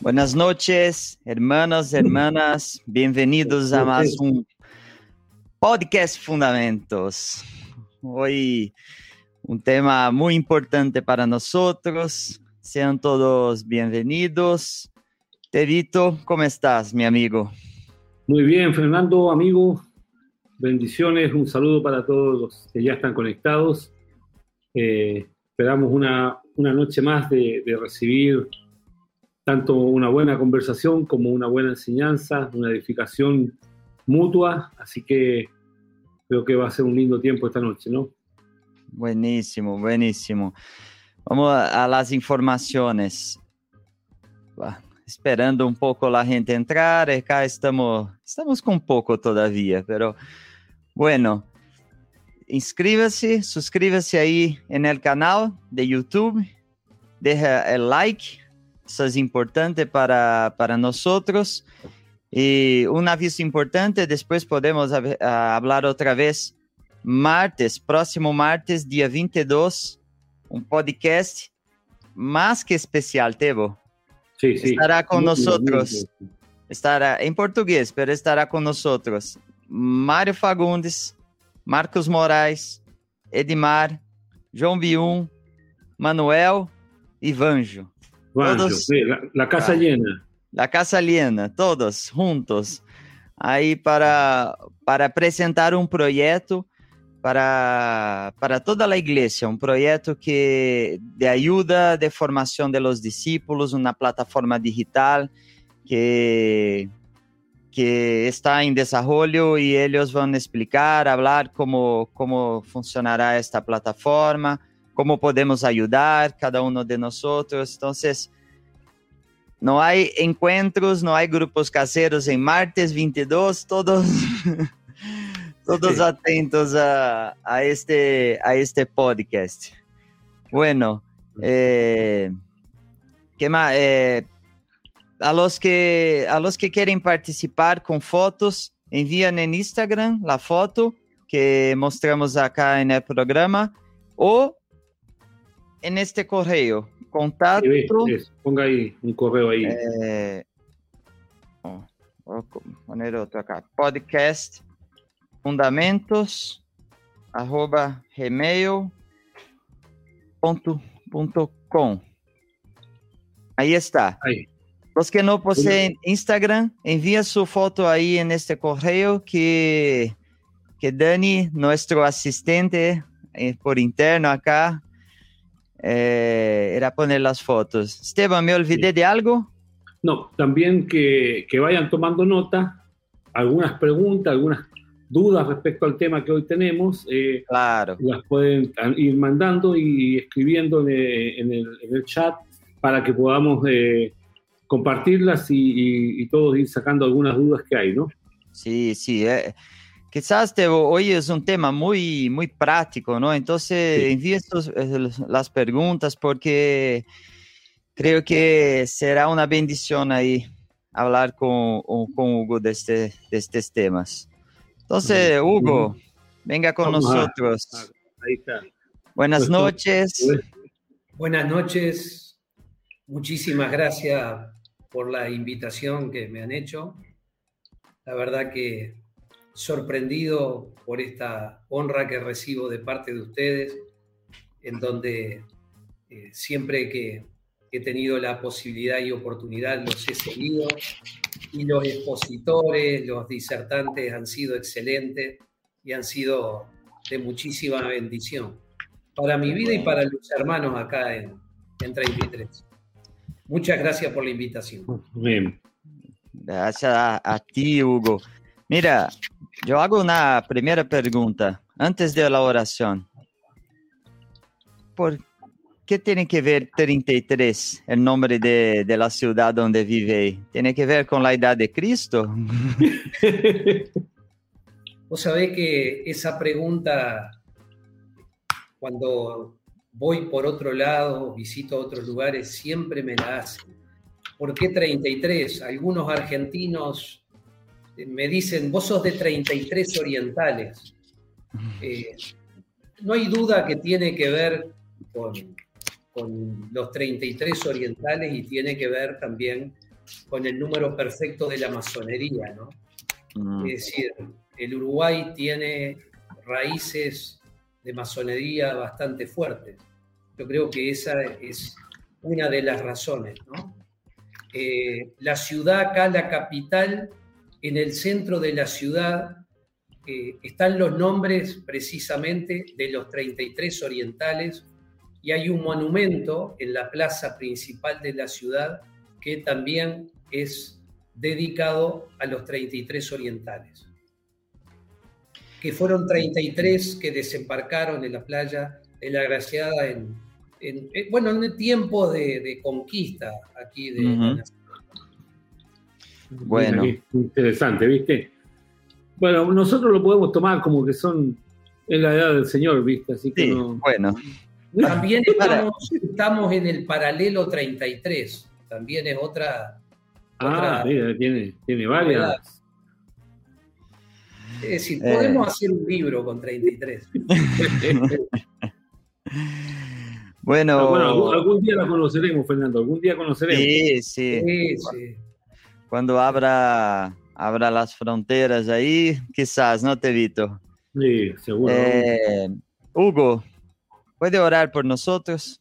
Buenas noches, hermanos, hermanas. Bienvenidos a más un podcast Fundamentos. Hoy un tema muy importante para nosotros. Sean todos bienvenidos. Tedito, ¿cómo estás, mi amigo? Muy bien, Fernando, amigo. Bendiciones, un saludo para todos los que ya están conectados. Eh, esperamos una, una, noche más de, de recibir tanto una buena conversación como una buena enseñanza, una edificación mutua, así que creo que va a ser un lindo tiempo esta noche, ¿no? Buenísimo, buenísimo. Vamos a, las informaciones. Esperando un poco la gente entrar, acá estamos, estamos con poco todavía, pero bueno, inscríbase, suscríbase ahí en el canal de YouTube, deja el like, eso es importante para, para nosotros. Y un aviso importante, después podemos hablar otra vez martes, próximo martes, día 22, un podcast más que especial, Tebo. Sí, sí. Estará con nosotros. Estará en portugués, pero estará con nosotros. Mário Fagundes, Marcos Moraes, Edmar, João Bium, Manuel e Vanjo. Todos, sí, la, la, casa ah, llena. La casa llena, todos juntos. Aí para, para apresentar um projeto para, para toda a igreja, um projeto que de ajuda de formação de los discípulos, uma plataforma digital que que está em desenvolvimento e eles vão explicar, falar como como funcionará esta plataforma, como podemos ajudar cada um de nós. Então, não há encontros, não há grupos caseiros em martes 22, todos todos atentos a, a, este, a este podcast. Bueno, eh, ¿qué más? Eh, a los que a los que quieren participar con fotos, envían en Instagram la foto que mostramos acá en el programa o en este correo, contacto. ponga ahí un correo ahí. Eh, oh, voy a poner otro acá. Podcast fundamentos arroba gmail.com. Ahí está. Ahí. Los que no poseen Instagram, envía su foto ahí en este correo que, que Dani, nuestro asistente eh, por interno acá, eh, era poner las fotos. Esteban, ¿me olvidé de algo? No, también que, que vayan tomando nota, algunas preguntas, algunas dudas respecto al tema que hoy tenemos, eh, claro. las pueden ir mandando y escribiendo en el, chat para que podamos eh, compartirlas y, todos ir sacando algunas dudas que hay, ¿no? Sí, sí. Eh. Quizás hoy es un tema muy, muy práctico, ¿no? Entonces, envíe las preguntas porque creo que será una bendición ahí hablar con, con Hugo de, este, de estos temas. Entonces, Hugo, venga con nosotros. ahí está. Buenas noches. Buenas noches. Muchísimas gracias por la invitación que me han hecho. La verdad que sorprendido por esta honra que recibo de parte de ustedes, en donde eh, siempre que he tenido la posibilidad y oportunidad los he seguido y los expositores, los disertantes han sido excelentes y han sido de muchísima bendición para mi vida y para los hermanos acá en, en 33. Muchas gracias por la invitación. Bien. Gracias a, ti, Hugo. Mira, yo hago una primera pregunta antes de la oración. ¿Por ¿Qué tiene que ver 33, el nombre de, de la ciudad donde vive? ¿Tiene que ver con la edad de Cristo? Vos sabés que esa pregunta, cuando voy por otro lado, visito otros lugares, siempre me la hacen. ¿Por qué 33? Algunos argentinos me dicen, vos sos de 33 orientales. Eh, no hay duda que tiene que ver con, con los 33 orientales y tiene que ver también con el número perfecto de la masonería, ¿no? Mm. Es decir, el Uruguay tiene raíces de masonería bastante fuertes. Yo creo que esa es una de las razones, ¿no? Eh, la ciudad acá, la capital, en el centro de la ciudad eh, están los nombres precisamente de los 33 orientales y hay un monumento en la plaza principal de la ciudad que también es dedicado a los 33 orientales, que fueron 33 que desembarcaron en la playa de la Graciada en, bueno, en el tiempo de, conquista aquí de la Bueno. Interesante, ¿viste? Bueno, nosotros lo podemos tomar como que son en la edad del Señor, ¿viste? Así que bueno. También estamos, en el paralelo 33. También es otra. Ah, mira, tiene, tiene varias. Es decir, podemos eh. hacer un libro con 33. bueno, ah, bueno algún, día la conoceremos, Fernando. Algún día conoceremos. Sí, sí. sí, Cuando abra, abra las fronteras ahí, quizás, ¿no, Tevito? Sí, seguro. Eh, Hugo, ¿Puede orar por nosotros?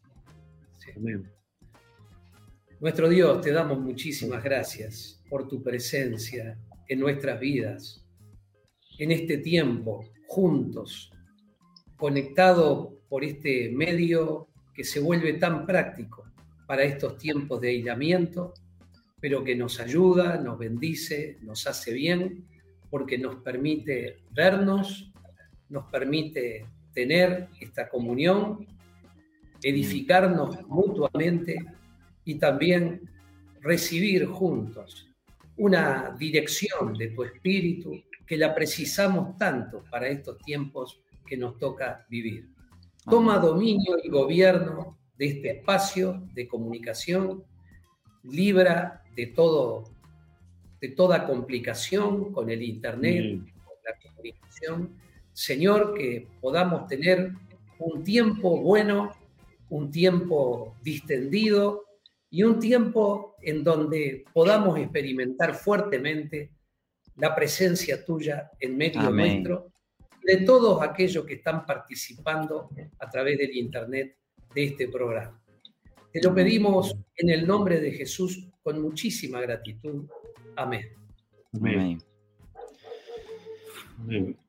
Nuestro Dios, te damos muchísimas gracias por tu presencia en nuestras vidas, en este tiempo, juntos, conectado por este medio que se vuelve tan práctico para estos tiempos de aislamiento, pero que nos ayuda, nos bendice, nos hace bien, porque nos permite vernos, nos permite tener esta comunión, edificarnos mutuamente y también recibir juntos una dirección de tu espíritu que la precisamos tanto para estos tiempos que nos toca vivir. Toma dominio y gobierno de este espacio de comunicación, libra de todo de toda complicación con el internet, con la comunicación Señor, que podamos tener un tiempo bueno, un tiempo distendido y un tiempo en donde podamos experimentar fuertemente la presencia tuya en medio nuestro de todos aquellos que están participando a través del Internet de este programa. Te lo pedimos en el nombre de Jesús con muchísima gratitud. Amén. Amén.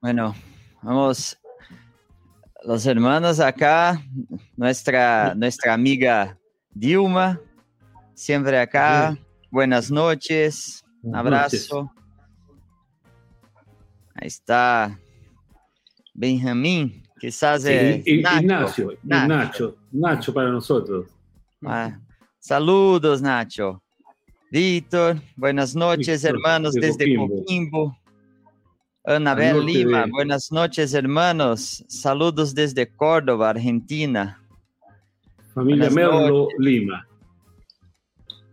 Bueno, Vamos, los hermanos acá, nuestra, nuestra amiga Dilma, siempre acá. Buenas noches, un abrazo. Ahí está Benjamín, quizás es Nacho, Nacho, Nacho, para nosotros. Ah, saludos, Nacho. Víctor, buenas noches, hermanos, desde Coquimbo. Anabel Lima, buenas noches hermanos, saludos desde Córdoba, Argentina. Familia Merlo Lima.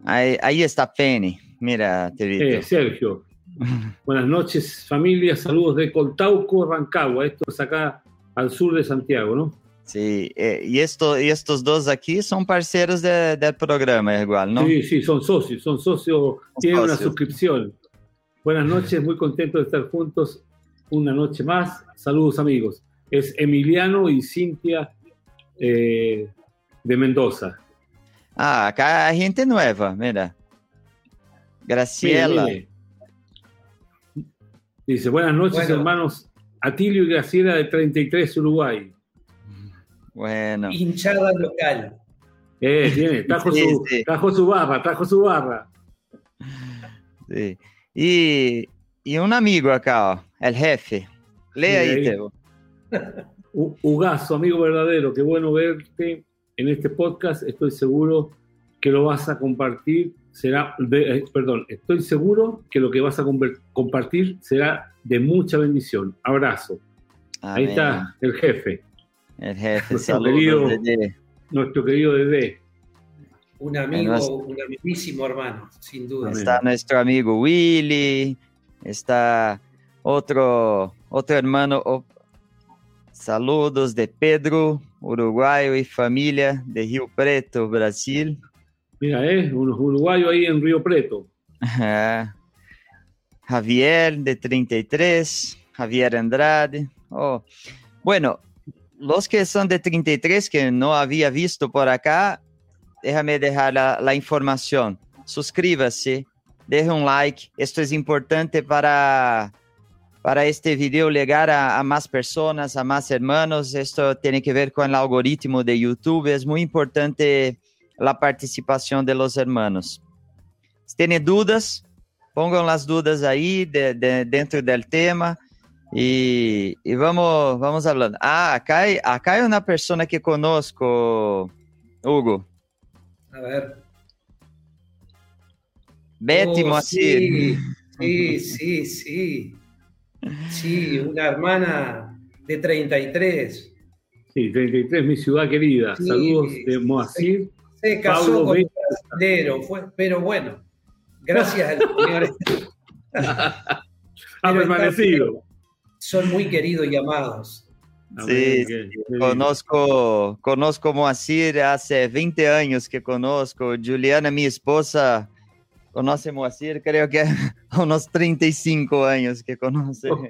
Ahí, está Penny, mira, te eh, Sergio, buenas noches familia, saludos de Coltauco, Rancagua, esto es acá al sur de Santiago, ¿no? Sí, eh, y, esto, y estos dos aquí son parceros del programa igual, ¿no? Sí, sí, son socios, son socios, tienen una suscripción. Buenas noches, muy contento de estar juntos una noche más. Saludos amigos. Es Emiliano y Cintia eh, de Mendoza. Ah, acá hay gente nueva, mira. Graciela. Dice, buenas noches hermanos. Atilio y Graciela de 33 Uruguay. Bueno. Hinchada local. Eh, tiene, trajo, su, trajo su barra, trajo su barra. Sí. Y, y un amigo acá, el jefe. Lea ahí, Teo. Ugazo, amigo verdadero, qué bueno verte en este podcast. Estoy seguro que lo vas a compartir. Será, eh, perdón, estoy seguro que lo que vas a compartir será de mucha bendición. Abrazo. Ahí está el jefe. El jefe, nuestro querido, nuestro querido Dede. Un amigo, un amiguísimo hermano, sin duda. Está nuestro amigo Willy, Está otro, otro hermano. oh, saludos de Pedro, uruguayo y familia de Rio Preto, Brasil. Mira, eh, unos uruguayos ahí en Río Preto. Ajá. Javier, de 33, Javier Andrade. Oh. Bueno, los que son de 33 que no había visto por acá, déjame dejar la, la información. Suscríbase, deje un like. Esto es importante para, para este video llegar a, a más personas, a más hermanos. Esto tiene que ver con el algoritmo de YouTube. Es muy importante la participación de los hermanos. Si tienen dudas, pongan las dudas ahí de, de, dentro del tema y, y, vamos, vamos hablando. Ah, acá hay una persona que conozco, Hugo. A ver. Betty Oh, Moacir. Sí, sí, sí, sí. Sí, una hermana de 33. Sí, 33, mi ciudad querida. Sí, Saludos de Moacir. Se casó Pablo con un brasilero, fue, pero bueno, gracias al Señor. Ha permanecido. Son muy queridos y amados. Sí, bien. Conozco, conozco Moacir hace 20 años que conozco. Juliana, mi esposa, conoce Moacir, creo que unos 35 años que conoce Oh.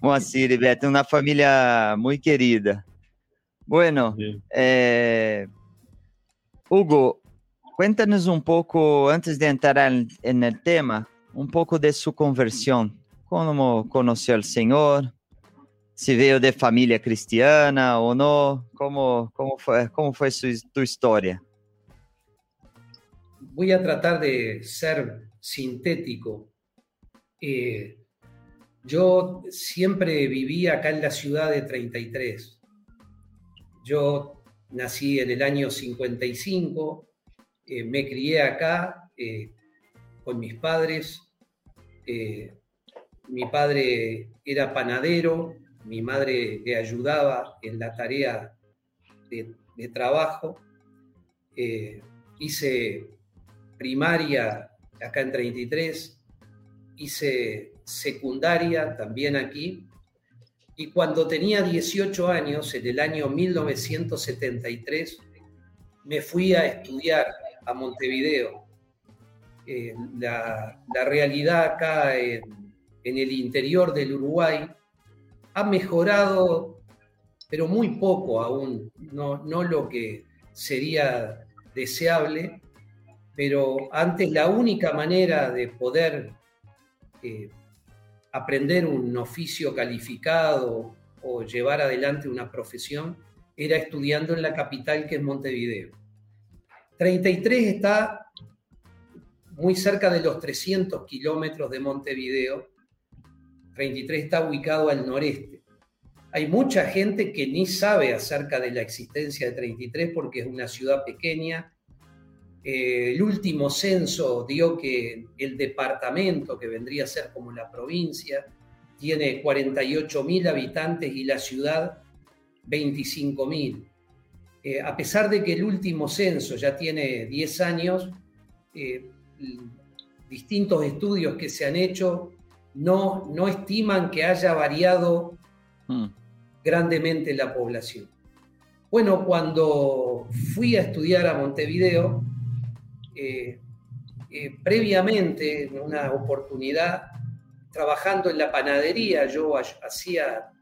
Moacir y Betty, una familia muy querida. Bueno, eh, Hugo, cuéntanos un poco, antes de entrar en, en el tema, un poco de su conversión. ¿Cómo conoció al Señor? Si veio de familia cristiana o no? ¿Cómo, cómo fue, cómo fue su, tu historia? Voy a tratar de ser sintético. Eh, yo siempre viví acá en la ciudad de 33. Yo nací en el año 55, eh, me crié acá eh, con mis padres. Mi padre era panadero, mi madre le ayudaba en la tarea de, trabajo. Eh, hice primaria acá en 33, hice secundaria también aquí, y cuando tenía 18 años, en el año 1973, me fui a estudiar a Montevideo. Eh, la, la realidad acá en, en el interior del Uruguay ha mejorado, pero muy poco aún, no, no lo que sería deseable, pero antes la única manera de poder eh, aprender un oficio calificado o llevar adelante una profesión era estudiando en la capital que es Montevideo. 33 está muy cerca de los 300 kilómetros de Montevideo. 33 está ubicado al noreste. Hay mucha gente que ni sabe acerca de la existencia de 33 porque es una ciudad pequeña, eh, el último censo dio que el departamento, que vendría a ser como la provincia, tiene 48.000 habitantes y la ciudad 25.000. Eh, a pesar de que el último censo ya tiene 10 años, eh, distintos estudios que se han hecho no, no estiman que haya variado Hmm. grandemente la población. Bueno, cuando fui a estudiar a Montevideo, eh, eh, previamente, en una oportunidad, trabajando en la panadería, yo hacía,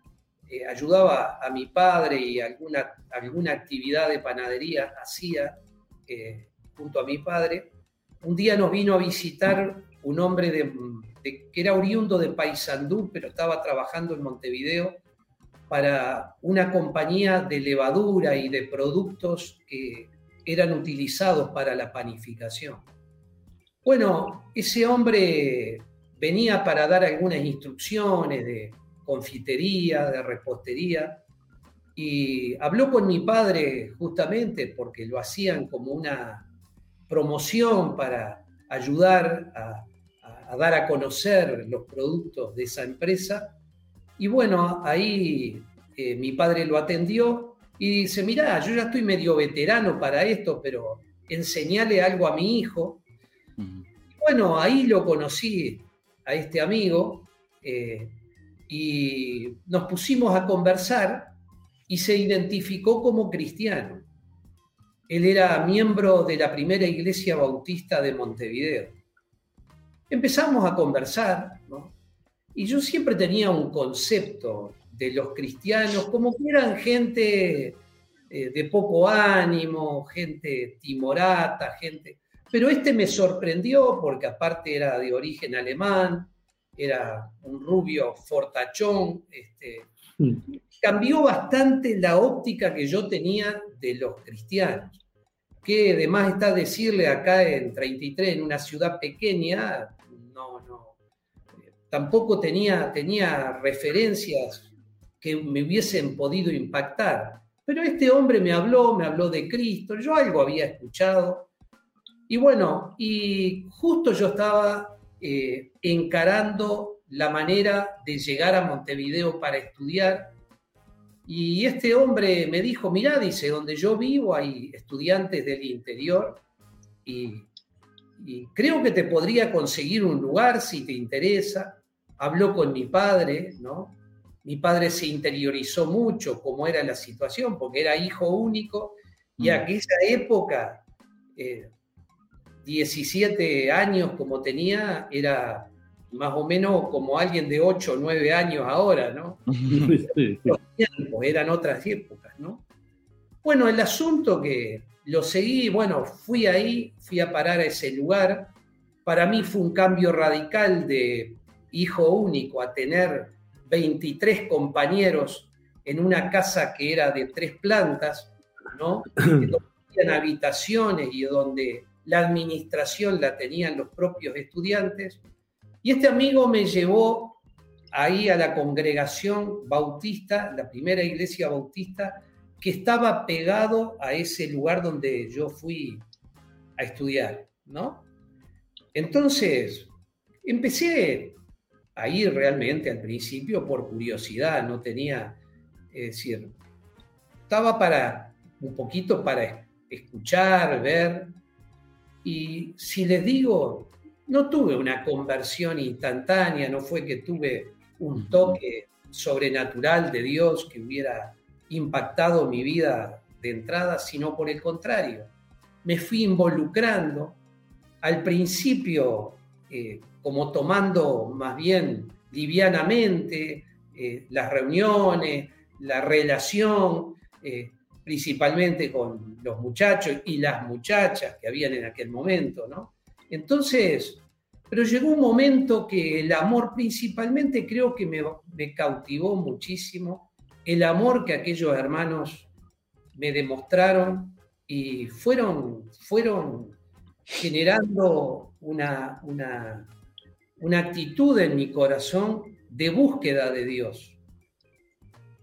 eh, ayudaba a mi padre y alguna, alguna actividad de panadería hacía junto a mi padre. Un día nos vino a visitar un hombre de, que era oriundo de Paysandú, pero estaba trabajando en Montevideo para una compañía de levadura y de productos que eran utilizados para la panificación. Bueno, ese hombre venía para dar algunas instrucciones de confitería, de repostería, y habló con mi padre justamente porque lo hacían como una promoción para ayudar a, a- dar a conocer los productos de esa empresa. Y bueno, ahí eh, mi padre lo atendió y dice, mirá, yo ya estoy medio veterano para esto, pero enseñale algo a mi hijo. Bueno, ahí lo conocí a este amigo eh, y nos pusimos a conversar y se identificó como cristiano. Él era miembro de la primera iglesia bautista de Montevideo. Empezamos a conversar, Y yo siempre tenía un concepto de los cristianos como que eran gente eh, de poco ánimo, gente timorata, gente... Pero este me sorprendió porque aparte era de origen alemán, era un rubio fortachón, este, mm. cambió bastante la óptica que yo tenía de los cristianos. Que además está decirle acá en 33, en una ciudad pequeña, no, no, tampoco tenía, tenía referencias que me hubiesen podido impactar. Pero este hombre me habló, me habló de Cristo, yo algo había escuchado. Y bueno, y justo yo estaba eh, encarando la manera de llegar a Montevideo para estudiar. Y este hombre me dijo, mira, dice, donde yo vivo hay estudiantes del interior y, y creo que te podría conseguir un lugar si te interesa. Habló con mi padre, ¿no? Mi padre se interiorizó mucho cómo era la situación, porque era hijo único y mm. aquella época eh, 17 años como tenía, era más o menos como alguien de 8 o 9 años ahora, ¿no? Los tiempos eran otras épocas, ¿no? Bueno, el asunto que lo seguí, bueno, fui ahí, fui a parar a ese lugar. Para mí fue un cambio radical de hijo único a tener 23 compañeros en una casa que era de tres plantas, ¿no? Donde habitaciones y donde la administración la tenían los propios estudiantes, y este amigo me llevó ahí a la congregación bautista, la primera iglesia bautista, que estaba pegado a ese lugar donde yo fui a estudiar, ¿no? Entonces, empecé a ir realmente al principio por curiosidad, no tenía, es decir, estaba para un poquito para escuchar, ver, y si les digo, no tuve una conversión instantánea, no fue que tuve un toque sobrenatural de Dios que hubiera impactado mi vida de entrada, sino por el contrario, me fui involucrando al principio eh, como tomando más bien livianamente eh, las reuniones, la relación, eh, principalmente con los muchachos y las muchachas que habían en aquel momento, ¿no? Entonces, pero llegó un momento que el amor principalmente creo que me, cautivó muchísimo, el amor que aquellos hermanos me demostraron y fueron, fueron generando una, una, una actitud en mi corazón de búsqueda de Dios.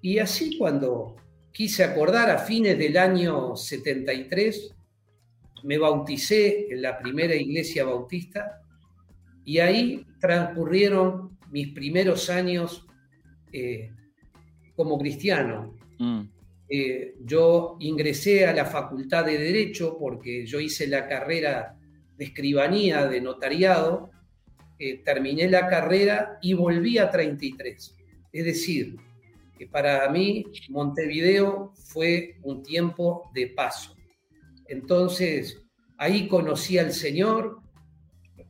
Y así cuando quise acordar a fines del año 73, me bauticé en la primera iglesia bautista y ahí transcurrieron mis primeros años eh, como cristiano. Mm. Eh, yo ingresé a la facultad de Derecho porque yo hice la carrera de escribanía, de notariado, eh, terminé la carrera y volví a 33. Es decir, que para mí Montevideo fue un tiempo de paso. Entonces, ahí conocí al Señor,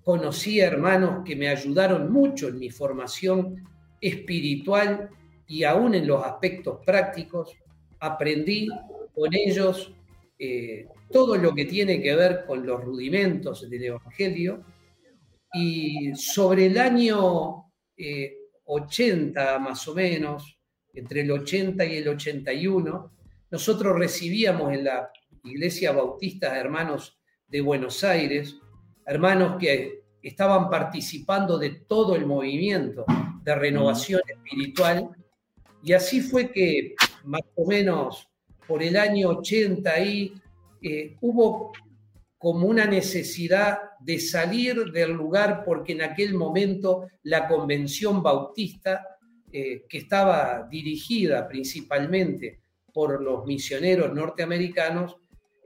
conocí a hermanos que me ayudaron mucho en mi formación espiritual y aún en los aspectos prácticos. Aprendí con ellos eh, todo lo que tiene que ver con los rudimentos del Evangelio. Y sobre el año 80 eh, más o menos, entre el 80 y el 81, nosotros recibíamos en la Iglesia Bautista hermanos de Buenos Aires, hermanos que estaban participando de todo el movimiento de renovación espiritual, y así fue que más o menos por el año 80 ahí eh, hubo como una necesidad de salir del lugar porque en aquel momento la convención bautista eh, que estaba dirigida principalmente por los misioneros norteamericanos,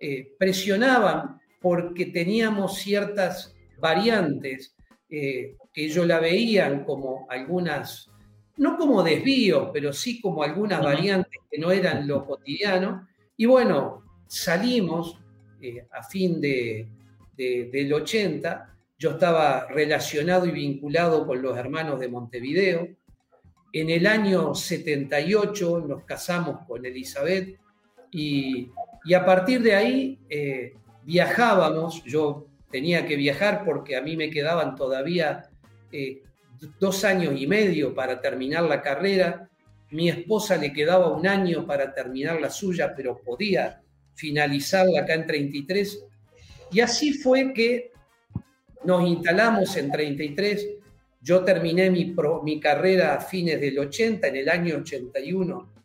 eh, presionaban porque teníamos ciertas variantes, eh, que ellos la veían como algunas, no como desvíos, pero sí como algunas variantes que no eran lo cotidiano. Y bueno, salimos eh, a fin de, del 80, yo estaba relacionado y vinculado con los hermanos de Montevideo. En el año 78 nos casamos con Elizabeth y, a partir de ahí eh, viajábamos, yo tenía que viajar porque a mí me quedaban todavía eh, dos años y medio para terminar la carrera, mi esposa le quedaba un año para terminar la suya, pero podía finalizarla acá en 33. Y así fue que nos instalamos en 33. Yo terminé mi, mi carrera a fines del 80, en el año 81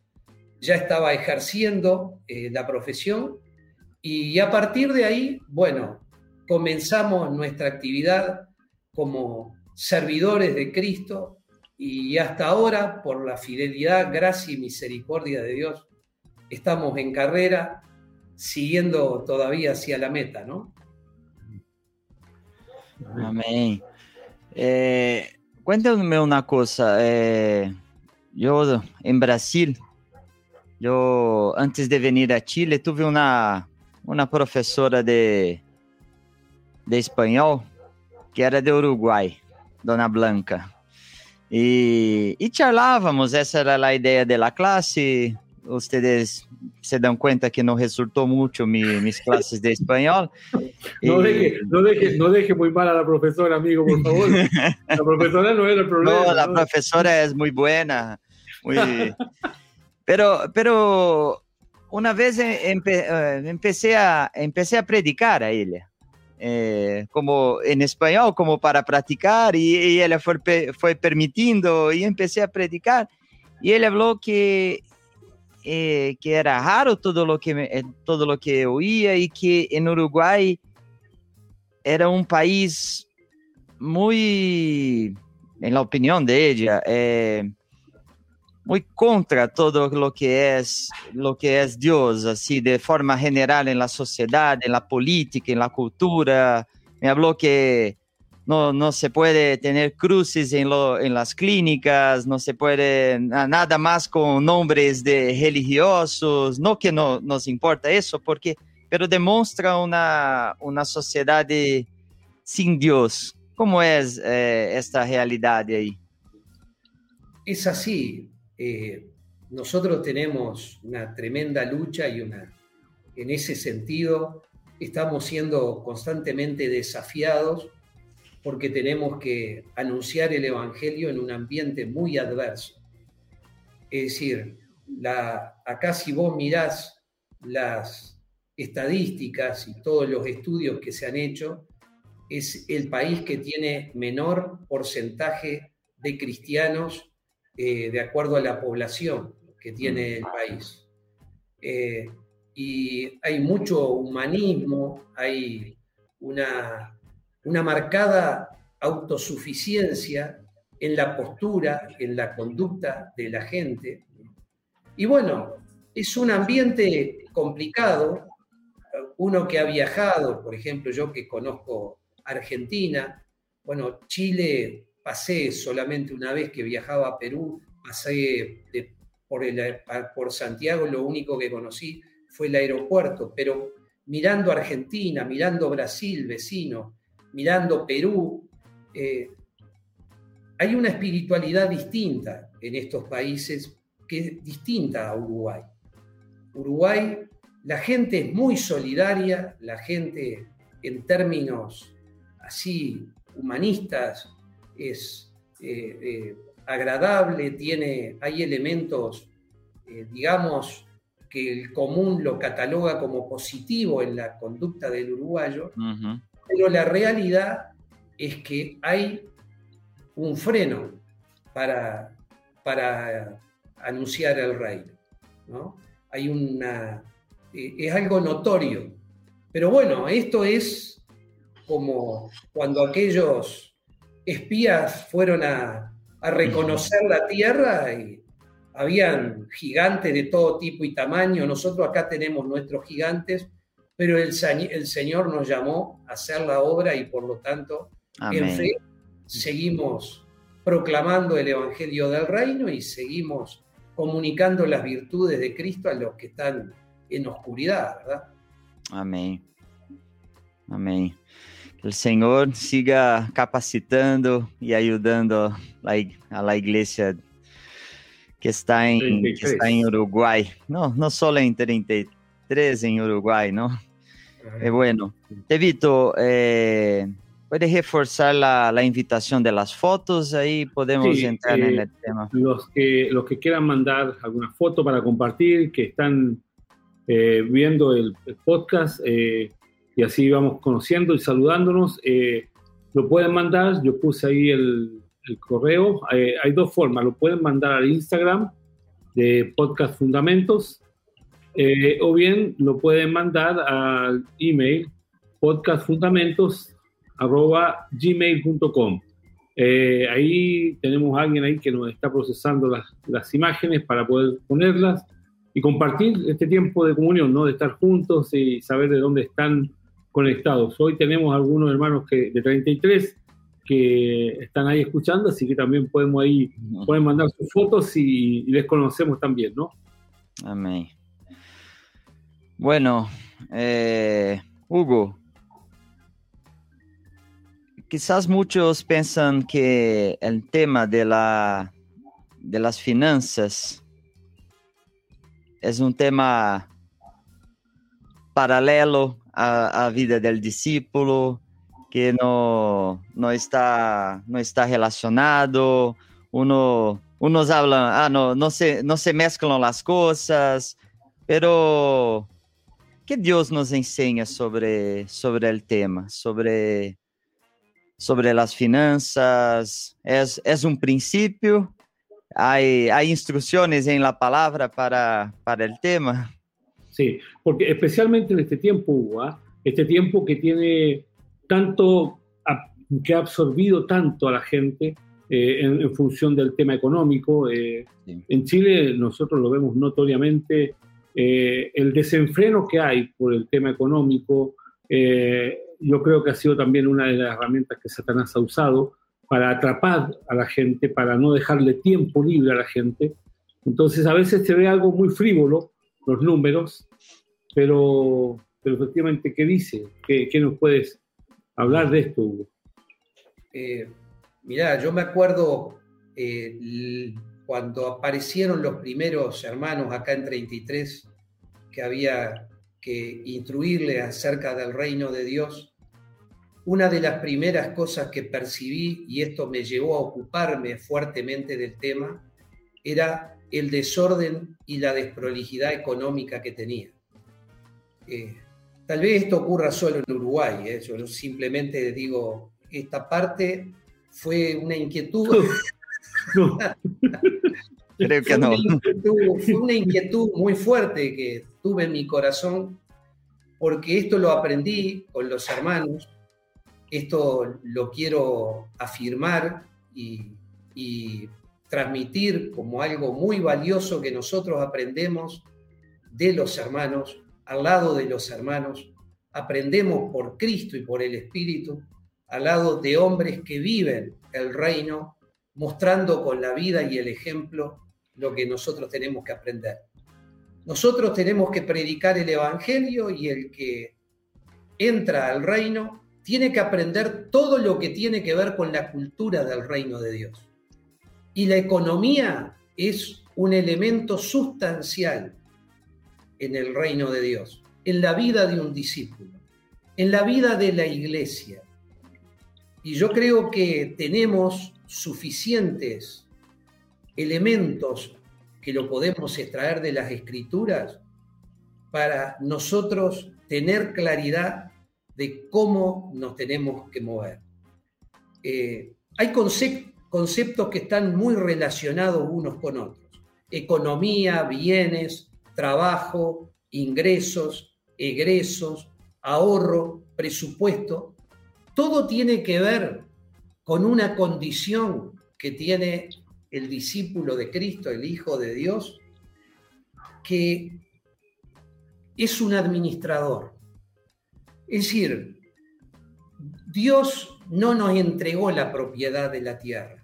ya estaba ejerciendo eh, la profesión y a partir de ahí, bueno, comenzamos nuestra actividad como servidores de Cristo y hasta ahora, por la fidelidad, gracia y misericordia de Dios, estamos en carrera siguiendo todavía hacia la meta, ¿no? Amén. Eh, cuéntame una cosa. Eh, yo en Brasil, yo antes de venir a Chile tuve una, una profesora de, de espanhol que era de Uruguai, Dona Blanca. E, e charlávamos, essa era a ideia da classe. Vocês se dão conta que não resultou muito mi, mis classes de espanhol. No, deje, no, deje, no deje muy mal a la profesora, amigo, por favor. La profesora no era el problema. ¿no? profesora es muy buena. Muy... Pero, pero una vez empe, uh, empecé, a, empecé a predicar a ella. Eh, como en español, como para practicar, y, y ella fue, fue permitiendo, y empecé a predicar, y él habló que eh, que era raro todo lo que eh, todo lo que oía y que en Uruguay era un país muy, en la opinión de ella, eh, muy contra todo lo que es lo que es Dios, así de forma general en la sociedad, en la política, en la cultura. Me habló que no, no se puede tener cruces en, lo, en las clínicas, no se puede nada más con nombres de religiosos, no que no nos importa eso, porque, pero demuestra una, una sociedad sin Dios. ¿Cómo es eh, esta realidad ahí? Es así. Eh, nosotros tenemos una tremenda lucha y una, en ese sentido, estamos siendo constantemente desafiados porque tenemos que anunciar el Evangelio en un ambiente muy adverso. Es decir, la, acá si vos mirás las estadísticas y todos los estudios que se han hecho, es el país que tiene menor porcentaje de cristianos eh, de acuerdo a la población que tiene el país. Eh, y hay mucho humanismo, hay una una marcada autosuficiencia en la postura, en la conducta de la gente. Y bueno, es un ambiente complicado. Uno que ha viajado, por ejemplo, yo que conozco Argentina, bueno, Chile pasé solamente una vez que viajaba a Perú, pasé por, Santiago, lo único que conocí fue el aeropuerto, pero mirando Argentina, mirando Brasil, vecino, mirando Perú, eh, hay una espiritualidad distinta en estos países que es distinta a Uruguay. Uruguay, la gente es muy solidaria, la gente en términos así humanistas es eh, eh, agradable, tiene, hay elementos, digamos, que el común lo cataloga como positivo en la conducta del uruguayo, pero la realidad es que hay un freno para, para anunciar el reino. ¿no? Hay una, eh, es algo notorio. Pero bueno, esto es como cuando aquellos espías fueron a, a reconocer la tierra y habían gigantes de todo tipo y tamaño. Nosotros acá tenemos nuestros gigantes, pero el, el Señor nos llamó a hacer la obra y por lo tanto, en fe, seguimos proclamando el Evangelio del Reino y seguimos comunicando las virtudes de Cristo a los que están en oscuridad, ¿verdad? Amén. Amén. El Señor siga capacitando y ayudando a la iglesia que está en, que está en Uruguay. No, no solo en 33 en Uruguay, ¿no? Eh, bueno, Evito, eh, ¿puedes reforzar la, la, invitación de las fotos? Ahí podemos entrar en eh, el tema. Los que, los que quieran mandar alguna foto para compartir, que están eh, viendo el, el podcast, y así vamos conociendo y saludándonos, lo pueden mandar. Yo puse ahí el, el correo. hay dos formas, lo pueden mandar al Instagram de Podcast Fundamentos eh, o bien lo pueden mandar al email podcastfundamentos.gmail.com. Eh, ahí tenemos a alguien ahí que nos está procesando las, las, imágenes para poder ponerlas y compartir este tiempo de comunión, ¿no? de estar juntos y saber de dónde están conectados. Hoy tenemos algunos hermanos que, de 33 que están ahí escuchando, así que también podemos ahí, pueden mandar sus fotos y, y les conocemos también, ¿no? Amén. Bueno, eh, Hugo, quizás muchos piensan que el tema de, la, de las finanzas es un tema paralelo a, la vida del discípulo, que no, no, está, no está relacionado. Uno, unos hablan, ah, no, no, se, no se mezclan las cosas, pero que Deus nos ensina sobre, sobre o tema, sobre, sobre as finanças? É, é um princípio? Há, há instruções em la palavra para, para o tema? Sí, porque especialmente en este tiempo, Hugo, este tiempo que tiene tanto, que ha absorbido tanto a la gente eh, en, en, función del tema económico. Eh, sí. En Chile nosotros lo vemos notoriamente eh, el desenfreno que hay por el tema económico, eh, yo creo que ha sido también una de las herramientas que Satanás ha usado para atrapar a la gente, para no dejarle tiempo libre a la gente. Entonces a veces se ve algo muy frívolo, los números, pero, pero efectivamente, ¿qué dice? ¿Qué, qué nos puedes hablar de esto, Hugo? Eh, mirá, yo me acuerdo eh, cuando aparecieron los primeros hermanos acá en 33, que había que instruirle acerca del reino de Dios, una de las primeras cosas que percibí, y esto me llevó a ocuparme fuertemente del tema, era el desorden y la desprolijidad económica que tenía. Eh, tal vez esto ocurra solo en Uruguay, eh, yo simplemente digo, esta parte fue una inquietud Creo que no. fue una inquietud muy fuerte que tuve en mi corazón, porque esto lo aprendí con los hermanos, esto lo quiero afirmar y, y transmitir como algo muy valioso que nosotros aprendemos de los hermanos, al lado de los hermanos, aprendemos por Cristo y por el Espíritu, al lado de hombres que viven el reino mostrando con la vida y el ejemplo lo que nosotros tenemos que aprender. Nosotros tenemos que predicar el Evangelio y el que entra al reino tiene que aprender todo lo que tiene que ver con la cultura del reino de Dios. Y la economía es un elemento sustancial en el reino de Dios, en la vida de un discípulo, en la vida de la iglesia. Y yo creo que tenemos suficientes elementos que lo podemos extraer de las escrituras para nosotros tener claridad de cómo nos tenemos que mover. Eh, hay conceptos que están muy relacionados unos con otros. Economía, bienes, trabajo, ingresos, egresos, ahorro, presupuesto. Todo tiene que ver con una condición que tiene el discípulo de Cristo, el Hijo de Dios, que es un administrador. Es decir, Dios no nos entregó la propiedad de la tierra.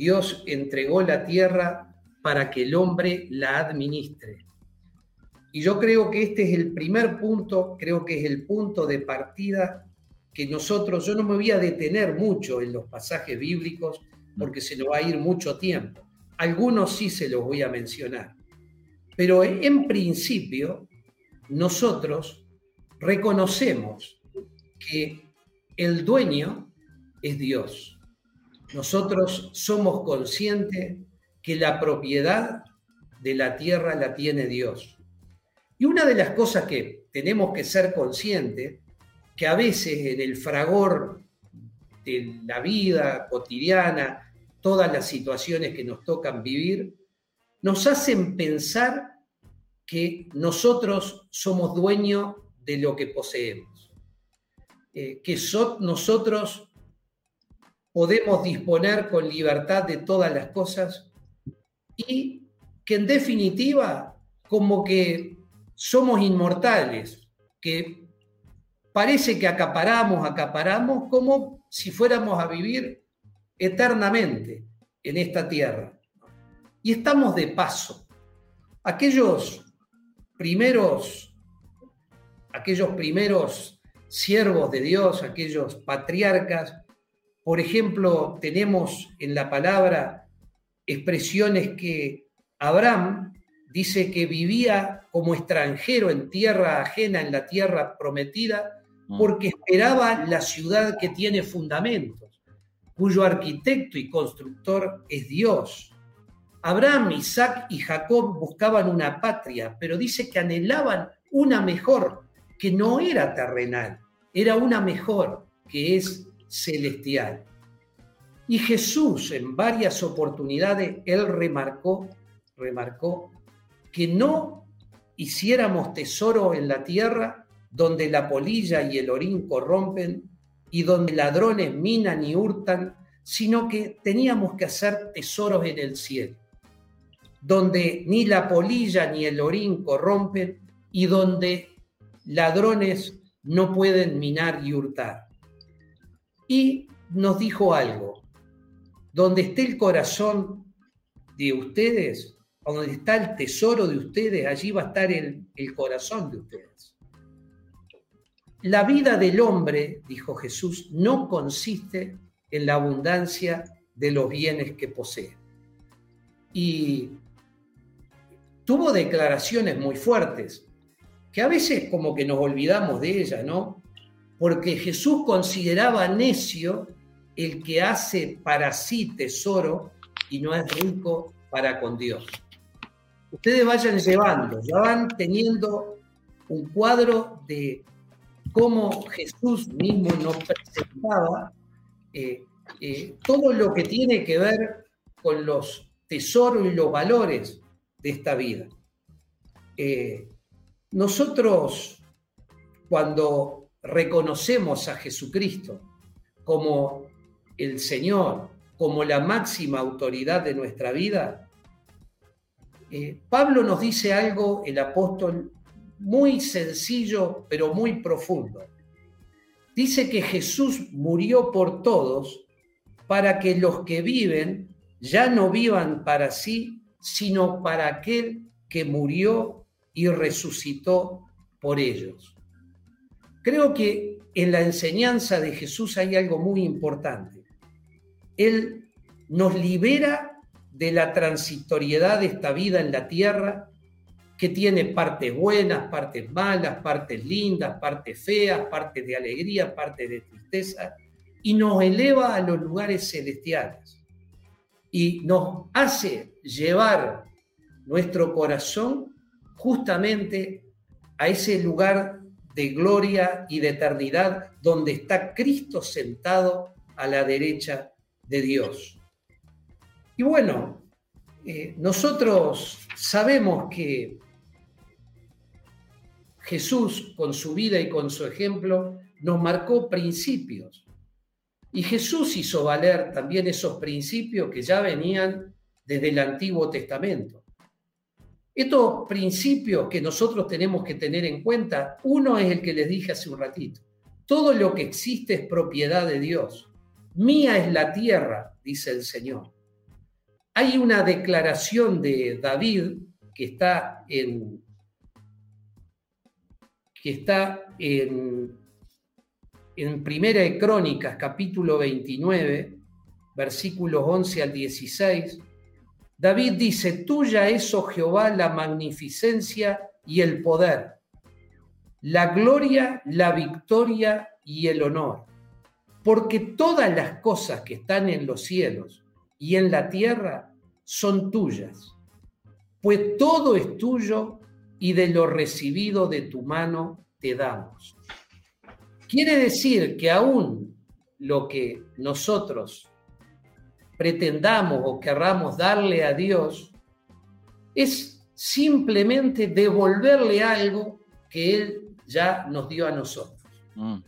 Dios entregó la tierra para que el hombre la administre. Y yo creo que este es el primer punto, creo que es el punto de partida que nosotros, yo no me voy a detener mucho en los pasajes bíblicos porque se nos va a ir mucho tiempo. Algunos sí se los voy a mencionar. Pero en principio, nosotros reconocemos que el dueño es Dios. Nosotros somos conscientes que la propiedad de la tierra la tiene Dios. Y una de las cosas que tenemos que ser conscientes, que a veces en el fragor de la vida cotidiana, todas las situaciones que nos tocan vivir, nos hacen pensar que nosotros somos dueños de lo que poseemos, eh, que nosotros podemos disponer con libertad de todas las cosas y que en definitiva como que somos inmortales, que parece que acaparamos, acaparamos como si fuéramos a vivir eternamente en esta tierra. Y estamos de paso. Aquellos primeros, aquellos primeros siervos de Dios, aquellos patriarcas, por ejemplo, tenemos en la palabra expresiones que Abraham dice que vivía como extranjero en tierra ajena, en la tierra prometida, mm. porque esperaba la ciudad que tiene fundamentos, cuyo arquitecto y constructor es Dios. Abraham, Isaac y Jacob buscaban una patria, pero dice que anhelaban una mejor, que no era terrenal, era una mejor, que es celestial. Y Jesús en varias oportunidades, él remarcó, remarcó que no hiciéramos tesoro en la tierra donde la polilla y el orín corrompen y donde ladrones minan y hurtan, sino que teníamos que hacer tesoros en el cielo, donde ni la polilla ni el orín corrompen y donde ladrones no pueden minar y hurtar. Y nos dijo algo, donde esté el corazón de ustedes, donde está el tesoro de ustedes, allí va a estar el, el corazón de ustedes. La vida del hombre, dijo Jesús, no consiste en la abundancia de los bienes que posee. Y tuvo declaraciones muy fuertes, que a veces como que nos olvidamos de ellas, ¿no? Porque Jesús consideraba necio el que hace para sí tesoro y no es rico para con Dios ustedes vayan llevando, ya van teniendo un cuadro de cómo Jesús mismo nos presentaba eh, eh, todo lo que tiene que ver con los tesoros y los valores de esta vida. Eh, nosotros, cuando reconocemos a Jesucristo como el Señor, como la máxima autoridad de nuestra vida, eh, Pablo nos dice algo, el apóstol, muy sencillo, pero muy profundo. Dice que Jesús murió por todos para que los que viven ya no vivan para sí, sino para aquel que murió y resucitó por ellos. Creo que en la enseñanza de Jesús hay algo muy importante. Él nos libera de la transitoriedad de esta vida en la tierra, que tiene partes buenas, partes malas, partes lindas, partes feas, partes de alegría, partes de tristeza, y nos eleva a los lugares celestiales y nos hace llevar nuestro corazón justamente a ese lugar de gloria y de eternidad donde está Cristo sentado a la derecha de Dios. Y bueno, eh, nosotros sabemos que Jesús con su vida y con su ejemplo nos marcó principios. Y Jesús hizo valer también esos principios que ya venían desde el Antiguo Testamento. Estos principios que nosotros tenemos que tener en cuenta, uno es el que les dije hace un ratito, todo lo que existe es propiedad de Dios. Mía es la tierra, dice el Señor. Hay una declaración de David que está en que está en, en Primera de Crónicas, capítulo 29, versículos 11 al 16. David dice, tuya es, oh Jehová, la magnificencia y el poder, la gloria, la victoria y el honor, porque todas las cosas que están en los cielos y en la tierra son tuyas, pues todo es tuyo y de lo recibido de tu mano te damos. Quiere decir que aún lo que nosotros pretendamos o querramos darle a Dios es simplemente devolverle algo que Él ya nos dio a nosotros. Mm.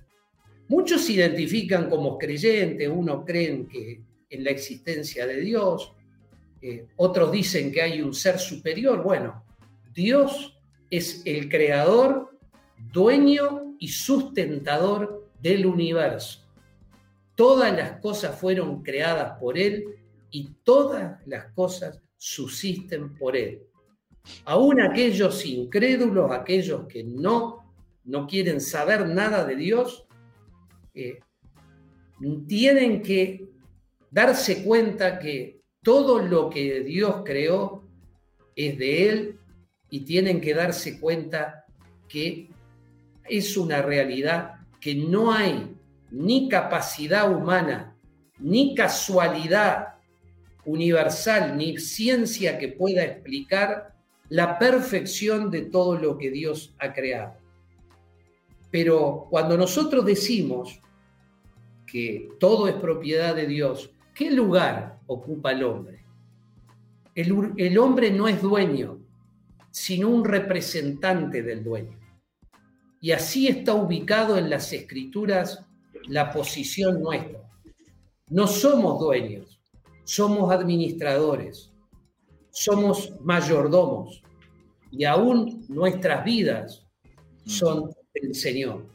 Muchos se identifican como creyentes, unos creen que en la existencia de Dios, eh, otros dicen que hay un ser superior. Bueno, Dios es el creador, dueño y sustentador del universo. Todas las cosas fueron creadas por Él y todas las cosas subsisten por Él. Aún aquellos incrédulos, aquellos que no, no quieren saber nada de Dios, eh, tienen que darse cuenta que todo lo que Dios creó es de Él y tienen que darse cuenta que es una realidad que no hay ni capacidad humana, ni casualidad universal, ni ciencia que pueda explicar la perfección de todo lo que Dios ha creado. Pero cuando nosotros decimos que todo es propiedad de Dios, ¿qué lugar ocupa el hombre? El, el hombre no es dueño, sino un representante del dueño. Y así está ubicado en las escrituras la posición nuestra. No somos dueños, somos administradores, somos mayordomos y aún nuestras vidas son del Señor.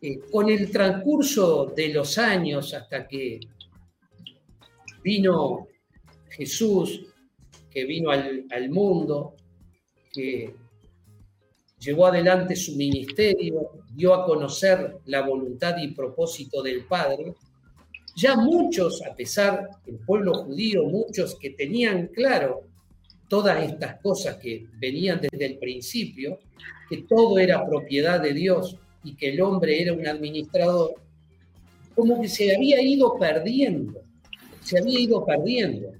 Eh, con el transcurso de los años hasta que vino Jesús, que vino al, al mundo, que llevó adelante su ministerio, dio a conocer la voluntad y propósito del Padre, ya muchos, a pesar del pueblo judío, muchos que tenían claro todas estas cosas que venían desde el principio, que todo era propiedad de Dios y que el hombre era un administrador, como que se había ido perdiendo, se había ido perdiendo.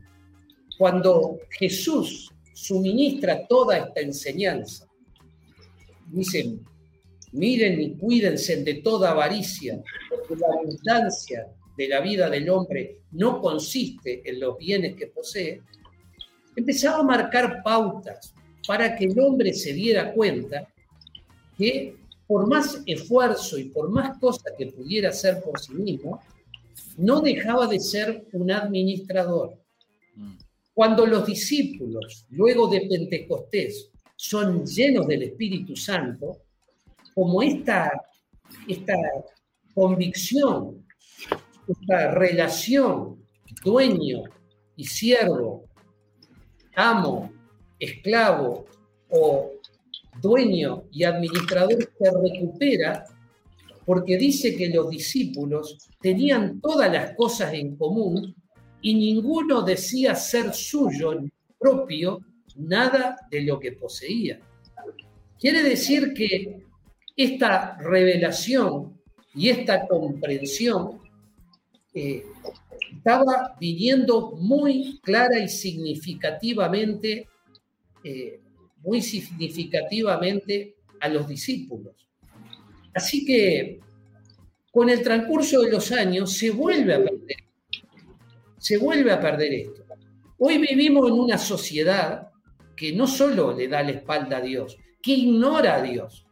Cuando Jesús suministra toda esta enseñanza, dice, miren y cuídense de toda avaricia, porque la abundancia de la vida del hombre no consiste en los bienes que posee, empezaba a marcar pautas para que el hombre se diera cuenta que por más esfuerzo y por más cosas que pudiera hacer por sí mismo, no dejaba de ser un administrador. Mm. Cuando los discípulos, luego de Pentecostés, son llenos del Espíritu Santo, como esta, esta convicción, esta relación dueño y siervo, amo, esclavo o dueño y administrador se recupera porque dice que los discípulos tenían todas las cosas en común y ninguno decía ser suyo propio nada de lo que poseía. Quiere decir que esta revelación y esta comprensión eh, estaba viniendo muy clara y significativamente, eh, muy significativamente a los discípulos. Así que con el transcurso de los años se vuelve a perder, se vuelve a perder esto. Hoy vivimos en una sociedad que no solo le da la espalda a Dios, que ignora a Dios,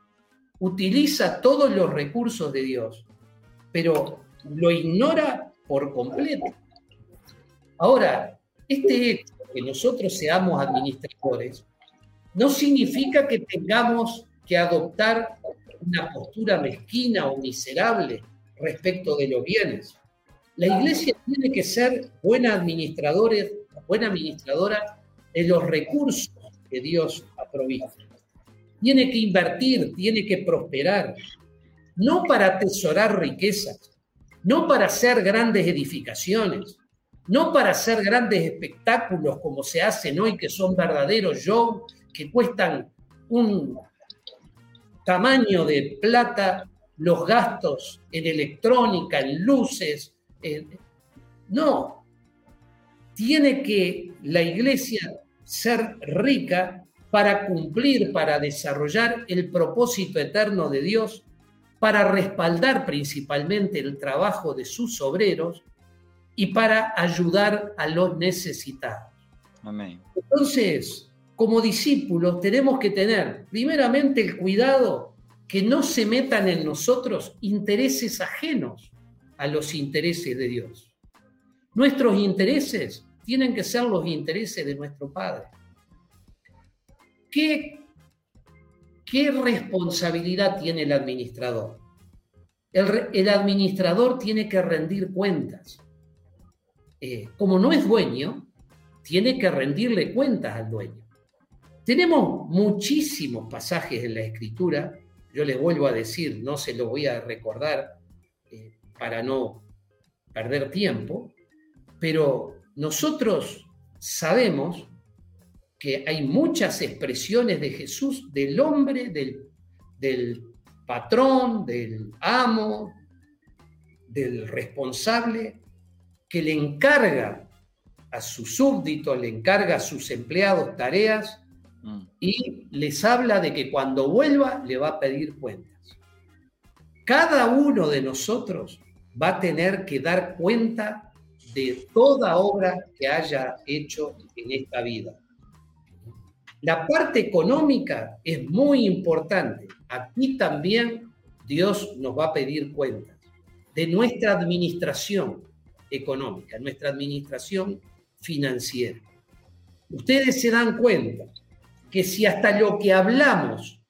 utiliza todos los recursos de Dios, pero lo ignora por completo. Ahora, este hecho que nosotros seamos administradores no significa que tengamos que adoptar una postura mezquina o miserable respecto de los bienes. La iglesia tiene que ser buena administradora, buena administradora de los recursos que Dios ha provisto. Tiene que invertir, tiene que prosperar, no para atesorar riquezas, no para hacer grandes edificaciones, no para hacer grandes espectáculos como se hacen hoy, que son verdaderos shows, que cuestan un tamaño de plata los gastos en electrónica, en luces. No, tiene que la iglesia ser rica para cumplir, para desarrollar el propósito eterno de Dios, para respaldar principalmente el trabajo de sus obreros y para ayudar a los necesitados. Amén. Entonces, como discípulos tenemos que tener primeramente el cuidado que no se metan en nosotros intereses ajenos a los intereses de Dios. Nuestros intereses tienen que ser los intereses de nuestro Padre. ¿Qué, qué responsabilidad tiene el administrador? El, administrador tiene que rendir cuentas. Eh, como no es dueño, tiene que rendirle cuentas al dueño. Tenemos muchísimos pasajes en la escritura, yo les vuelvo a decir, no se lo voy a recordar eh, para no perder tiempo, pero nosotros sabemos que hay muchas expresiones de Jesús, del hombre, del, del patrón, del amo, del responsable, que le encarga a sus súbditos, le encarga a sus empleados tareas mm. y les habla de que cuando vuelva le va a pedir cuentas. Cada uno de nosotros va a tener que dar cuenta de toda obra que haya hecho en esta vida. La parte económica es muy importante. Aquí también Dios nos va a pedir cuentas de nuestra administración, económica, nuestra administración financiera. Ustedes se dan cuenta que si hasta lo que hablamos,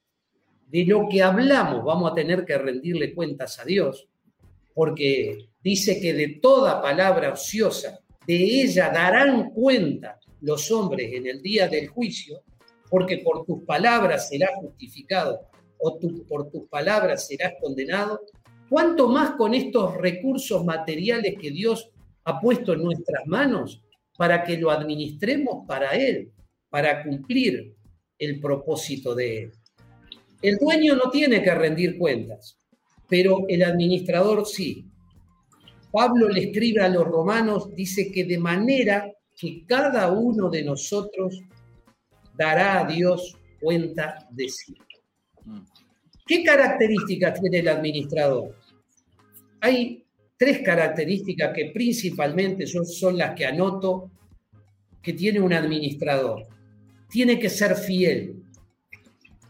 de lo que hablamos, vamos a tener que rendirle cuentas a Dios, porque dice que de toda palabra ociosa, de ella darán cuenta los hombres en el día del juicio, porque por tus palabras serás justificado o por tus palabras serás condenado, ¿cuánto más con estos recursos materiales que Dios ha puesto en nuestras manos para que lo administremos para Él, para cumplir el propósito de Él. El dueño no tiene que rendir cuentas, pero el administrador sí. Pablo le escribe a los romanos, dice que de manera que cada uno de nosotros dará a Dios cuenta de sí. ¿Qué características tiene el administrador? Hay tres características que principalmente son las que anoto que tiene un administrador. Tiene que ser fiel.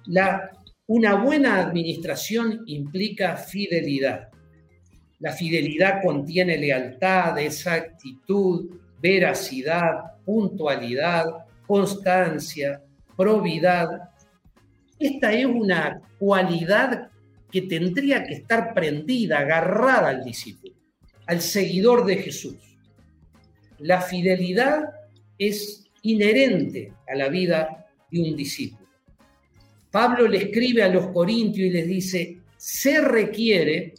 La, una buena administración implica fidelidad. La fidelidad contiene lealtad, exactitud, veracidad, puntualidad, constancia, probidad. Esta es una cualidad que tendría que estar prendida, agarrada al discípulo al seguidor de Jesús. La fidelidad es inherente a la vida de un discípulo. Pablo le escribe a los corintios y les dice, se requiere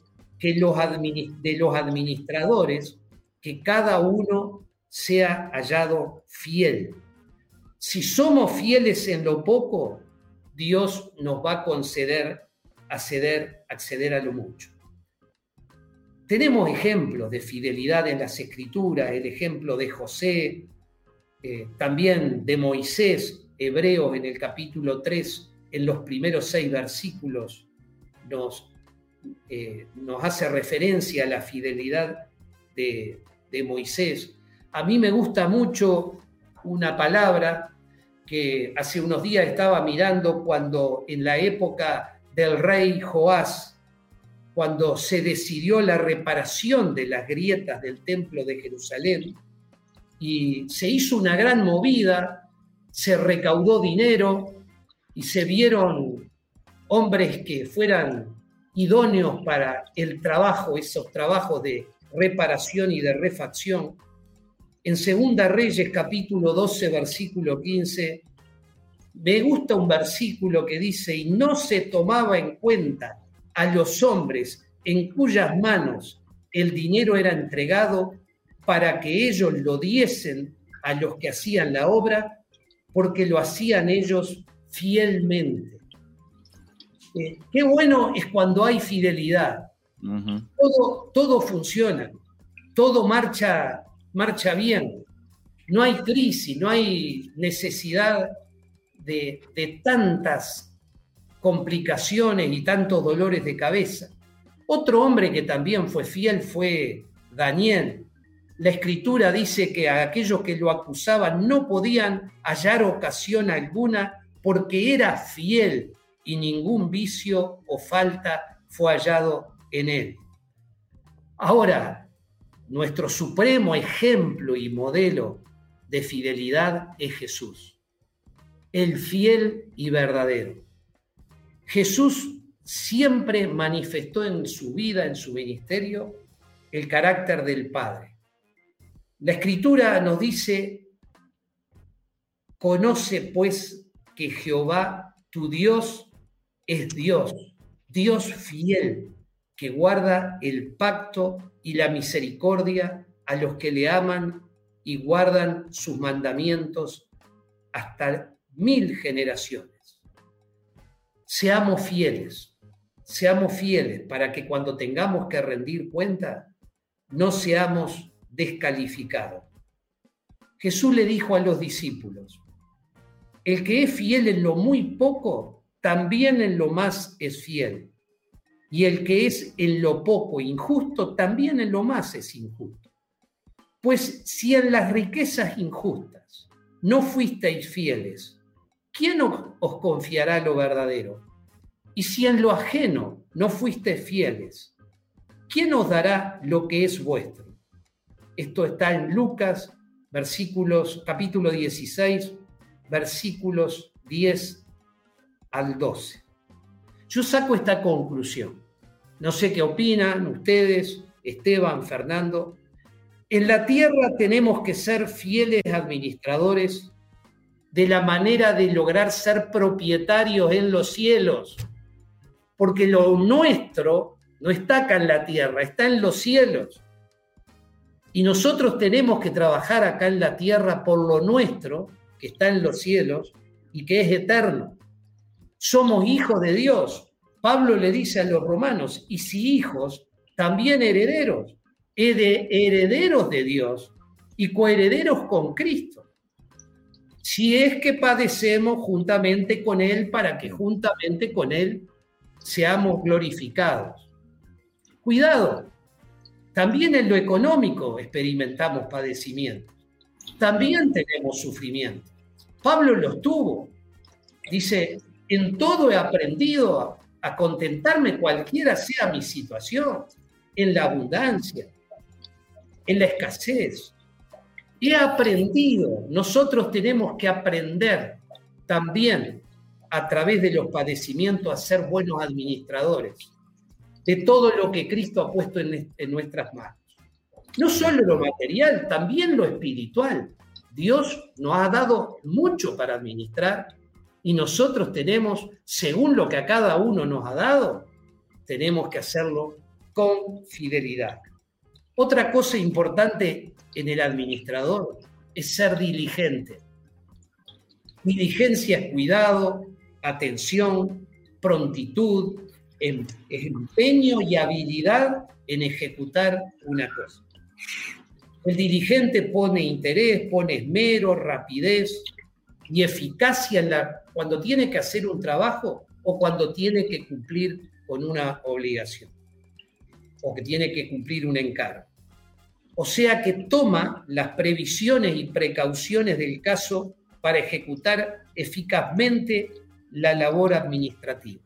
que los de los administradores que cada uno sea hallado fiel. Si somos fieles en lo poco, Dios nos va a conceder acceder, acceder a lo mucho. Tenemos ejemplos de fidelidad en las escrituras, el ejemplo de José, eh, también de Moisés, Hebreos en el capítulo 3, en los primeros seis versículos, nos, eh, nos hace referencia a la fidelidad de, de Moisés. A mí me gusta mucho una palabra que hace unos días estaba mirando cuando en la época del rey Joás, cuando se decidió la reparación de las grietas del templo de Jerusalén y se hizo una gran movida, se recaudó dinero y se vieron hombres que fueran idóneos para el trabajo, esos trabajos de reparación y de refacción. En Segunda Reyes capítulo 12, versículo 15, me gusta un versículo que dice, y no se tomaba en cuenta a los hombres en cuyas manos el dinero era entregado para que ellos lo diesen a los que hacían la obra, porque lo hacían ellos fielmente. Eh, qué bueno es cuando hay fidelidad. todo, todo funciona, todo marcha, marcha bien. No hay crisis, no hay necesidad de, de tantas complicaciones y tantos dolores de cabeza. Otro hombre que también fue fiel fue Daniel. La escritura dice que a aquellos que lo acusaban no podían hallar ocasión alguna porque era fiel y ningún vicio o falta fue hallado en él. Ahora, nuestro supremo ejemplo y modelo de fidelidad es Jesús, el fiel y verdadero. Jesús siempre manifestó en su vida, en su ministerio, el carácter del Padre. La escritura nos dice, conoce pues que Jehová, tu Dios, es Dios, Dios fiel, que guarda el pacto y la misericordia a los que le aman y guardan sus mandamientos hasta mil generaciones. Seamos fieles, seamos fieles para que cuando tengamos que rendir cuenta, no seamos descalificados. Jesús le dijo a los discípulos, el que es fiel en lo muy poco, también en lo más es fiel. Y el que es en lo poco injusto, también en lo más es injusto. Pues si en las riquezas injustas no fuisteis fieles, ¿quién os confiará lo verdadero? Y si en lo ajeno no fuisteis fieles, ¿quién os dará lo que es vuestro? Esto está en Lucas, versículos, capítulo 16, versículos 10 al 12. Yo saco esta conclusión. No sé qué opinan ustedes, Esteban, Fernando. En la tierra tenemos que ser fieles administradores de la manera de lograr ser propietarios en los cielos, porque lo nuestro no está acá en la tierra, está en los cielos. Y nosotros tenemos que trabajar acá en la tierra por lo nuestro, que está en los cielos y que es eterno somos hijos de Dios. Pablo le dice a los romanos, y si hijos, también herederos, herederos de Dios y coherederos con Cristo. Si es que padecemos juntamente con Él para que juntamente con Él seamos glorificados. Cuidado, también en lo económico experimentamos padecimientos. También tenemos sufrimiento. Pablo los tuvo. Dice, en todo he aprendido a, contentarme cualquiera sea mi situación, en la abundancia, en la escasez. He aprendido, nosotros tenemos que aprender también a través de los padecimientos a ser buenos administradores de todo lo que Cristo ha puesto en, en, nuestras manos. No solo lo material, también lo espiritual. Dios nos ha dado mucho para administrar y nosotros tenemos, según lo que a cada uno nos ha dado, tenemos que hacerlo con fidelidad. Otra cosa importante en el administrador es ser diligente. Diligencia es cuidado, atención, prontitud, em, empeño y habilidad en ejecutar una cosa. El diligente pone interés, pone esmero, rapidez y eficacia en la cuando tiene que hacer un trabajo o cuando tiene que cumplir con una obligación o que tiene que cumplir un encargo. O sea que toma las previsiones y precauciones del caso para ejecutar eficazmente la labor administrativa.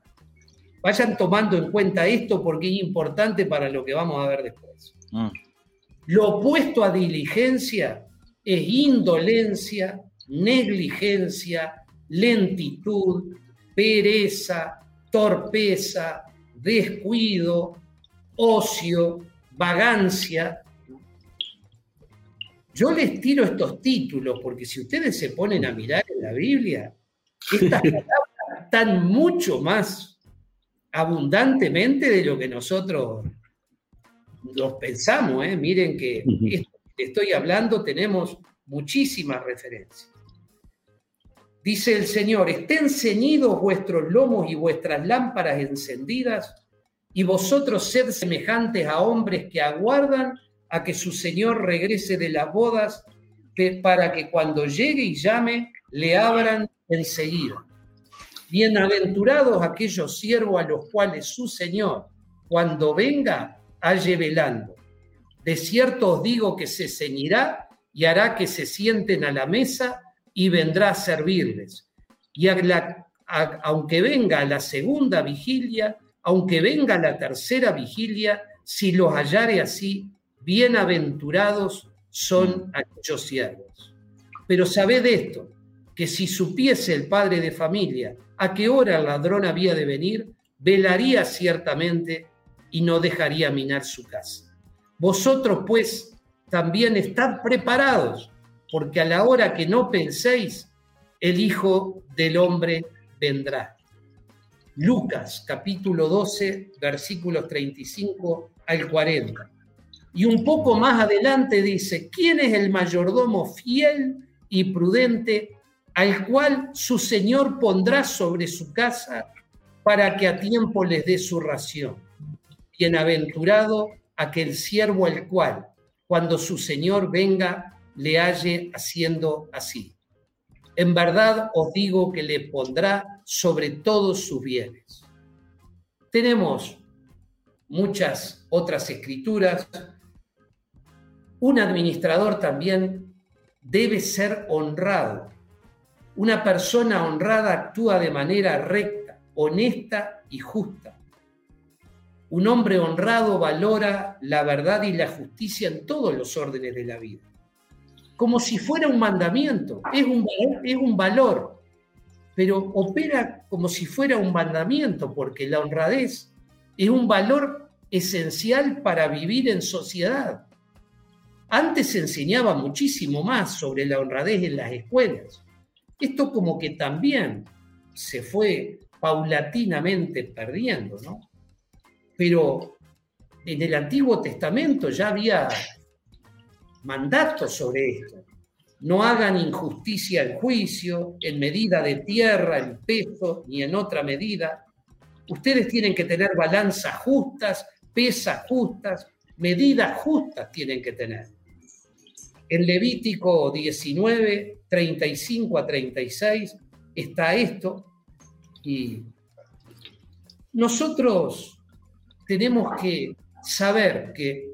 Vayan tomando en cuenta esto porque es importante para lo que vamos a ver después. Mm. Lo opuesto a diligencia es indolencia, negligencia, lentitud, pereza, torpeza, descuido, ocio, vagancia. Yo les tiro estos títulos porque si ustedes se ponen a mirar en la Biblia, estas palabras están mucho más abundantemente de lo que nosotros los pensamos. ¿eh? Miren que esto que estoy hablando tenemos muchísimas referencias. Dice el Señor, estén ceñidos vuestros lomos y vuestras lámparas encendidas, y vosotros sed semejantes a hombres que aguardan a que su Señor regrese de las bodas, para que cuando llegue y llame, le abran enseguida. Bienaventurados aquellos siervos a los cuales su Señor, cuando venga, halle velando. De cierto os digo que se ceñirá y hará que se sienten a la mesa y vendrá a servirles. Y aunque venga la segunda vigilia, aunque venga la tercera vigilia, si los hallare así, bienaventurados son aquellos siervos. Pero sabed esto, que si supiese el padre de familia a qué hora el ladrón había de venir, velaría ciertamente y no dejaría minar su casa. Vosotros pues también estad preparados, porque a la hora que no penséis, el Hijo del Hombre vendrá. Lucas capítulo 12, versículos 35 al 40. Y un poco más adelante dice, ¿quién es el mayordomo fiel y prudente al cual su Señor pondrá sobre su casa para que a tiempo les dé su ración? Bienaventurado aquel siervo al cual, cuando su Señor venga, le halle haciendo así. En verdad os digo que le pondrá sobre todos sus bienes. Tenemos muchas otras escrituras. Un administrador también debe ser honrado. Una persona honrada actúa de manera recta, honesta y justa. Un hombre honrado valora la verdad y la justicia en todos los órdenes de la vida como si fuera un mandamiento, es un, es un valor, pero opera como si fuera un mandamiento, porque la honradez es un valor esencial para vivir en sociedad. Antes se enseñaba muchísimo más sobre la honradez en las escuelas. Esto como que también se fue paulatinamente perdiendo, ¿no? Pero en el Antiguo Testamento ya había mandatos sobre esto. No hagan injusticia en juicio, en medida de tierra, en peso, ni en otra medida. Ustedes tienen que tener balanzas justas, pesas justas, medidas justas tienen que tener. En Levítico 19, 35 a 36 está esto y nosotros tenemos que saber que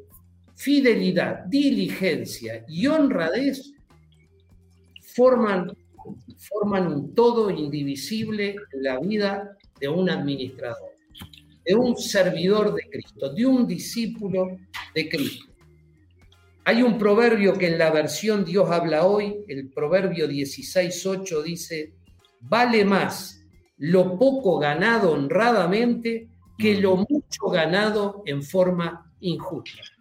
fidelidad, diligencia y honradez forman, forman un todo indivisible en la vida de un administrador, de un servidor de Cristo, de un discípulo de Cristo. Hay un proverbio que en la versión Dios habla hoy, el proverbio 16.8 dice, vale más lo poco ganado honradamente que lo mucho ganado en forma injusta.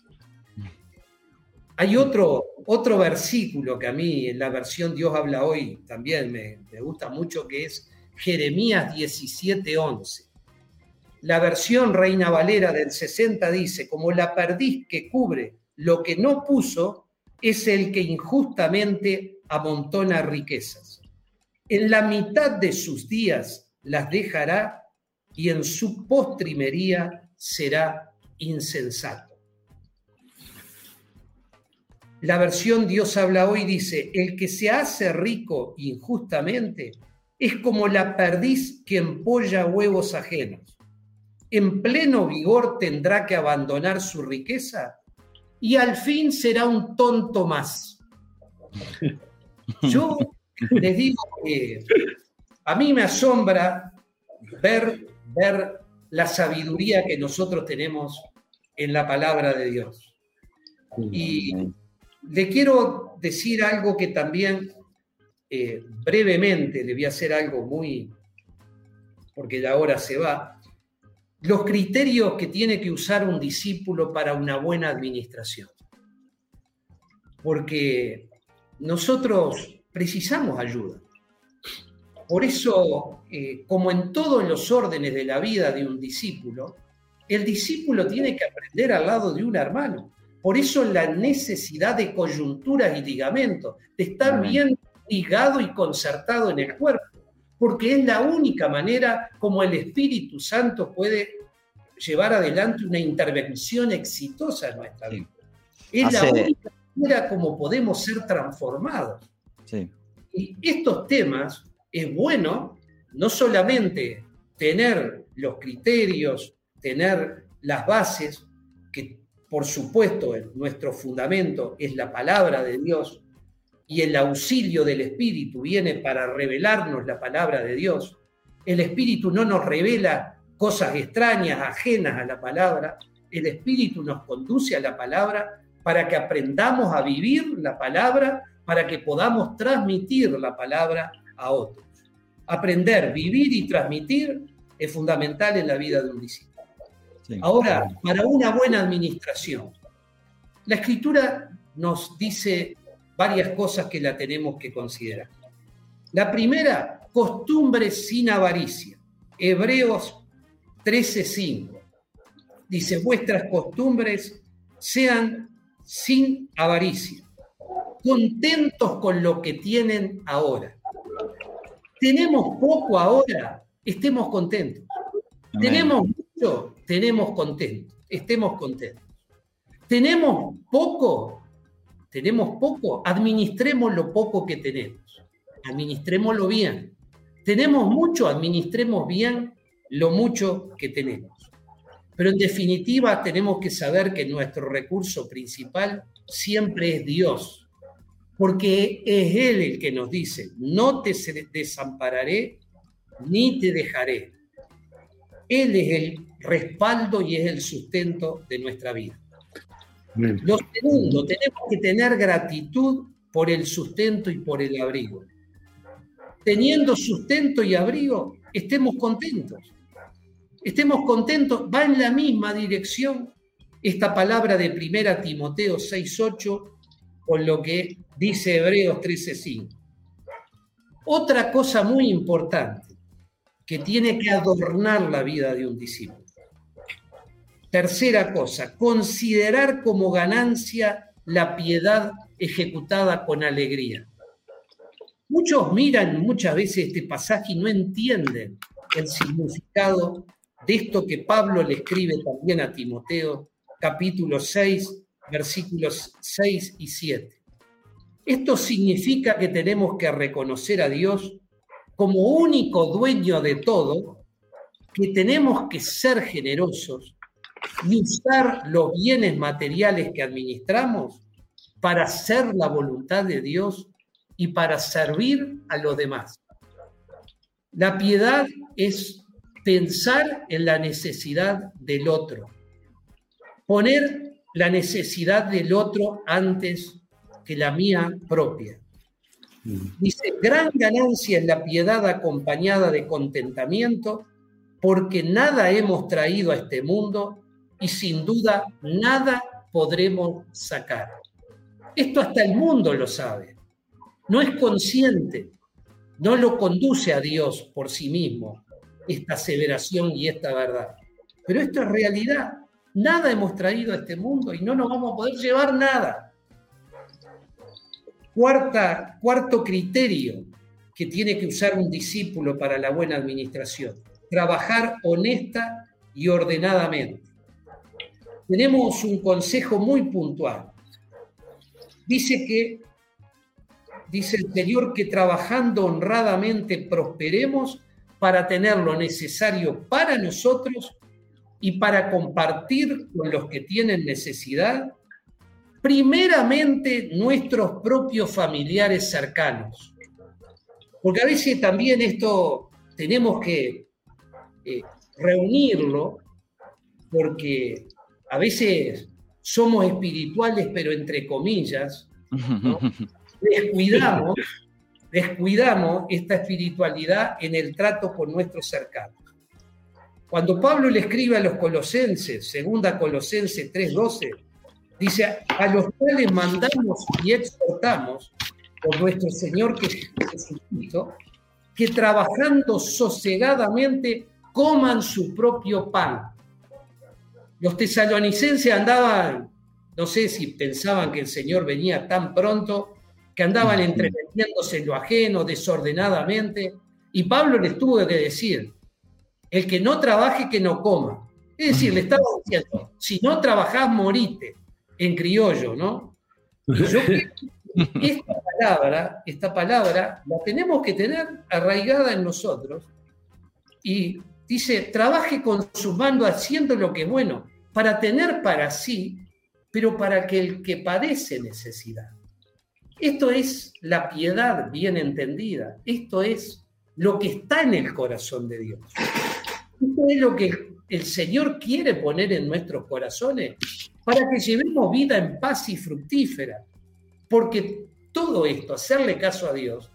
Hay otro, otro versículo que a mí en la versión Dios habla hoy también me, me gusta mucho, que es Jeremías 17:11. La versión Reina Valera del 60 dice, como la perdiz que cubre lo que no puso, es el que injustamente amontona riquezas. En la mitad de sus días las dejará y en su postrimería será insensato. La versión Dios habla hoy dice, el que se hace rico injustamente es como la perdiz que empolla huevos ajenos. En pleno vigor tendrá que abandonar su riqueza y al fin será un tonto más. Yo les digo que a mí me asombra ver, ver la sabiduría que nosotros tenemos en la palabra de Dios. Y le quiero decir algo que también eh, brevemente le voy a hacer algo muy, porque la hora se va, los criterios que tiene que usar un discípulo para una buena administración. Porque nosotros precisamos ayuda. Por eso, eh, como en todos los órdenes de la vida de un discípulo, el discípulo tiene que aprender al lado de un hermano. Por eso la necesidad de coyunturas y ligamentos, de estar bien ligado y concertado en el cuerpo, porque es la única manera como el Espíritu Santo puede llevar adelante una intervención exitosa en nuestra vida. Es la única manera como podemos ser transformados. Y estos temas es bueno no solamente tener los criterios, tener las bases, por supuesto nuestro fundamento es la palabra de Dios y el auxilio del Espíritu viene para revelarnos la palabra de Dios. El Espíritu no nos revela cosas extrañas, ajenas a la palabra. El Espíritu nos conduce a la palabra para que aprendamos a vivir la palabra, para que podamos transmitir la palabra a otros. Aprender, vivir y transmitir es fundamental en la vida de un discípulo. Ahora, para una buena administración, la escritura nos dice varias cosas que la tenemos que considerar. La primera, costumbres sin avaricia. Hebreos 13:5. Dice, vuestras costumbres sean sin avaricia, contentos con lo que tienen ahora. Tenemos poco ahora, estemos contentos. Tenemos mucho, tenemos contentos, estemos contentos. Tenemos poco, tenemos poco, administremos lo poco que tenemos, administrémoslo bien. Tenemos mucho, administremos bien lo mucho que tenemos. Pero en definitiva tenemos que saber que nuestro recurso principal siempre es Dios, porque es Él el que nos dice, no te desampararé ni te dejaré. Él es el respaldo y es el sustento de nuestra vida. Lo segundo, tenemos que tener gratitud por el sustento y por el abrigo. Teniendo sustento y abrigo, estemos contentos. Estemos contentos, va en la misma dirección esta palabra de primera Timoteo 6.8 con lo que dice Hebreos 13.5. Otra cosa muy importante que tiene que adornar la vida de un discípulo Tercera cosa, considerar como ganancia la piedad ejecutada con alegría. Muchos miran muchas veces este pasaje y no entienden el significado de esto que Pablo le escribe también a Timoteo, capítulo 6, versículos 6 y 7. Esto significa que tenemos que reconocer a Dios como único dueño de todo, que tenemos que ser generosos usar los bienes materiales que administramos para hacer la voluntad de Dios y para servir a los demás. La piedad es pensar en la necesidad del otro, poner la necesidad del otro antes que la mía propia. Dice, gran ganancia es la piedad acompañada de contentamiento, porque nada hemos traído a este mundo y sin duda nada podremos sacar. Esto hasta el mundo lo sabe. No es consciente, no lo conduce a Dios por sí mismo, esta aseveración y esta verdad. Pero esto es realidad. Nada hemos traído a este mundo y no nos vamos a poder llevar nada. Cuarta, cuarto criterio que tiene que usar un discípulo para la buena administración. Trabajar honesta y ordenadamente tenemos un consejo muy puntual. Dice que, dice el Señor, que trabajando honradamente prosperemos para tener lo necesario para nosotros y para compartir con los que tienen necesidad, primeramente nuestros propios familiares cercanos. Porque a veces también esto tenemos que eh, reunirlo, porque a veces somos espirituales, pero entre comillas, descuidamos, descuidamos esta espiritualidad en el trato con nuestros cercanos. Cuando Pablo le escribe a los colosenses, segunda Colosenses 3:12, dice, a los cuales mandamos y exhortamos por nuestro Señor Jesucristo, que trabajando sosegadamente coman su propio pan. Los tesalonicenses andaban, no sé si pensaban que el Señor venía tan pronto, que andaban entremetiéndose en lo ajeno desordenadamente, y Pablo les tuvo que decir, el que no trabaje, que no coma. Es decir, le estaba diciendo, si no trabajás, morite, en criollo, ¿no? Yo esta palabra, esta palabra la tenemos que tener arraigada en nosotros y dice, trabaje con sus manos haciendo lo que es bueno, para tener para sí, pero para que el que padece necesidad. Esto es la piedad bien entendida, esto es lo que está en el corazón de Dios. Esto es lo que el Señor quiere poner en nuestros corazones para que llevemos vida en paz y fructífera. Porque todo esto, hacerle caso a Dios,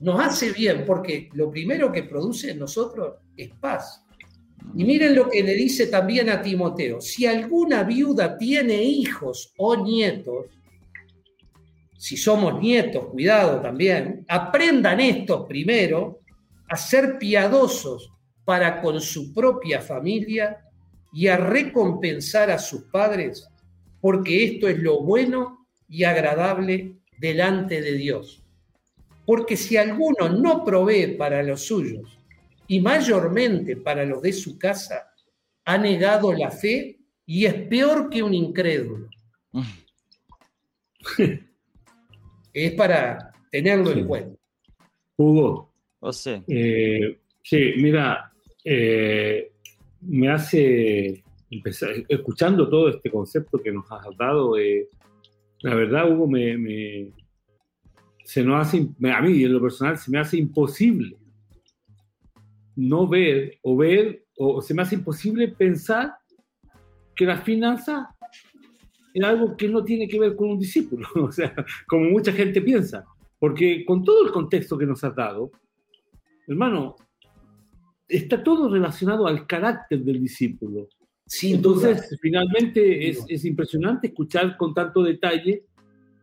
nos hace bien porque lo primero que produce en nosotros es paz. Y miren lo que le dice también a Timoteo, si alguna viuda tiene hijos o nietos, si somos nietos, cuidado también, aprendan estos primero a ser piadosos para con su propia familia y a recompensar a sus padres, porque esto es lo bueno y agradable delante de Dios. Porque si alguno no provee para los suyos, y mayormente para los de su casa, ha negado la fe y es peor que un incrédulo. es para tenerlo en cuenta. Hugo. O sea. Eh, sí, mira, eh, me hace empezar, escuchando todo este concepto que nos has dado, eh, la verdad, Hugo, me, se nos hace, a mí en lo personal se me hace imposible no ver o ver, o se me hace imposible pensar que la finanza es algo que no tiene que ver con un discípulo, o sea, como mucha gente piensa, porque con todo el contexto que nos has dado, hermano, está todo relacionado al carácter del discípulo. Entonces, finalmente es, impresionante escuchar con tanto detalle,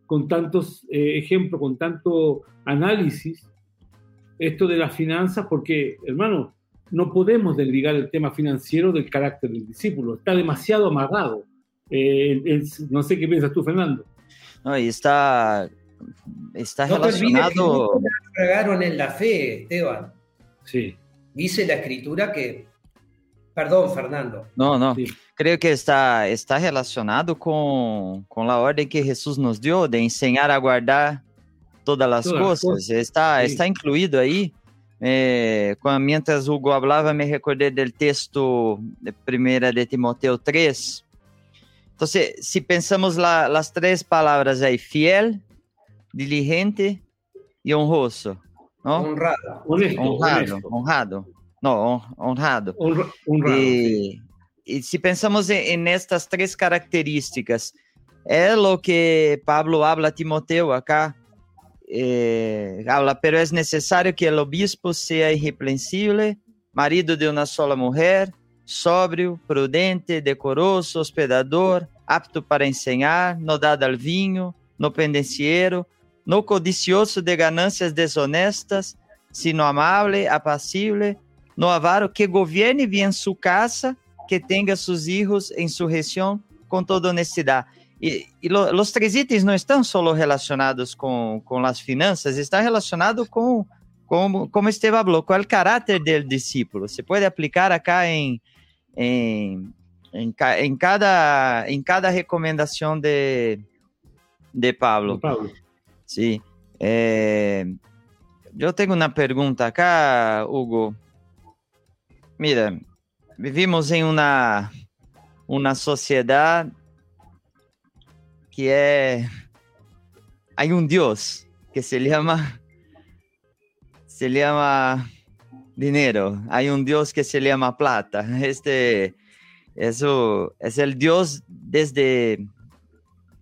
con tantos eh, ejemplos, con tanto análisis, esto de las finanzas, porque, hermano, no podemos desligar el tema financiero del carácter del discípulo, está demasiado amarrado. Eh, no sé qué piensas tú, Fernando. No, y está, está relacionado. Te en la fe, Esteban. Sí. Dice la escritura que. Perdón, Fernando. No, no. Creo que está, está relacionado con, con la orden que Jesús nos dio de enseñar a guardar todas as coisas. Está, está incluído aí. É, mientras Hugo falava, me recordei do texto de 1 de Timoteo 3. Então, se, se pensamos lá, as três palavras aí, fiel, diligente e honroso. ¿no? Honrado. Honesto, honrado, honesto. honrado. No, honrado. Honra, honrado y, y, si pensamos en, en, estas tres características, es lo que Pablo habla a Timoteo acá. Eh, habla, pero es necesario que el obispo sea irreprensible, marido de una sola mujer, sóbrio, prudente, decoroso, hospedador, apto para enseñar, no dado al vinho, no pendenciero, no codicioso de ganancias desonestas, sino amable, apacible, no avaro, que gobierne bien su casa, que tenga sus hijos en sujeción con toda honestidad. E, e lo, três itens não estão só relacionados com, com as finanças, está relacionado com, com como Esteban falou, com o caráter do discípulo. Se pode aplicar acá em, em, em, em, cada, em cada recomendação de, de Pablo. De Pablo. Sim. É, eu tenho uma pergunta acá, Hugo. Mira, vivimos em uma, uma sociedade hay un Dios que se llama se llama dinero, hay un Dios que se llama plata. Este es el Dios desde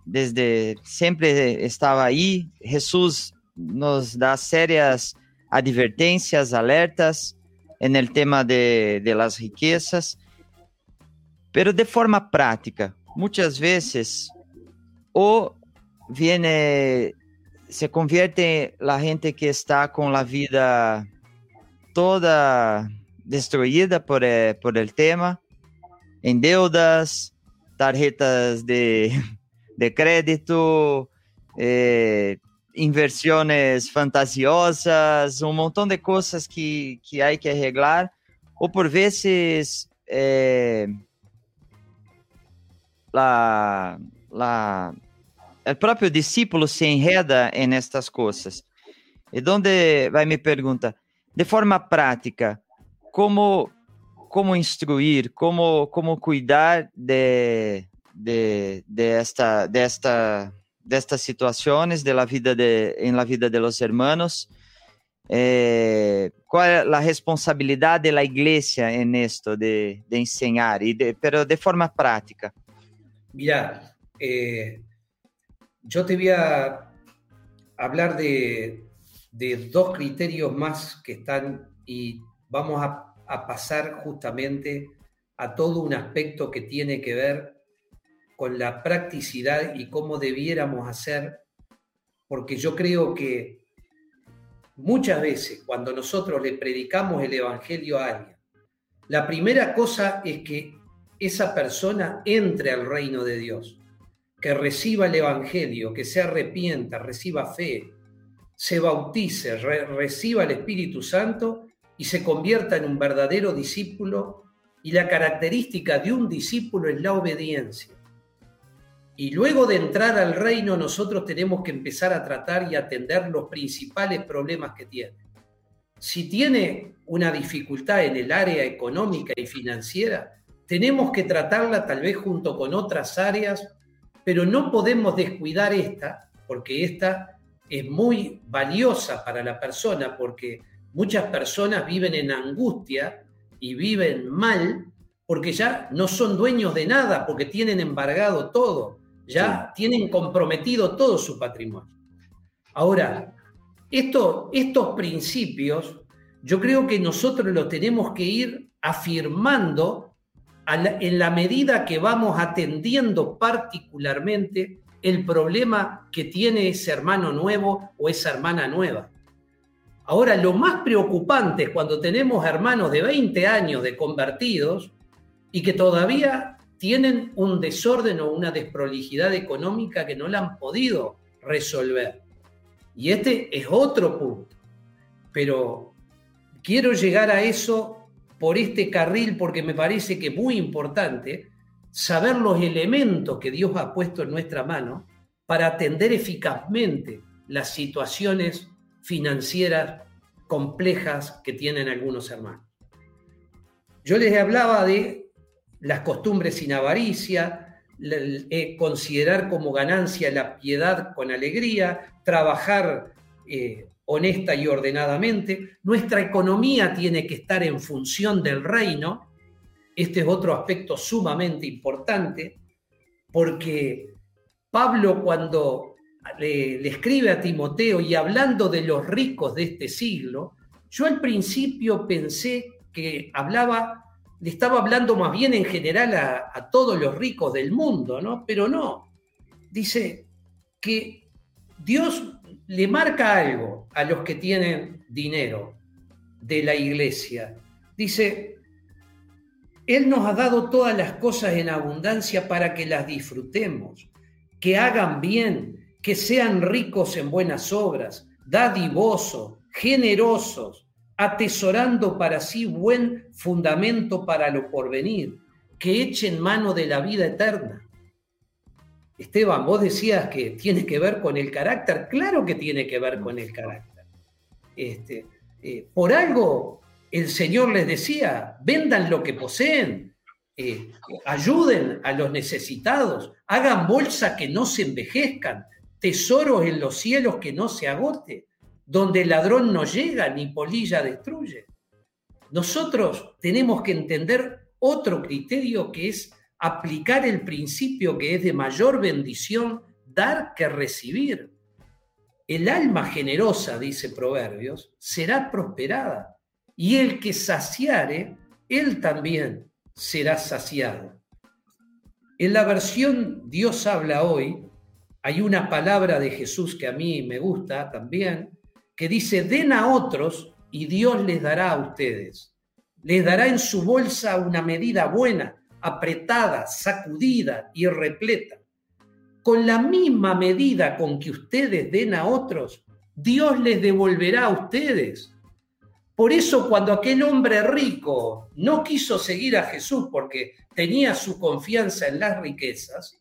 desde siempre estaba ahí. Jesús nos da serias advertencias, alertas en el tema de las riquezas, pero de forma práctica. Muchas veces o viene, se convierte la gente que está con la vida toda destruida por, eh, el tema, en deudas, tarjetas de, de crédito, eh, inversiones fantasiosas, un montón de cosas que, que hay que arreglar, o por veces eh, la, el propio discípulo se enreda en estas cosas. Y donde va mi pregunta, de forma práctica, ¿cómo, cómo instruir, cómo, cómo cuidar de, de, de, esta, de, esta, estas de la vida de, la vida de los hermanos? Eh, ¿Cuál es la responsabilidad de la iglesia en esto, de, de enseñar, y de, pero de forma práctica? Mira, eh, yo te voy a hablar de, dos criterios más que están y vamos a, pasar justamente a todo un aspecto que tiene que ver con la practicidad y cómo debiéramos hacer, porque yo creo que muchas veces cuando nosotros le predicamos el Evangelio a alguien, la primera cosa es que esa persona entre al reino de Dios, que reciba el Evangelio, que se arrepienta, reciba fe, se bautice, reciba el Espíritu Santo y se convierta en un verdadero discípulo. Y la característica de un discípulo es la obediencia. Y luego de entrar al reino nosotros tenemos que empezar a tratar y atender los principales problemas que tiene. Si tiene una dificultad en el área económica y financiera, tenemos que tratarla tal vez junto con otras áreas, pero no podemos descuidar esta, porque esta es muy valiosa para la persona, porque muchas personas viven en angustia y viven mal porque ya no son dueños de nada, porque tienen embargado todo, ya tienen comprometido todo su patrimonio. Ahora, esto, estos principios yo creo que nosotros los tenemos que ir afirmando en la medida que vamos atendiendo particularmente el problema que tiene ese hermano nuevo o esa hermana nueva. Ahora, lo más preocupante es cuando tenemos hermanos de 20 años de convertidos y que todavía tienen un desorden o una desprolijidad económica que no la han podido resolver. Y este es otro punto. Pero quiero llegar a eso por este carril porque me parece que es muy importante saber los elementos que Dios ha puesto en nuestra mano para atender eficazmente las situaciones financieras complejas que tienen algunos hermanos. Yo les hablaba de las costumbres sin avaricia, eh, considerar como ganancia la piedad con alegría, trabajar eh, honesta y ordenadamente. Nuestra economía tiene que estar en función del reino. Este es otro aspecto sumamente importante, porque Pablo cuando le, escribe a Timoteo y hablando de los ricos de este siglo, yo al principio pensé que hablaba, le estaba hablando más bien en general a, a todos los ricos del mundo, ¿no? Pero no, dice que Dios le marca algo a los que tienen dinero de la iglesia. Dice, Él nos ha dado todas las cosas en abundancia para que las disfrutemos, que hagan bien, que sean ricos en buenas obras, dadivosos, generosos, atesorando para sí buen fundamento para lo porvenir, que echen mano de la vida eterna Esteban, vos decías que tiene que ver con el carácter. Claro que tiene que ver con el carácter. Este, eh, por algo el Señor les decía, vendan lo que poseen, eh, ayuden a los necesitados, hagan bolsas que no se envejezcan, tesoros en los cielos que no se agote, donde el ladrón no llega ni polilla destruye. Nosotros tenemos que entender otro criterio que es aplicar el principio que es de mayor bendición dar que recibir. El alma generosa, dice Proverbios, será prosperada y el que saciare, él también será saciado. En la versión Dios habla hoy, hay una palabra de Jesús que a mí me gusta también, que dice, den a otros y Dios les dará a ustedes. Les dará en su bolsa una medida buena, apretada, sacudida y repleta. Con la misma medida con que ustedes den a otros, Dios les devolverá a ustedes. Por eso cuando aquel hombre rico no quiso seguir a Jesús porque tenía su confianza en las riquezas,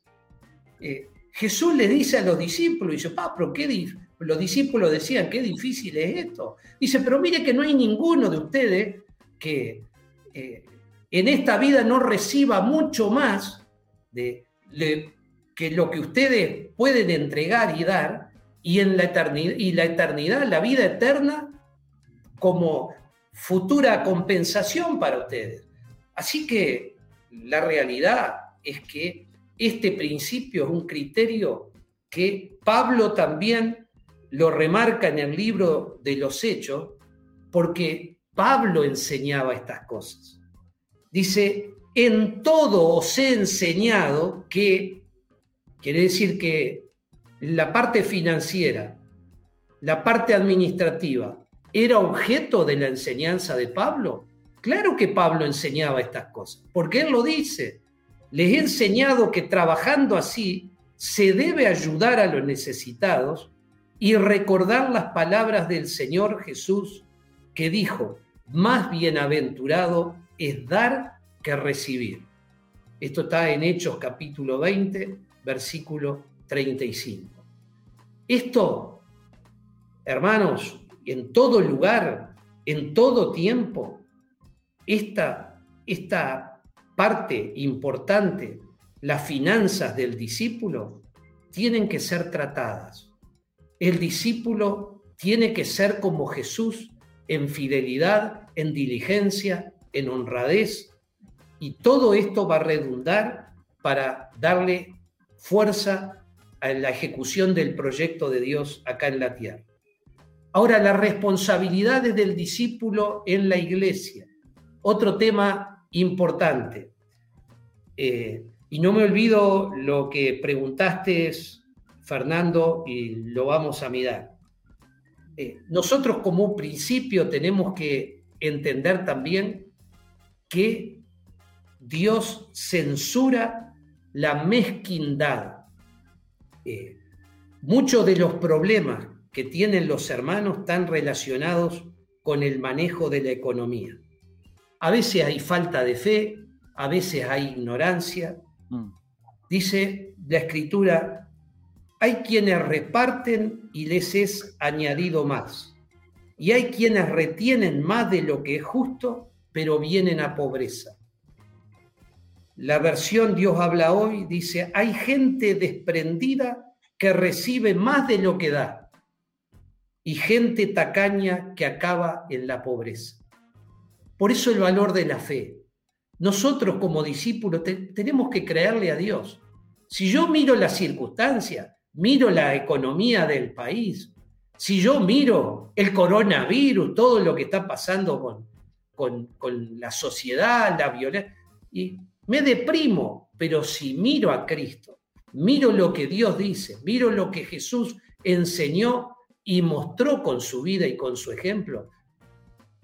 eh, Jesús le dice a los discípulos, dice, pero ¿qué los discípulos decían, qué difícil es esto. Dice, pero mire que no hay ninguno de ustedes que eh, en esta vida no reciba mucho más de, que lo que ustedes pueden entregar y dar, y en la eternidad, y la eternidad, la vida eterna, como futura compensación para ustedes. Así que la realidad es que este principio es un criterio que Pablo también lo remarca en el libro de los Hechos, porque Pablo enseñaba estas cosas. Dice, en todo os he enseñado que, quiere decir que la parte financiera, la parte administrativa, era objeto de la enseñanza de Pablo? Claro que Pablo enseñaba estas cosas, porque él lo dice. Les he enseñado que trabajando así se debe ayudar a los necesitados y recordar las palabras del Señor Jesús que dijo, más bienaventurado es dar que recibir. Esto está en Hechos capítulo 20, versículo 35. Esto, hermanos, en todo lugar, en todo tiempo, esta, esta parte importante, las finanzas del discípulo, tienen que ser tratadas. El discípulo tiene que ser como Jesús en fidelidad, en diligencia, en honradez, y todo esto va a redundar para darle fuerza a la ejecución del proyecto de Dios acá en la tierra. Ahora, las responsabilidades del discípulo en la iglesia. Otro tema importante. Eh, y no me olvido lo que preguntaste, Fernando, y lo vamos a mirar. Eh, nosotros como principio tenemos que entender también que Dios censura la mezquindad. Eh, muchos de los problemas que tienen los hermanos están relacionados con el manejo de la economía. A veces hay falta de fe, a veces hay ignorancia. Mm. Dice la escritura, hay quienes reparten y les es añadido más. Y hay quienes retienen más de lo que es justo, pero vienen a pobreza. La versión Dios habla hoy dice, hay gente desprendida que recibe más de lo que da y gente tacaña que acaba en la pobreza. Por eso el valor de la fe. Nosotros como discípulos tenemos que creerle a Dios. Si yo miro las circunstancias, miro la economía del país, si yo miro el coronavirus, todo lo que está pasando con, con, con la sociedad, la violencia, y me deprimo, pero si miro a Cristo, miro lo que Dios dice, miro lo que Jesús enseñó y mostró con su vida y con su ejemplo,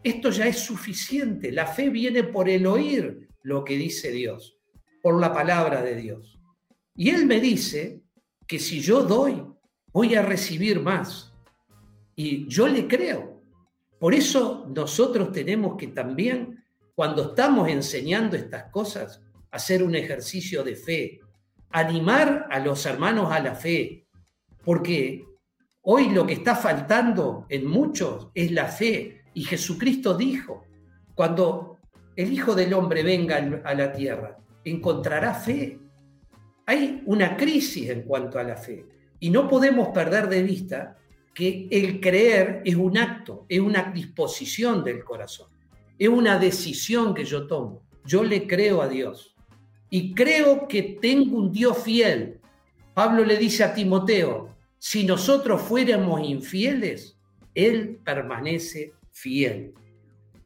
esto ya es suficiente. La fe viene por el oír lo que dice Dios, por la palabra de Dios. Y Él me dice que si yo doy, voy a recibir más. Y yo le creo. Por eso nosotros tenemos que también, cuando estamos enseñando estas cosas, hacer un ejercicio de fe, animar a los hermanos a la fe, porque Hoy lo que está faltando en muchos es la fe. Y Jesucristo dijo, cuando el Hijo del Hombre venga a la tierra, encontrará fe. Hay una crisis en cuanto a la fe. Y no podemos perder de vista que el creer es un acto, es una disposición del corazón, es una decisión que yo tomo. Yo le creo a Dios y creo que tengo un Dios fiel. Pablo le dice a Timoteo, si nosotros fuéramos infieles, Él permanece fiel.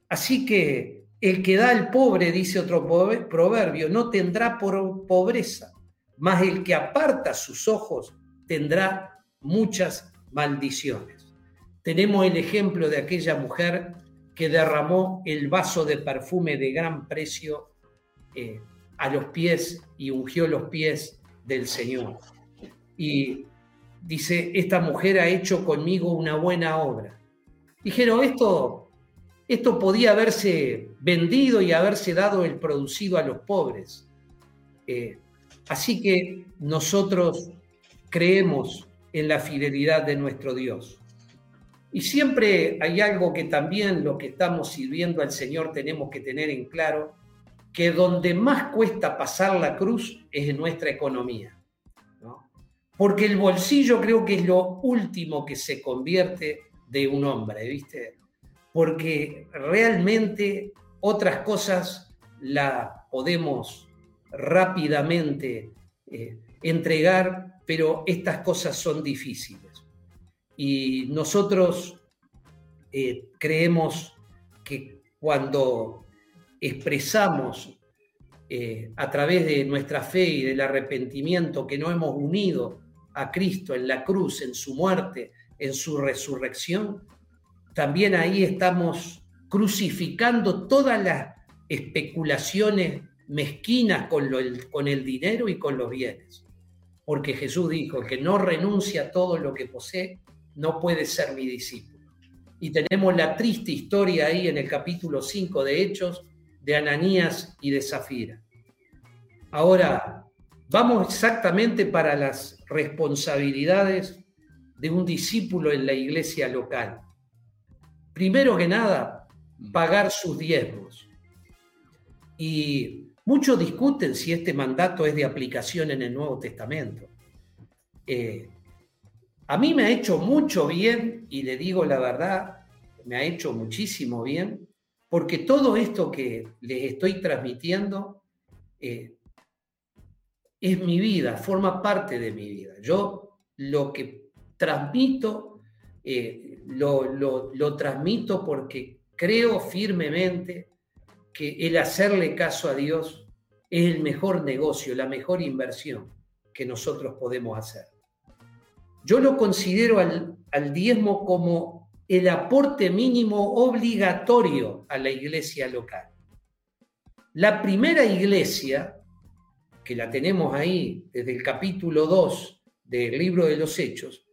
Así que el que da al pobre, dice otro proverbio, no tendrá por pobreza, mas el que aparta sus ojos tendrá muchas maldiciones. Tenemos el ejemplo de aquella mujer que derramó el vaso de perfume de gran precio eh, a los pies y ungió los pies del Señor. Y dice, esta mujer ha hecho conmigo una buena obra. Dijeron, esto, esto podía haberse vendido y haberse dado el producido a los pobres. Eh, así que nosotros creemos en la fidelidad de nuestro Dios. Y siempre hay algo que también los que estamos sirviendo al Señor tenemos que tener en claro, que donde más cuesta pasar la cruz es en nuestra economía. Porque el bolsillo creo que es lo último que se convierte de un hombre, ¿viste? Porque realmente otras cosas las podemos rápidamente eh, entregar, pero estas cosas son difíciles. Y nosotros eh, creemos que cuando expresamos eh, a través de nuestra fe y del arrepentimiento que no hemos unido a Cristo en la cruz, en su muerte, en su resurrección, también ahí estamos crucificando todas las especulaciones mezquinas con, con el dinero y con los bienes. Porque Jesús dijo que no renuncia a todo lo que posee, no puede ser mi discípulo. Y tenemos la triste historia ahí en el capítulo 5 de Hechos de Ananías y de Zafira. Ahora, vamos exactamente para las responsabilidades de un discípulo en la iglesia local. Primero que nada, pagar sus diezmos. Y muchos discuten si este mandato es de aplicación en el Nuevo Testamento. Eh, a mí me ha hecho mucho bien, y le digo la verdad, me ha hecho muchísimo bien, porque todo esto que les estoy transmitiendo eh, es mi vida, forma parte de mi vida. Yo lo que transmito, eh, lo, lo transmito porque creo firmemente que el hacerle caso a Dios es el mejor negocio, la mejor inversión que nosotros podemos hacer. Yo lo considero al, diezmo como el aporte mínimo obligatorio a la iglesia local. La primera iglesia, que la tenemos ahí desde el capítulo 2 del libro de los Hechos,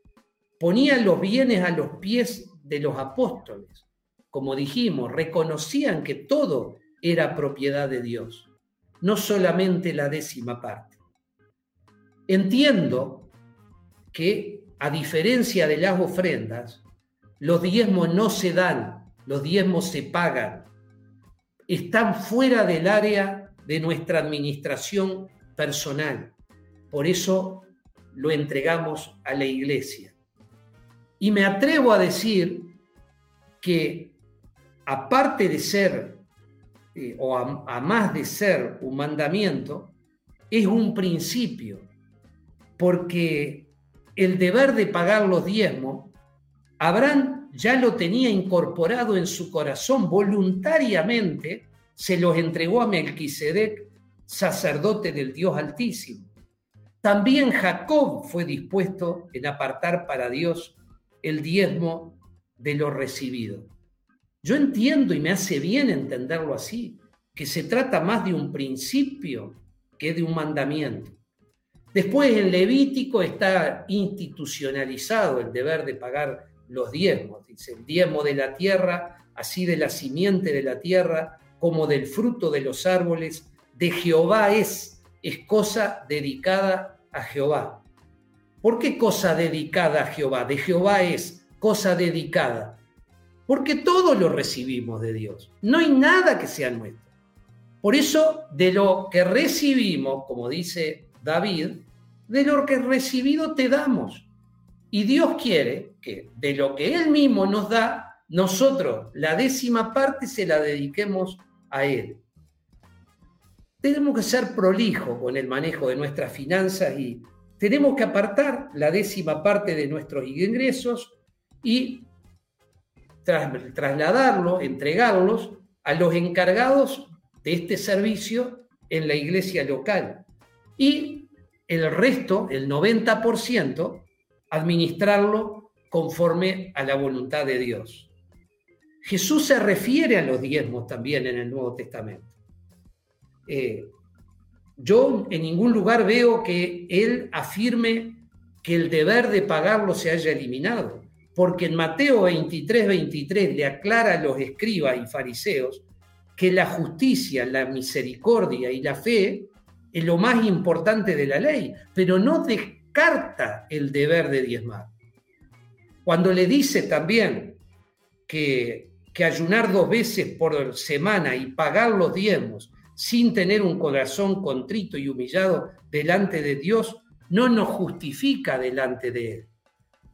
ponía los bienes a los pies de los apóstoles. Como dijimos, reconocían que todo era propiedad de Dios, no solamente la décima parte. Entiendo que a diferencia de las ofrendas, los diezmos no se dan, los diezmos se pagan. Están fuera del área de nuestra administración personal. Por eso lo entregamos a la iglesia. Y me atrevo a decir que aparte de ser, eh, o a más de ser un mandamiento, es un principio, porque el deber de pagar los diezmos, Abraham ya lo tenía incorporado en su corazón voluntariamente, se los entregó a Melquisedec, sacerdote del Dios Altísimo. También Jacob fue dispuesto en apartar para Dios el diezmo de lo recibido. Yo entiendo y me hace bien entenderlo así, que se trata más de un principio que de un mandamiento. Después en Levítico está institucionalizado el deber de pagar los diezmos. Dice, el diezmo de la tierra, así de la simiente de la tierra como del fruto de los árboles, de Jehová es, es cosa dedicada a Jehová. ¿Por qué cosa dedicada a Jehová? De Jehová es cosa dedicada. Porque todo lo recibimos de Dios. No hay nada que sea nuestro. Por eso, de lo que recibimos, como dice David, de lo que recibido te damos. Y Dios quiere que de lo que Él mismo nos da, nosotros la décima parte se la dediquemos a Él. Tenemos que ser prolijos con el manejo de nuestras finanzas y tenemos que apartar la décima parte de nuestros ingresos y trasladarlo, entregarlos a los encargados de este servicio en la iglesia local y el resto, el 90%, administrarlo conforme a la voluntad de Dios. Jesús se refiere a los diezmos también en el Nuevo Testamento. Eh, yo en ningún lugar veo que él afirme que el deber de pagarlo se haya eliminado, porque en Mateo 23, 23 le aclara a los escribas y fariseos que la justicia, la misericordia y la fe es lo más importante de la ley, pero no descarta el deber de diezmar. Cuando le dice también que, que ayunar dos veces por semana y pagar los diezmos sin tener un corazón contrito y humillado delante de Dios, no nos justifica delante de Él.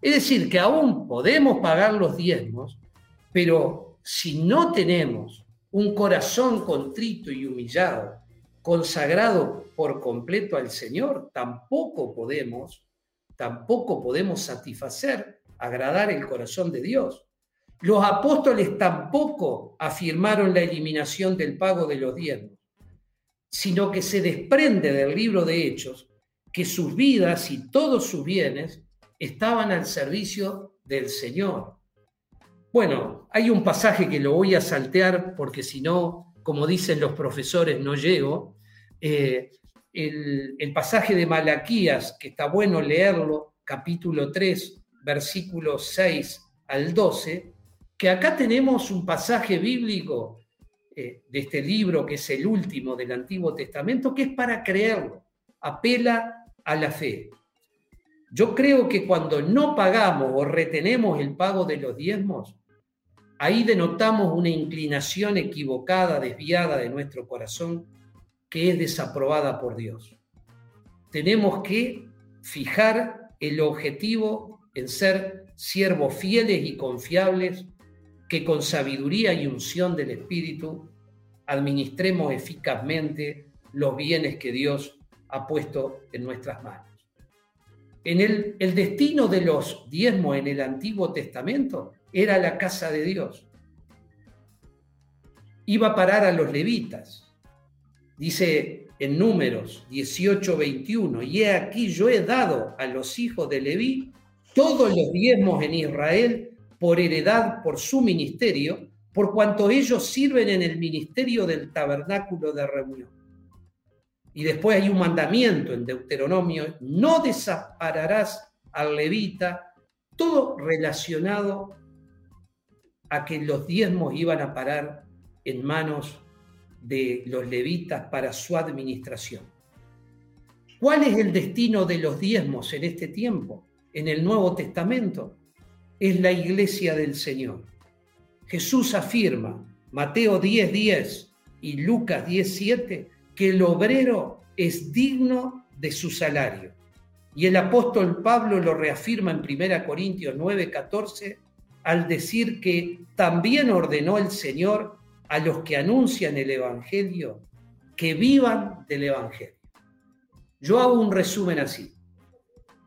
Es decir, que aún podemos pagar los diezmos, pero si no tenemos un corazón contrito y humillado, consagrado por completo al Señor, tampoco podemos, tampoco podemos satisfacer, agradar el corazón de Dios. Los apóstoles tampoco afirmaron la eliminación del pago de los diezmos sino que se desprende del libro de Hechos que sus vidas y todos sus bienes estaban al servicio del Señor. Bueno, hay un pasaje que lo voy a saltear porque si no, como dicen los profesores, no llego. Eh, el, pasaje de Malaquías, que está bueno leerlo, capítulo 3, versículos 6 al 12, que acá tenemos un pasaje bíblico eh, de este libro, que es el último del Antiguo Testamento, que es para creerlo, apela a la fe. Yo creo que cuando no pagamos o retenemos el pago de los diezmos, ahí denotamos una inclinación equivocada, desviada de nuestro corazón, que es desaprobada por Dios. Tenemos que fijar el objetivo en ser siervos fieles y confiables que con sabiduría y unción del Espíritu administremos eficazmente los bienes que Dios ha puesto en nuestras manos. En el, el destino de los diezmos en el Antiguo Testamento era la casa de Dios. Iba a parar a los levitas. Dice en números 18, 21, y he aquí yo he dado a los hijos de Leví todos los diezmos en Israel por heredad por su ministerio, por cuanto ellos sirven en el ministerio del tabernáculo de reunión. Y después hay un mandamiento en Deuteronomio, no desampararás al levita, todo relacionado a que los diezmos iban a parar en manos de los levitas para su administración. ¿Cuál es el destino de los diezmos en este tiempo, en el Nuevo Testamento? es la iglesia del Señor. Jesús afirma, Mateo 10:10 10 y Lucas 10:7, que el obrero es digno de su salario. Y el apóstol Pablo lo reafirma en 1 Corintios 9:14 al decir que también ordenó el Señor a los que anuncian el Evangelio que vivan del Evangelio. Yo hago un resumen así.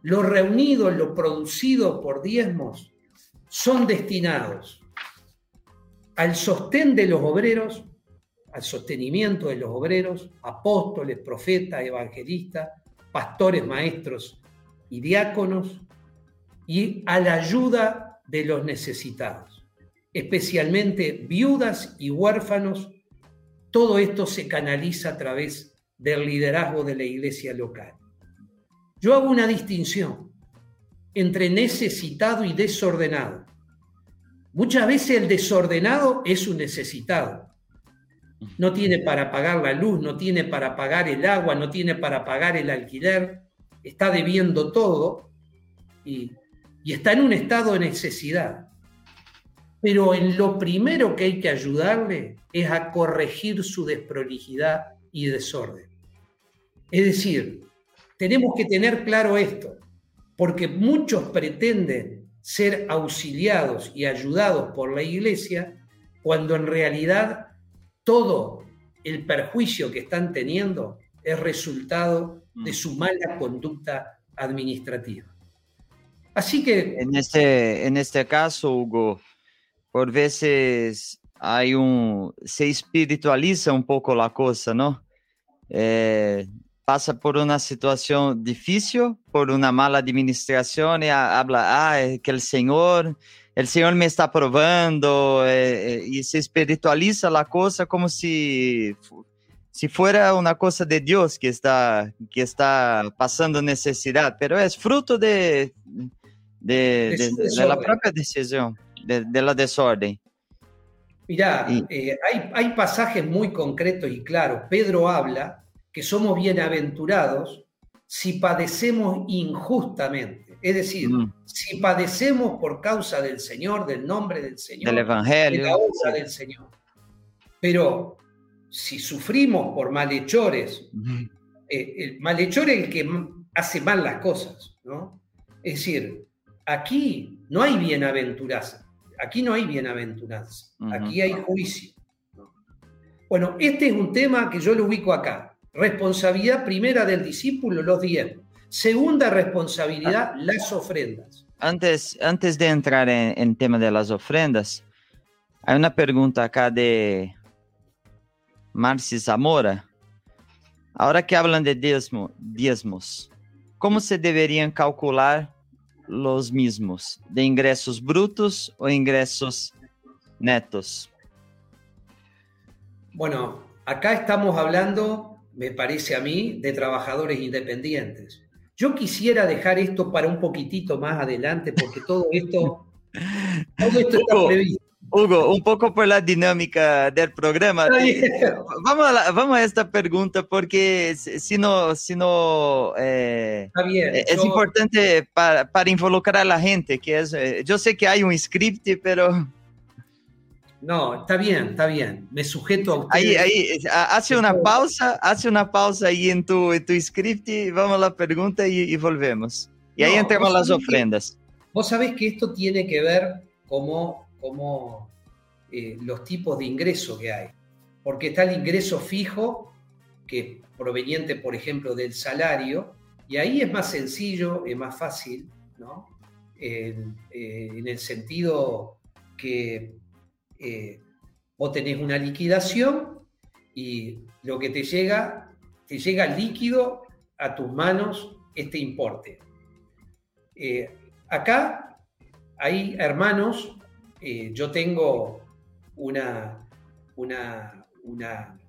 Lo reunido, lo producido por diezmos, son destinados al sostén de los obreros, al sostenimiento de los obreros, apóstoles, profetas, evangelistas, pastores, maestros y diáconos, y a la ayuda de los necesitados, especialmente viudas y huérfanos. Todo esto se canaliza a través del liderazgo de la iglesia local. Yo hago una distinción entre necesitado y desordenado. Muchas veces el desordenado es un necesitado. No tiene para pagar la luz, no tiene para pagar el agua, no tiene para pagar el alquiler, está debiendo todo y, está en un estado de necesidad. Pero en lo primero que hay que ayudarle es a corregir su desprolijidad y desorden. Es decir, tenemos que tener claro esto porque muchos pretenden ser auxiliados y ayudados por la iglesia cuando en realidad todo el perjuicio que están teniendo es resultado de mm. su mala conducta administrativa. Así que... En este, en este caso, Hugo, por veces hay un, se espiritualiza un poco la cosa, ¿no? Eh, pasa por una situación difícil, por una mala administración y habla, ah, es que el Señor, el Señor me está probando eh, eh, y se espiritualiza la cosa como si, si fuera una cosa de Dios que está, que está pasando necesidad, pero es fruto de, de, de, de la propia decisión, de, la desorden. Mirá, eh, hay, hay pasajes muy concretos y claros. Pedro habla que somos bienaventurados si padecemos injustamente. Es decir, mm. si padecemos por causa del Señor, del nombre del Señor, del Evangelio, de la obra del Señor. Pero si sufrimos por malhechores, eh, el malhechor es el que hace mal las cosas, ¿no? Es decir, aquí no hay bienaventuranza, aquí no hay bienaventuranza, aquí hay juicio. Bueno, este es un tema que yo lo ubico acá. Responsabilidad primera del discípulo, los diez. Segunda responsabilidad, ah. las ofrendas. Antes, antes de entrar en, en tema de las ofrendas, hay una pregunta acá de Marci Zamora. Ahora que hablan de diezmo, diezmos, ¿cómo se deberían calcular los mismos? ¿De ingresos brutos o ingresos netos? Bueno, acá estamos hablando me parece a mí, de trabajadores independientes. Yo quisiera dejar esto para un poquitito más adelante, porque todo esto, todo esto está previsto. Hugo, un poco por la dinámica del programa. Vamos a, vamos a esta pregunta porque si no, si no eh, es importante para, para, involucrar a la gente, que es, eh, yo sé que hay un script, pero no, está bien, está bien. Me sujeto a usted. Ahí, ahí, hace una pausa, hace una pausa ahí en tu, en tu script y vamos a la pregunta y, volvemos. Y ahí entramos las ofrendas. vos sabés que esto tiene que ver como, como eh, los tipos de ingreso que hay. Porque está el ingreso fijo, que es proveniente, por ejemplo, del salario, y ahí es más sencillo, es más fácil, ¿no? en eh, el sentido que eh, vos tenés una liquidación y lo que te llega, te llega líquido a tus manos este importe. Eh, acá hay hermanos, eh, yo tengo una, una, una,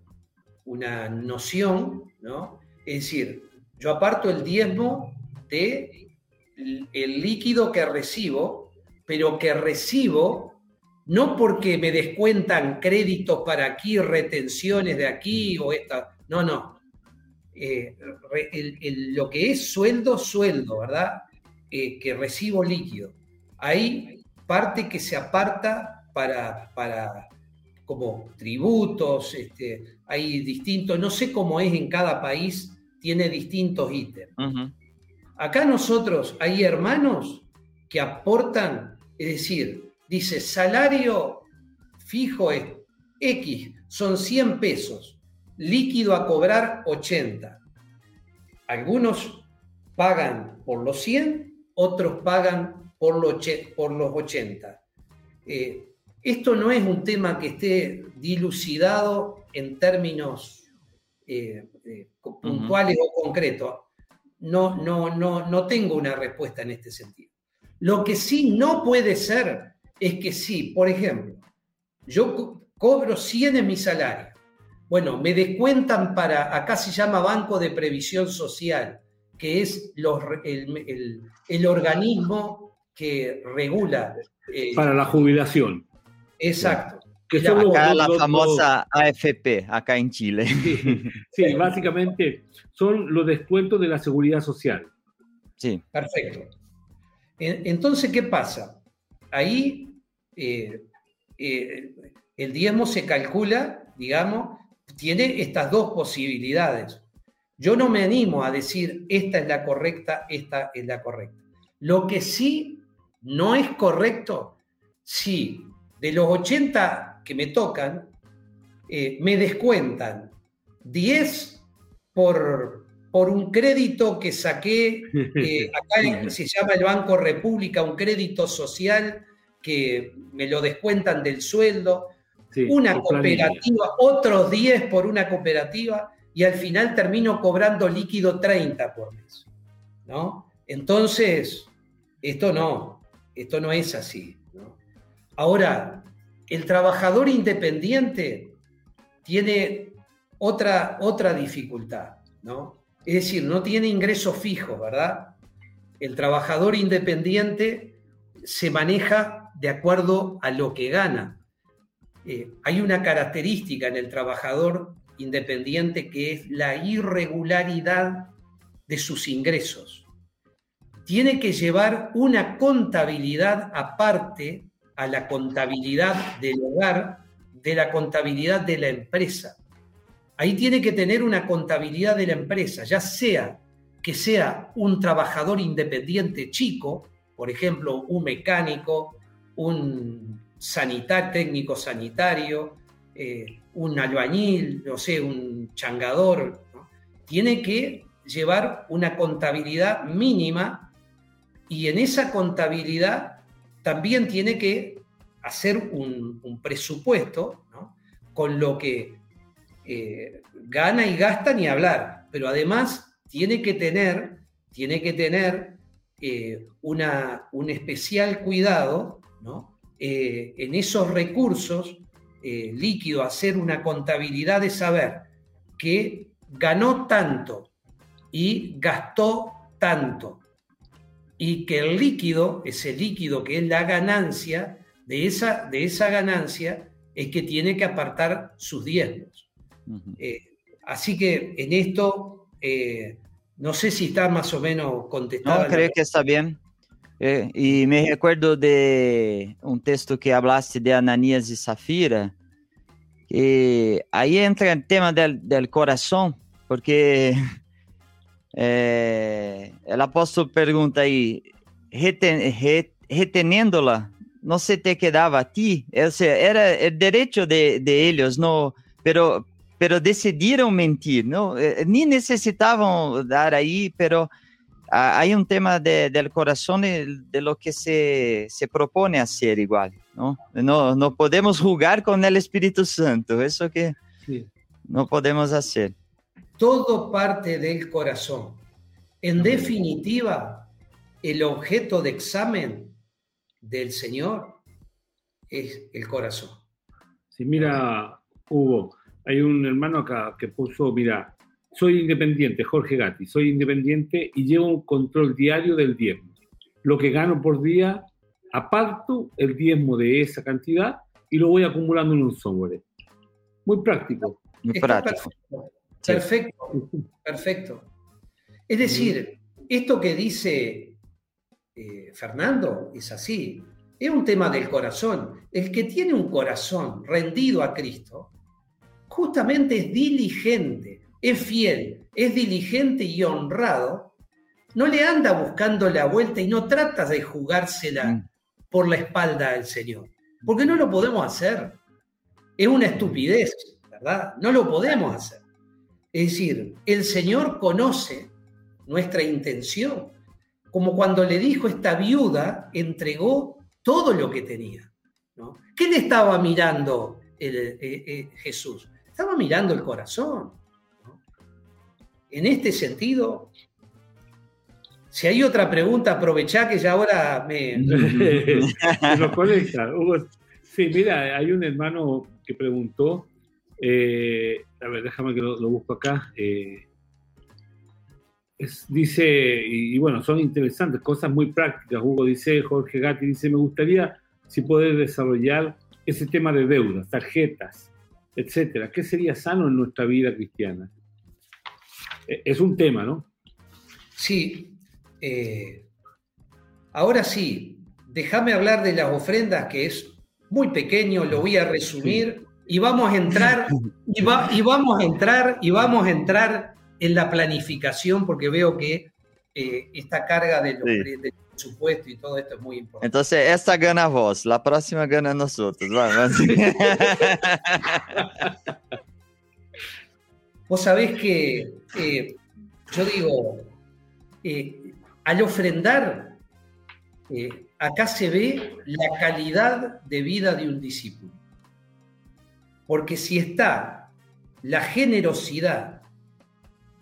una noción, ¿no? Es decir, yo aparto el diezmo de el líquido que recibo, pero que recibo no porque me descuentan créditos para aquí, retenciones de aquí o esta, no, no. Eh, lo que es sueldo, sueldo, ¿verdad? Eh, que recibo líquido. Hay parte que se aparta para, para como tributos, este, hay distintos, no sé cómo es en cada país, tiene distintos ítems. Acá nosotros hay hermanos que aportan, es decir, dice, salario fijo es X, son 100 pesos, líquido a cobrar 80. Algunos pagan por los 100, otros pagan por los, por los 80. Eh, esto no es un tema que esté dilucidado en términos eh, eh, puntuales o concretos. No, no, no, no tengo una respuesta en este sentido. Lo que sí no puede ser es que si, por ejemplo, yo cobro 100 en mi salario, bueno, me descuentan para, acá se llama Banco de Previsión Social, que es los, el, organismo que regula. Eh, para la jubilación. Exacto. Que acá la famosa AFP, acá en Chile. Sí, básicamente son los descuentos de la seguridad social. Sí. Perfecto. Entonces, ¿qué pasa? Ahí eh, eh, el diezmo se calcula, digamos, tiene estas dos posibilidades. Yo no me animo a decir esta es la correcta, esta es la correcta. Lo que sí no es correcto, si de los 80 que me tocan, eh, me descuentan 10 por, por un crédito que saqué, acá se llama el Banco República, un crédito social que me lo descuentan del sueldo. una cooperativa, otros 10 por una cooperativa y al final termino cobrando líquido 30 por mes. ¿no? Entonces, esto no, esto no es así. Ahora, el trabajador independiente tiene otra, otra dificultad, ¿no? Es decir, no tiene ingresos fijos, ¿verdad? El trabajador independiente se maneja de acuerdo a lo que gana. Eh, hay una característica en el trabajador independiente que es la irregularidad de sus ingresos. Tiene que llevar una contabilidad aparte a la contabilidad del hogar, de la contabilidad de la empresa. Ahí tiene que tener una contabilidad de la empresa, ya sea que sea un trabajador independiente chico, por ejemplo, un mecánico, un técnico sanitario, eh, un albañil, no sé, un changador, tiene que llevar una contabilidad mínima y en esa contabilidad también tiene que hacer un, presupuesto con lo que eh, gana y gasta ni hablar, pero además tiene que tener, tiene que tener eh, una, un especial cuidado eh, en esos recursos líquidos, hacer una contabilidad de saber que ganó tanto y gastó tanto y que el líquido, ese líquido que es la ganancia, de esa, de esa ganancia es que tiene que apartar sus diezmos. Eh, así que en esto, eh, no sé si está más o menos contestado. No, creo que está bien. Eh, y me recuerdo de un texto que hablaste de Ananías y Zafira, que ahí entra el tema del, del corazón, porque el apóstol pregunta ahí, reten, reteniéndola, no se te quedaba a ti, o sea, era el derecho de, de ellos, no, pero pero decidieron mentir, ¿no? Eh, ni necesitaban dar ahí, pero ah, hay un tema de, del corazón de lo que se, se, propone hacer igual, ¿no? ¿no? No podemos jugar con el Espíritu Santo, eso que sí. no podemos hacer. Todo parte del corazón. En definitiva, el objeto de examen del Señor es el corazón. Sí, mira, Hugo, hay un hermano acá que puso, mira, soy independiente, Jorge Gatti, soy independiente y llevo un control diario del diezmo. Lo que gano por día, aparto el diezmo de esa cantidad y lo voy acumulando en un software. Muy práctico. Muy práctico. Perfecto, perfecto, Es decir, esto que dice eh, Fernando es así. Es un tema del corazón. El que tiene un corazón rendido a Cristo, justamente es diligente, es fiel, es diligente y honrado, no le anda buscando la vuelta y no trata de jugársela mm. por la espalda al Señor, porque no lo podemos hacer. Es una estupidez, ¿verdad? No lo podemos hacer. Es decir, el Señor conoce nuestra intención, como cuando le dijo esta viuda, entregó todo lo que tenía. ¿no? ¿Qué le estaba mirando eh, eh, Jesús? Estaba mirando el corazón. En este sentido, si hay otra pregunta, aprovechá que ya ahora me... nos conecta. sí, mira, hay un hermano que preguntó, eh, a ver, déjame que lo, busco acá. Eh, dice, y, bueno, son interesantes, cosas muy prácticas. Hugo dice, Jorge Gatti dice, me gustaría si poder desarrollar ese tema de deudas, tarjetas, etcétera. ¿Qué sería sano en nuestra vida cristiana? E, es un tema, ¿no? Sí. Eh, ahora sí, déjame hablar de las ofrendas, que es muy pequeño, lo voy a resumir y vamos a entrar y, y, vamos a entrar y vamos a entrar en la planificación porque veo que eh, esta carga de los, supuesto y todo esto es muy importante. Entonces, esta gana vos, la próxima gana nosotros. Vamos. vos sabés que eh, yo digo, eh, al ofrendar, acá se ve la calidad de vida de un discípulo. Porque si está la generosidad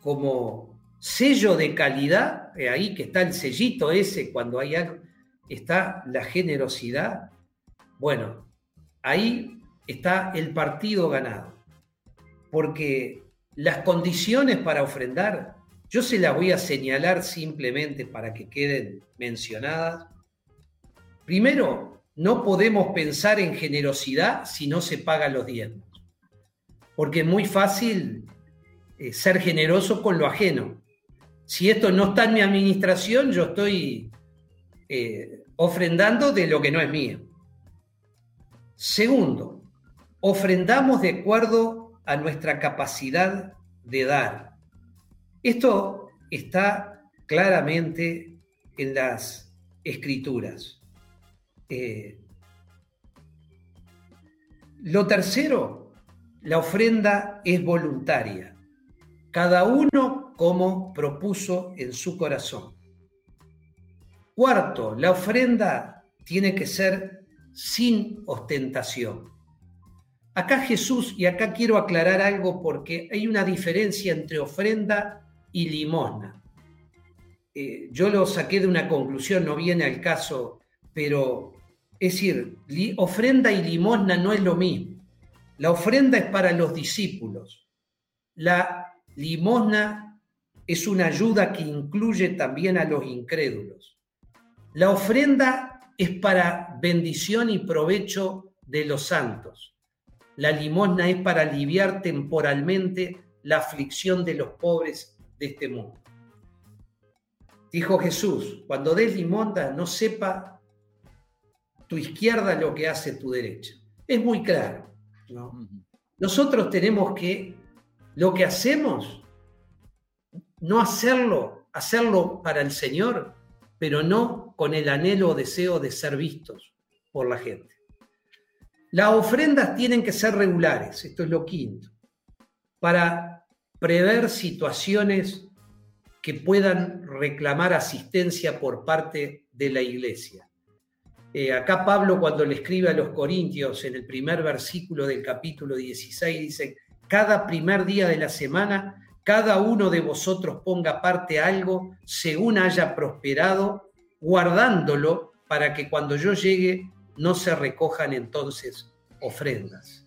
como sello de calidad, ahí que está el sellito ese cuando hay algo, está la generosidad, bueno, ahí está el partido ganado. Porque las condiciones para ofrendar, yo se las voy a señalar simplemente para que queden mencionadas. Primero, no podemos pensar en generosidad si no se pagan los diezmos. Porque es muy fácil eh, ser generoso con lo ajeno. Si esto no está en mi administración, yo estoy eh, ofrendando de lo que no es mío. Segundo, ofrendamos de acuerdo a nuestra capacidad de dar. Esto está claramente en las escrituras. Eh, lo tercero, la ofrenda es voluntaria, cada uno como propuso en su corazón. Cuarto, la ofrenda tiene que ser sin ostentación. Acá Jesús, y acá quiero aclarar algo porque hay una diferencia entre ofrenda y limosna. Eh, yo lo saqué de una conclusión, no viene al caso, pero es decir, ofrenda y limosna no es lo mismo. La ofrenda es para los discípulos. La limosna es una ayuda que incluye también a los incrédulos. La ofrenda es para bendición y provecho de los santos. La limosna es para aliviar temporalmente la aflicción de los pobres de este mundo. Dijo Jesús, cuando des limosna no sepa tu izquierda lo que hace tu derecha. Es muy claro. Nosotros tenemos que, lo que hacemos, no hacerlo, hacerlo para el Señor, pero no con el anhelo o deseo de ser vistos por la gente. Las ofrendas tienen que ser regulares, esto es lo quinto, para prever situaciones que puedan reclamar asistencia por parte de la iglesia. Eh, acá Pablo cuando le escribe a los Corintios en el primer versículo del capítulo 16 dice, cada primer día de la semana, cada uno de vosotros ponga parte algo según haya prosperado, guardándolo para que cuando yo llegue no se recojan entonces ofrendas.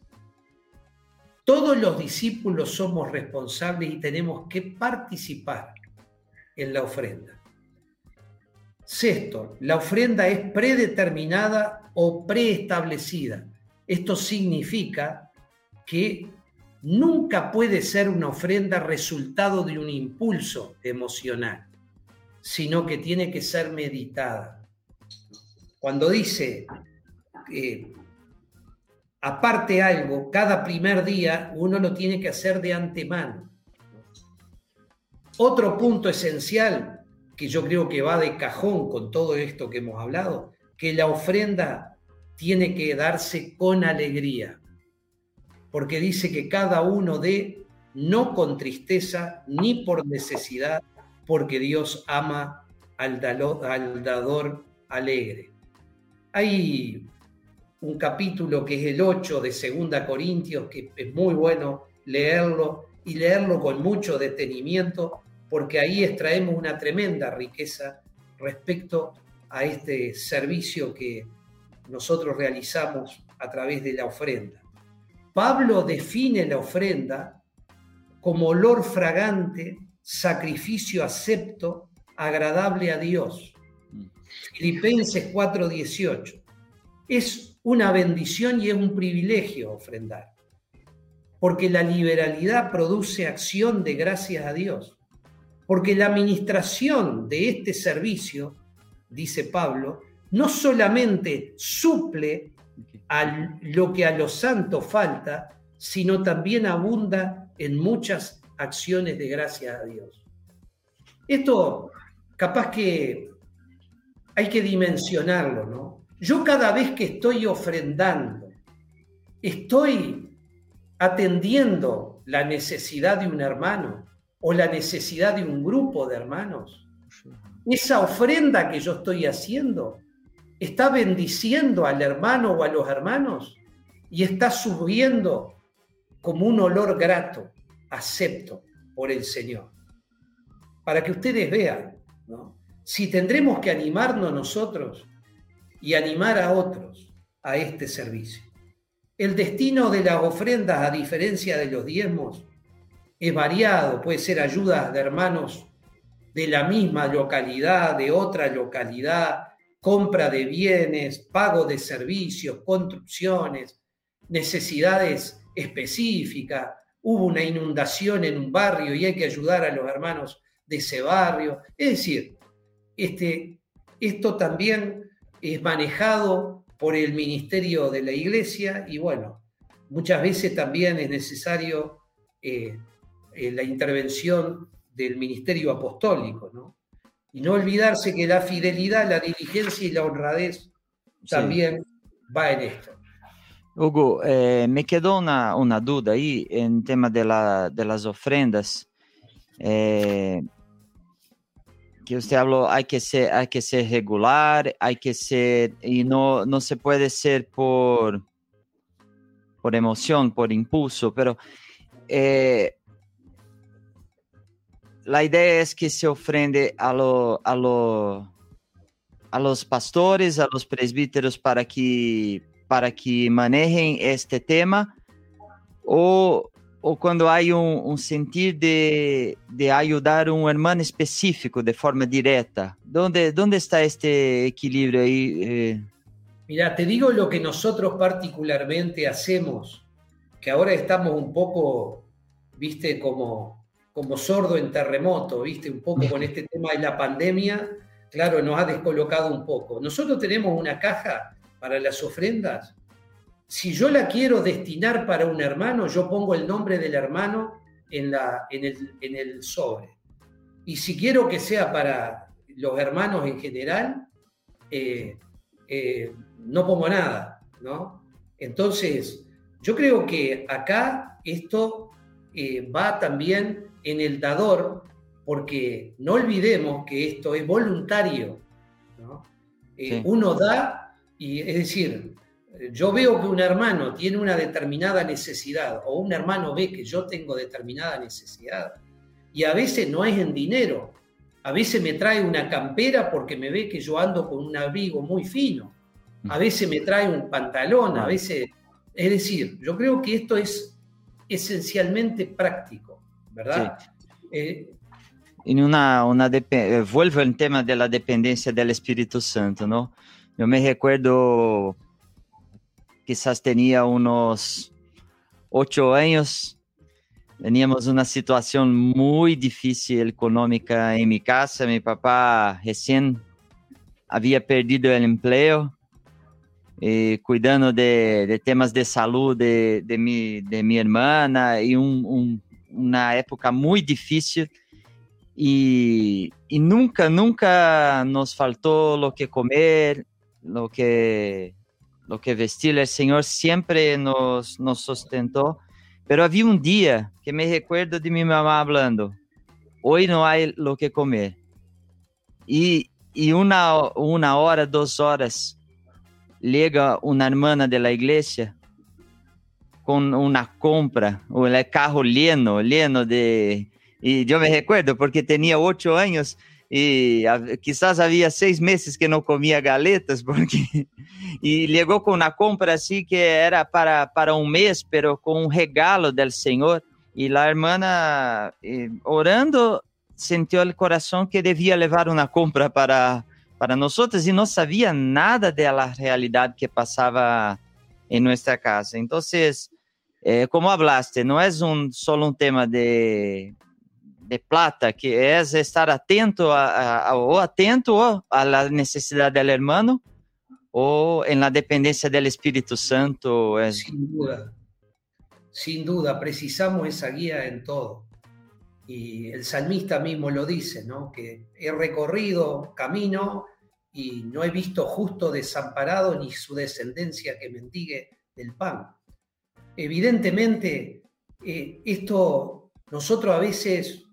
Todos los discípulos somos responsables y tenemos que participar en la ofrenda. Sexto, la ofrenda es predeterminada o preestablecida. Esto significa que nunca puede ser una ofrenda resultado de un impulso emocional, sino que tiene que ser meditada. Cuando dice, eh, aparte algo, cada primer día uno lo tiene que hacer de antemano. Otro punto esencial que yo creo que va de cajón con todo esto que hemos hablado, que la ofrenda tiene que darse con alegría, porque dice que cada uno dé no con tristeza ni por necesidad, porque Dios ama al, dador alegre. Hay un capítulo que es el 8 de Segunda Corintios, que es muy bueno leerlo y leerlo con mucho detenimiento, porque ahí extraemos una tremenda riqueza respecto a este servicio que nosotros realizamos a través de la ofrenda. Pablo define la ofrenda como olor fragante, sacrificio acepto, agradable a Dios. Filipenses 4:18. Es una bendición y es un privilegio ofrendar, porque la liberalidad produce acción de gracias a Dios porque la administración de este servicio, dice Pablo, no solamente suple a lo que a los santos falta, sino también abunda en muchas acciones de gracia a Dios. Esto capaz que hay que dimensionarlo, ¿no? Yo cada vez que estoy ofrendando, estoy atendiendo la necesidad de un hermano, o la necesidad de un grupo de hermanos. Esa ofrenda que yo estoy haciendo está bendiciendo al hermano o a los hermanos y está subiendo como un olor grato, acepto por el Señor. Para que ustedes vean, si tendremos que animarnos nosotros y animar a otros a este servicio. El destino de las ofrendas, a diferencia de los diezmos, es variado, puede ser ayuda de hermanos de la misma localidad, de otra localidad, compra de bienes, pago de servicios, construcciones, necesidades específicas. Hubo una inundación en un barrio y hay que ayudar a los hermanos de ese barrio. Es decir, este, esto también es manejado por el ministerio de la iglesia y bueno, muchas veces también es necesario eh, eh, la intervención del ministerio apostólico, ¿no? Y no olvidarse que la fidelidad, la diligencia y la honradez también va en esto. Hugo, eh, me quedó una, duda ahí en tema de, las ofrendas. que usted habló, hay que ser, hay que ser regular, hay que ser, y no, no se puede ser por, por emoción, por impulso, pero eh, la idea es que se ofrende a, lo, a, lo, a los pastores, a los presbíteros para que, para que manejen este tema o, o cuando hay un, un sentir de, de, ayudar a un hermano específico de forma directa. ¿Dónde, dónde está este equilibrio ahí? Eh? Mira, te digo lo que nosotros particularmente hacemos, que ahora estamos un poco, viste, como como sordo en terremoto, ¿viste? Un poco con este tema de la pandemia, claro, nos ha descolocado un poco. Nosotros tenemos una caja para las ofrendas. Si yo la quiero destinar para un hermano, yo pongo el nombre del hermano en, la, en, el, sobre. Y si quiero que sea para los hermanos en general, eh, eh, no pongo nada, ¿no? Entonces, yo creo que acá esto eh, va también en el dador, porque no olvidemos que esto es voluntario. Eh, uno da, y es decir, yo veo que un hermano tiene una determinada necesidad, o un hermano ve que yo tengo determinada necesidad, y a veces no es en dinero, a veces me trae una campera porque me ve que yo ando con un abrigo muy fino, a veces me trae un pantalón, a veces... Es decir, yo creo que esto es esencialmente práctico. ¿Verdad? Eh, en una, una eh, vuelvo al tema de la dependencia del Espíritu Santo, ¿no? Yo me recuerdo, quizás tenía unos ocho años, teníamos una situación muy difícil económica en mi casa. Mi papá recién había perdido el empleo, eh, cuidando de, de, temas de salud de, de, mi, de mi hermana y un, un una época muy difícil y, y, nunca, nunca nos faltó lo que comer, lo que, lo que vestir. El Señor siempre nos, nos sustentó. Pero había un día que me recuerdo de mi mamá hablando, hoy no hay lo que comer. Y, y una, una hora, dos horas, llega una hermana de iglesia con una compra, o el carro lleno, lleno de... Y yo me recuerdo porque tenía ocho años y quizás había seis meses que no comía galetas porque y llegó con una compra así que era para, para un mes, pero con un regalo del Señor. Y la hermana, eh, orando, sintió el corazón que debía llevar una compra para, para nosotros y no sabía nada de la realidad que pasaba en nuestra casa. Entonces, eh, como hablaste, no es un, solo un tema de, de plata, que es estar atento a, o atento a la necesidad del hermano o en la dependencia del Espíritu Santo. Es... Sin duda, sin duda, precisamos esa guía en todo. Y el salmista mismo lo dice, ¿no? Que he recorrido camino y no he visto justo desamparado ni su descendencia que mendigue del pan evidentemente, eh, esto nosotros a veces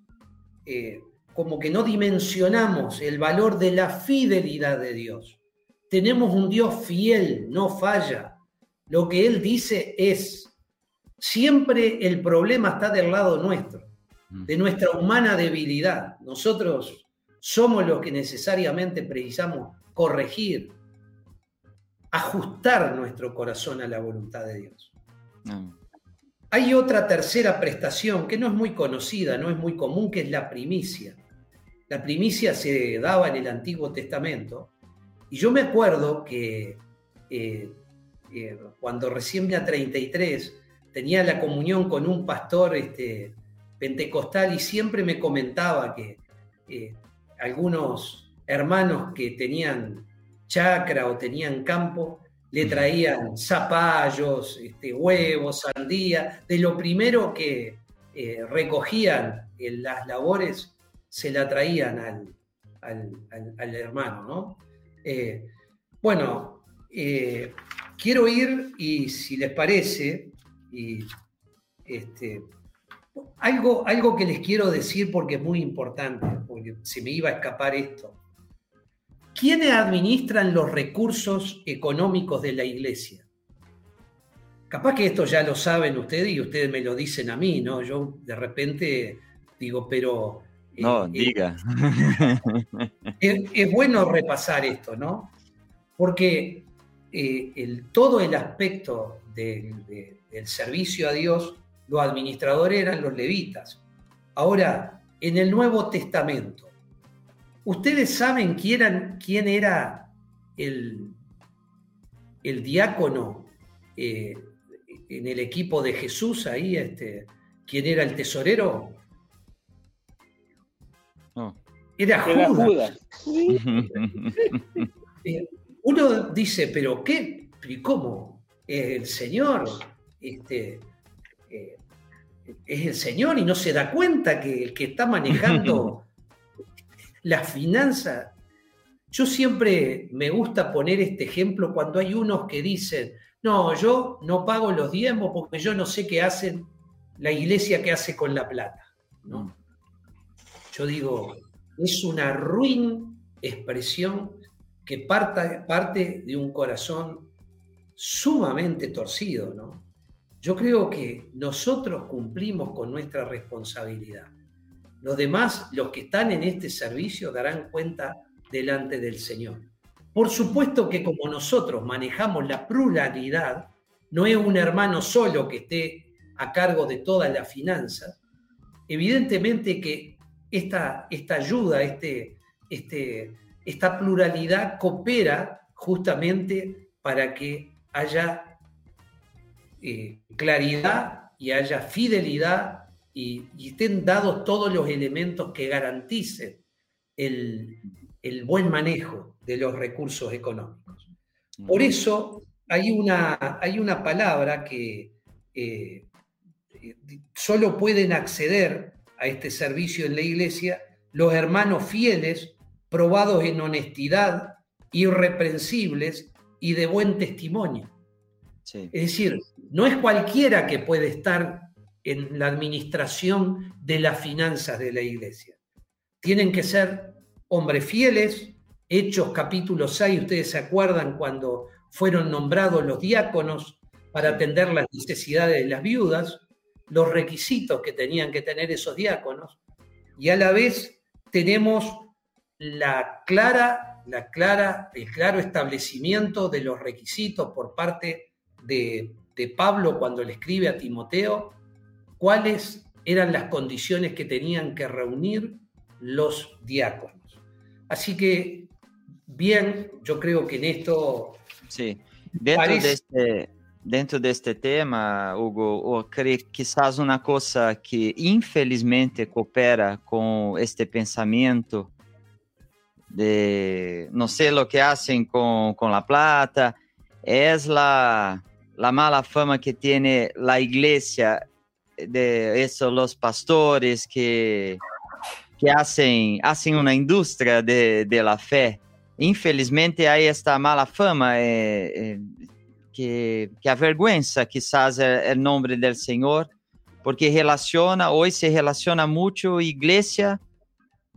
eh, como que no dimensionamos el valor de la fidelidad de Dios. Tenemos un Dios fiel, no falla. Lo que Él dice es. siempre el problema está del lado nuestro, mm. de nuestra humana debilidad. Nosotros somos los que necesariamente precisamos corregir, ajustar nuestro corazón a la voluntad de Dios. Hay otra tercera prestación que no es muy conocida, no es muy común, que es la primicia. La primicia se daba en el Antiguo Testamento. Y yo me acuerdo que eh, eh, cuando recién me a 33 tenía la comunión con un pastor este, pentecostal y siempre me comentaba que eh, algunos hermanos que tenían chacra o tenían campo le traían zapallos, este, huevos, sandía, de lo primero que recogían en las labores se la traían al, hermano, ¿no? Eh, bueno, eh, quiero ir y si les parece, y este, algo, algo que les quiero decir porque es muy importante, porque se me iba a escapar esto. ¿Quiénes administran los recursos económicos de la iglesia? Capaz que esto ya lo saben ustedes y ustedes me lo dicen a mí, ¿no? Yo de repente digo, pero no, eh, diga. Es, bueno repasar esto, ¿no? Porque eh, el, todo el aspecto del, servicio a Dios, los administradores eran los levitas. Ahora, en el Nuevo Testamento, ¿ustedes saben quién, quién era el, el diácono eh, en el equipo de Jesús ahí? Este, ¿Quién era el tesorero? Era Judas. Eh, uno dice, pero ¿qué? ¿Y cómo? El Señor este, eh, es el Señor y no se da cuenta que el que está manejando la finanza. Yo siempre me gusta poner este ejemplo cuando hay unos que dicen, no, yo no pago los diezmos porque yo no sé qué hacen la iglesia que hace con la plata. ¿no? Mm. Yo digo, es una ruin expresión que parte de un corazón sumamente torcido, ¿no? Yo creo que nosotros cumplimos con nuestra responsabilidad. Los demás, los que están en este servicio, darán cuenta delante del Señor. Por supuesto que como nosotros manejamos la pluralidad, no es un hermano solo que esté a cargo de todas las finanzas, evidentemente que esta, ayuda, este, este, esta pluralidad coopera justamente para que haya eh, claridad y haya fidelidad y, estén dados todos los elementos que garanticen el, buen manejo de los recursos económicos. Por eso hay una, hay una palabra que eh, solo pueden acceder a este servicio en la iglesia los hermanos fieles, probados en honestidad, irreprensibles y de buen testimonio. Es decir, no es cualquiera que puede estar en la administración de las finanzas de la iglesia. Tienen que ser hombres fieles. Hechos capítulo 6, ustedes se acuerdan cuando fueron nombrados los diáconos para atender las necesidades de las viudas los requisitos que tenían que tener esos diáconos y a la vez tenemos la clara, la clara, el claro establecimiento de los requisitos por parte de, de Pablo cuando le escribe a Timoteo, cuáles eran las condiciones que tenían que reunir los diáconos. Así que, bien, yo creo que en esto... Sí, dentro de este dentro deste tema, Hugo, que quizás uma coisa que infelizmente coopera com este pensamento de não sei o que fazem com, com a plata, é a, a mala fama que tem a igreja de esses os pastores que que hacen, hacen uma indústria de, de la fé. Infelizmente, há esta mala fama. Eh, eh, que, que avergüenza quizás el, el nombre del Señor, porque relaciona, hoy se relaciona mucho iglesia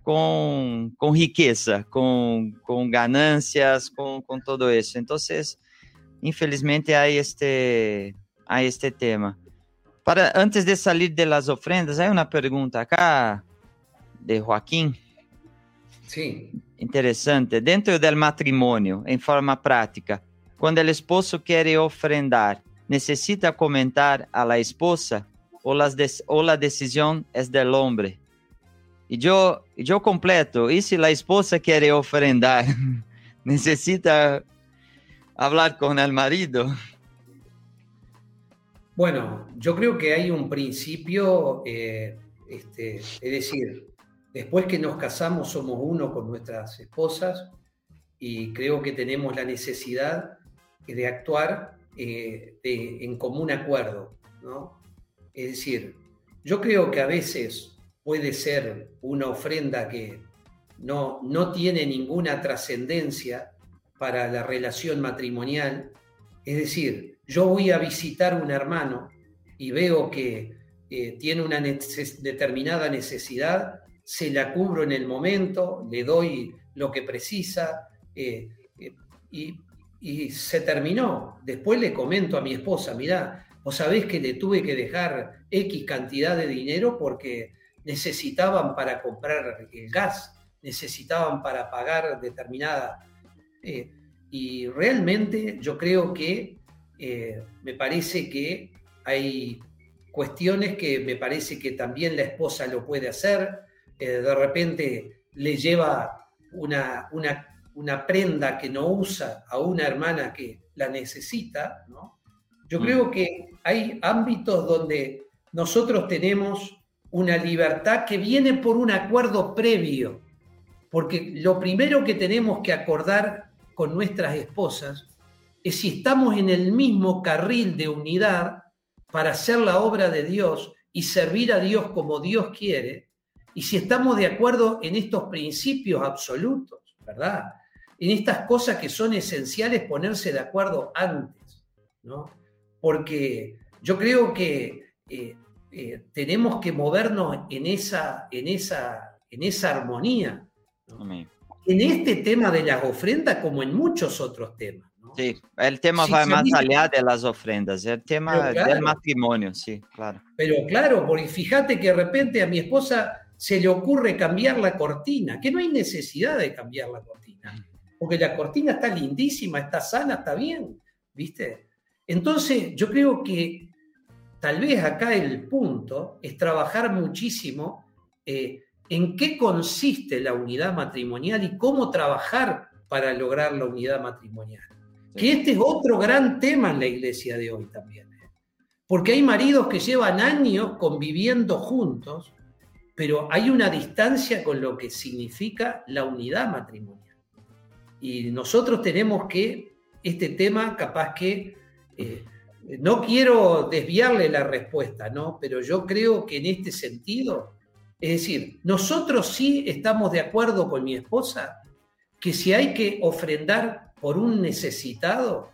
com, com riqueza, com, com ganâncias, com, com todo isso. Então, infelizmente, há este, há este tema. Para, antes de salir de las ofrendas, hay una pregunta acá de Joaquín. Sí. Interessante. Dentro del matrimonio, em forma prática, quando o esposo quer ofrendar, necessita comentar a la esposa ou, las de, ou a decisão é del hombre? E eu, eu completo, e se a esposa quer ofrendar, necessita falar com o marido? Bueno, yo creo que hay un principio, eh, este, es decir, Después que nos casamos somos uno con nuestras esposas y creo que tenemos la necesidad de actuar eh, en común acuerdo. ¿no? Es decir, yo creo que a veces puede ser una ofrenda que no, no tiene ninguna trascendencia para la relación matrimonial. Es decir, yo voy a visitar un hermano y veo que eh, tiene una determinada necesidad se la cubro en el momento, le doy lo que precisa eh, eh, y, se terminó. Después le comento a mi esposa, mirá, vos sabés que le tuve que dejar X cantidad de dinero porque necesitaban para comprar el gas, necesitaban para pagar determinada... Y realmente yo creo que me parece que hay cuestiones que me parece que también la esposa lo puede hacer, eh, de repente le lleva una, una, prenda que no usa a una hermana que la necesita, ¿no? Yo creo mm. que hay ámbitos donde nosotros tenemos una libertad que viene por un acuerdo previo, porque lo primero que tenemos que acordar con nuestras esposas es si estamos en el mismo carril de unidad para hacer la obra de Dios y servir a Dios como Dios quiere, y si estamos de acuerdo en estos principios absolutos, ¿verdad? En estas cosas que son esenciales ponerse de acuerdo antes, ¿no? Porque yo creo que eh, eh, tenemos que movernos en esa, en esa, en esa armonía. En este tema de las ofrendas como en muchos otros temas. Sí, el tema va más allá de las ofrendas, el tema del matrimonio, sí, claro. Pero claro, porque fíjate que de repente a mi esposa se le ocurre cambiar la cortina, que no hay necesidad de cambiar la cortina, porque la cortina está lindísima, está sana, está bien, ¿viste? Entonces, yo creo que tal vez acá el punto es trabajar muchísimo eh, en qué consiste la unidad matrimonial y cómo trabajar para lograr la unidad matrimonial. Que este es otro gran tema en la iglesia de hoy también. ¿eh? Porque hay maridos que llevan años conviviendo juntos pero hay una distancia con lo que significa la unidad matrimonial. Y nosotros tenemos que, este tema capaz que, eh, no quiero desviarle la respuesta, ¿no? Pero yo creo que en este sentido, es decir, nosotros sí estamos de acuerdo con mi esposa que si hay que ofrendar por un necesitado,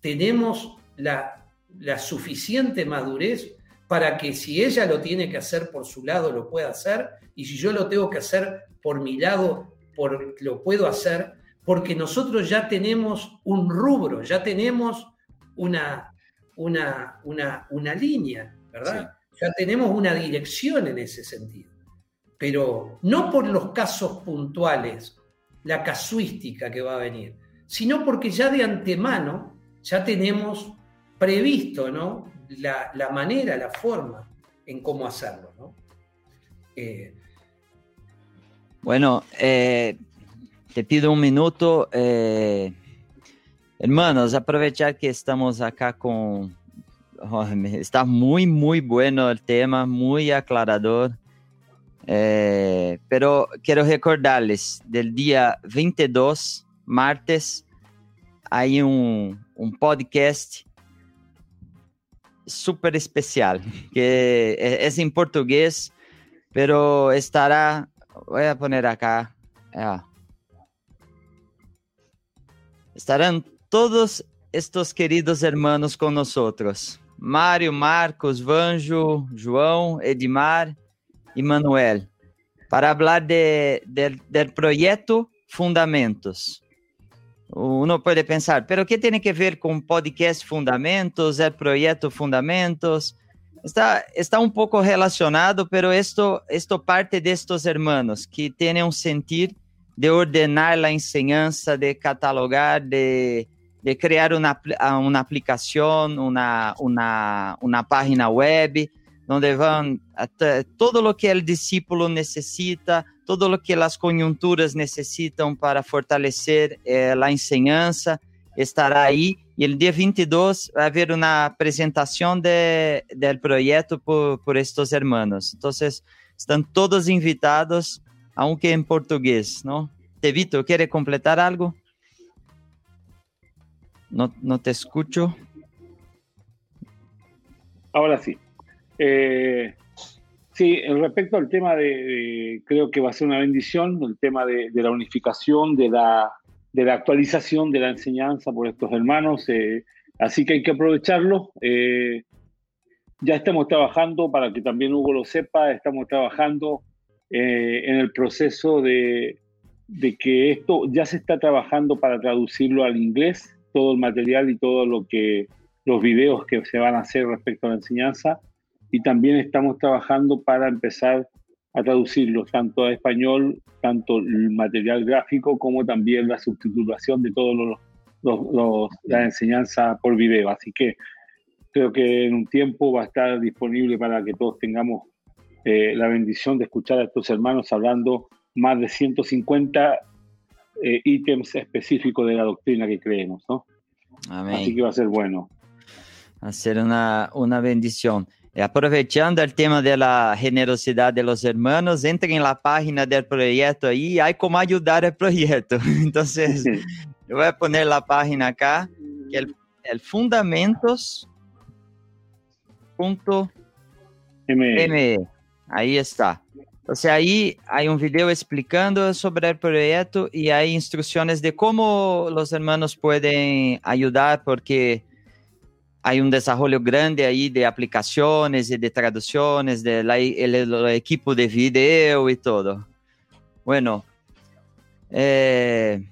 tenemos la, la suficiente madurez para que si ella lo tiene que hacer por su lado, lo pueda hacer, y si yo lo tengo que hacer por mi lado, por, lo puedo hacer, porque nosotros ya tenemos un rubro, ya tenemos una, una, una, línea, ¿verdad? Ya tenemos una dirección en ese sentido. Pero no por los casos puntuales, la casuística que va a venir, sino porque ya de antemano ya tenemos previsto, ¿no? la, manera, la forma en cómo hacerlo. ¿no? Eh, bueno, eh, te pido un minuto. Eh, hermanos, aprovechar que estamos acá con... Oh, está muy, muy bueno el tema, muy aclarador. pero quiero recordarles, del día 22, martes, hay un, un podcast super especial, que es en portugués, pero estará, voy a poner acá, estarán todos estos queridos hermanos con nosotros. Mário, Marcos, Vanjo, João, Edmar e Manuel, para falar de, de, del projeto Fundamentos. Uno puede pensar, pero ¿qué tiene que ver con podcast Fundamentos, el proyecto Fundamentos? Está, está un poco relacionado, pero esto, esto parte de estos hermanos que tienen un sentir de ordenar la enseñanza, de catalogar, de, de crear una, una aplicación, una, una, una página web, donde van todo lo que el discípulo necesita, todo lo que las coyunturas necesitan para fortalecer eh, la enseñanza, estará ahí. Y el día 22 va a haber una presentación de, del proyecto por, por estos hermanos. Entonces, están todos invitados, aunque en portugués, ¿no? Tevito, ¿quiere completar algo? No, no te escucho. Ahora sí. Eh, sí, respecto al tema de, creo que va a ser una bendición, el tema de, la unificación, de la, de la, actualización de la enseñanza por estos hermanos, eh, así que hay que aprovecharlo. Eh, ya estamos trabajando, para que también Hugo lo sepa, estamos trabajando en el proceso de, de que esto ya se está trabajando para traducirlo al inglés, todo el material y todo lo que los videos que se van a hacer respecto a la enseñanza y también estamos trabajando para empezar a traducirlos tanto a español, tanto el material gráfico como también la subtitulación de todos los, los, la enseñanza por video. Así que creo que en un tiempo va a estar disponible para que todos tengamos eh, la bendición de escuchar a estos hermanos hablando más de 150 eh, ítems específicos de la doctrina que creemos, ¿no? Así que va a ser bueno. Va a ser una, una bendición. Eh, aproveitando o tema da generosidade dos irmãos, entrem na página do projeto aí, aí como ajudar o projeto. Então, eu vou pôr a página acá, que é, é fundamentos.me. Aí está. Então, aí há um vídeo explicando sobre o projeto e há instruções de como os irmãos podem ajudar, porque hay un desarrollo grande ahí de aplicaciones y de traducciones, del de equipo de video y todo. Bueno, eh,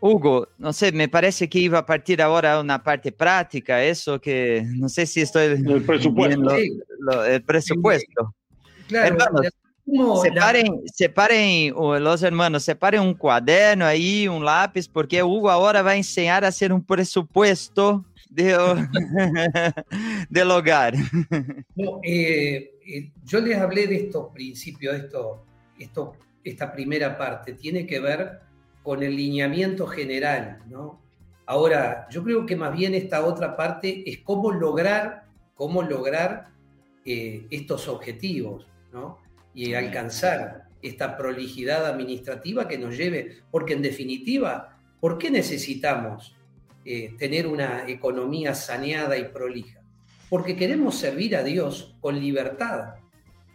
Hugo, no sé, me parece que iba a partir ahora una parte práctica, eso que no sé si estoy... El presupuesto. el presupuesto. Claro, separen, separen, los hermanos, separen un cuaderno ahí, un lápiz, porque Hugo ahora va a enseñar a hacer un presupuesto de, del hogar. Eh, eh, yo les hablé de estos principios, esto, esto, esta primera parte, tiene que ver con el lineamiento general, ¿no? Ahora, yo creo que más bien esta otra parte es cómo lograr, cómo lograr eh, estos objetivos, ¿no? Y alcanzar esta prolijidad administrativa que nos lleve, porque en definitiva, ¿por qué necesitamos eh, tener una economía saneada y prolija, porque queremos servir a Dios con libertad.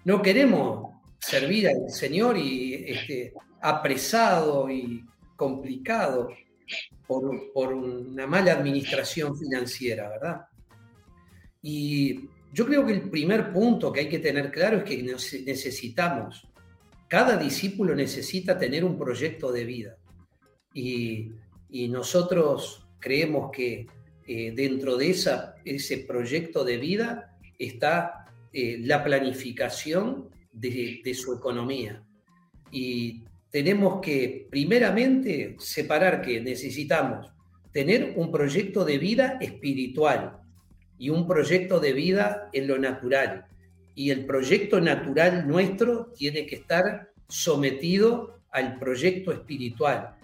No queremos servir al Señor y este, apresado y complicado por, por, una mala administración financiera, ¿verdad? Y yo creo que el primer punto que hay que tener claro es que necesitamos, cada discípulo necesita tener un proyecto de vida. Y, y nosotros creemos que eh, dentro de esa, ese proyecto de vida está eh, la planificación de, de, su economía. Y tenemos que, primeramente, separar que necesitamos tener un proyecto de vida espiritual y un proyecto de vida en lo natural. Y el proyecto natural nuestro tiene que estar sometido al proyecto espiritual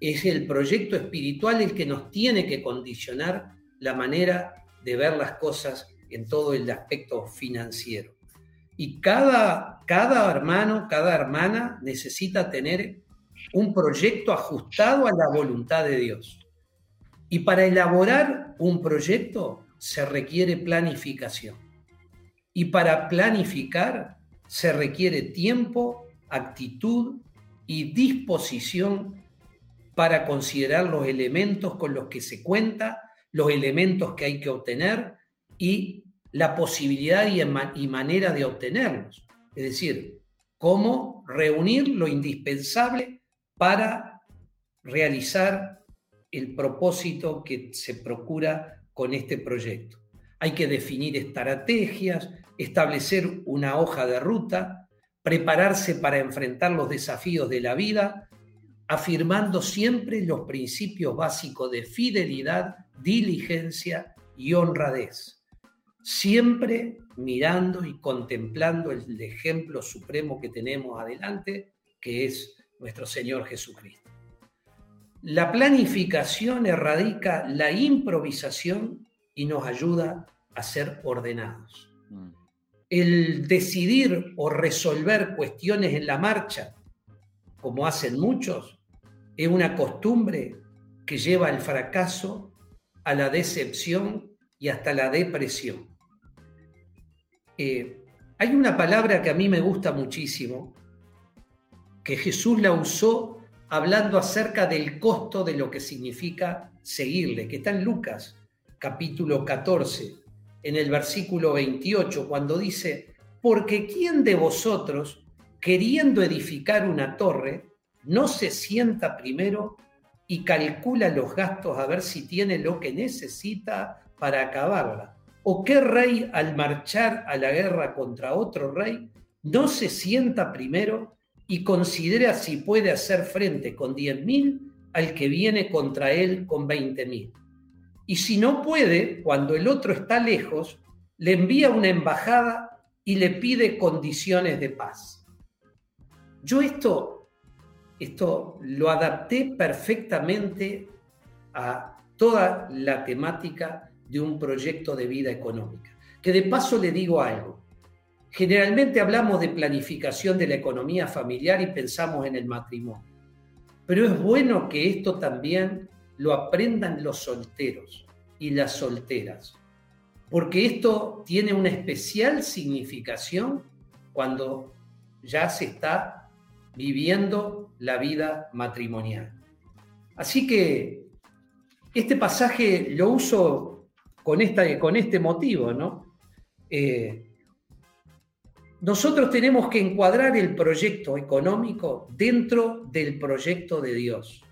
es el proyecto espiritual el que nos tiene que condicionar la manera de ver las cosas en todo el aspecto financiero. Y cada, cada hermano, cada hermana necesita tener un proyecto ajustado a la voluntad de Dios. Y para elaborar un proyecto se requiere planificación. Y para planificar se requiere tiempo, actitud y disposición para considerar los elementos con los que se cuenta, los elementos que hay que obtener y la posibilidad y, y manera de obtenerlos. Es decir, cómo reunir lo indispensable para realizar el propósito que se procura con este proyecto. Hay que definir estrategias, establecer una hoja de ruta, prepararse para enfrentar los desafíos de la vida, afirmando siempre los principios básicos de fidelidad, diligencia y honradez, siempre mirando y contemplando el ejemplo supremo que tenemos adelante, que es nuestro Señor Jesucristo. La planificación erradica la improvisación y nos ayuda a ser ordenados. Mm. El decidir o resolver cuestiones en la marcha, como hacen muchos, es una costumbre que lleva al fracaso, a la decepción y hasta la depresión. Eh, hay una palabra que a mí me gusta muchísimo, que Jesús la usó hablando acerca del costo de lo que significa seguirle, que está en Lucas capítulo 14, en el versículo 28, cuando dice, porque ¿quién de vosotros, queriendo edificar una torre, no se sienta primero y calcula los gastos a ver si tiene lo que necesita para acabarla? ¿O qué rey al marchar a la guerra contra otro rey no se sienta primero y considera si puede hacer frente con 10.000 al que viene contra él con 20.000? Y si no puede, cuando el otro está lejos, le envía una embajada y le pide condiciones de paz. Yo esto esto lo adapté perfectamente a toda la temática de un proyecto de vida económica. Que de paso le digo algo. Generalmente hablamos de planificación de la economía familiar y pensamos en el matrimonio. Pero es bueno que esto también lo aprendan los solteros y las solteras, porque esto tiene una especial significación cuando ya se está viviendo la vida matrimonial. Así que este pasaje lo uso con, esta, con este motivo, ¿no? Eh, nosotros tenemos que encuadrar el proyecto económico dentro del proyecto de Dios.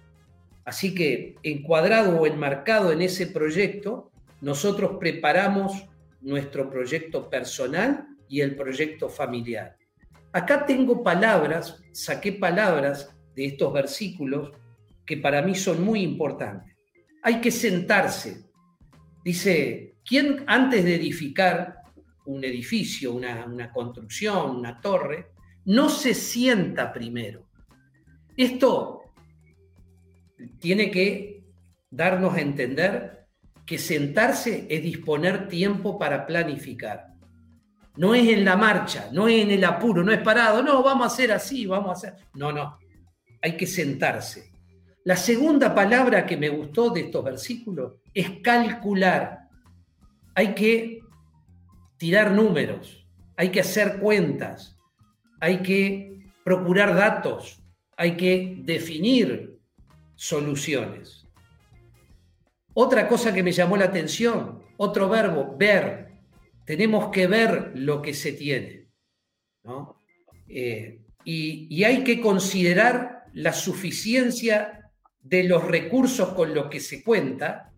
Así que encuadrado o enmarcado en ese proyecto, nosotros preparamos nuestro proyecto personal y el proyecto familiar. Acá tengo palabras, saqué palabras de estos versículos que para mí son muy importantes. Hay que sentarse. Dice, ¿quién antes de edificar un edificio, una, una construcción, una torre, no se sienta primero? Esto tiene que darnos a entender que sentarse es disponer tiempo para planificar. No es en la marcha, no es en el apuro, no es parado, no, vamos a hacer así, vamos a hacer. No, no, hay que sentarse. La segunda palabra que me gustó de estos versículos es calcular. Hay que tirar números, hay que hacer cuentas, hay que procurar datos, hay que definir soluciones. Otra cosa que me llamó la atención, otro verbo, ver tenemos que ver lo que se tiene. Eh, y, hay que considerar la suficiencia de los recursos con los que se cuenta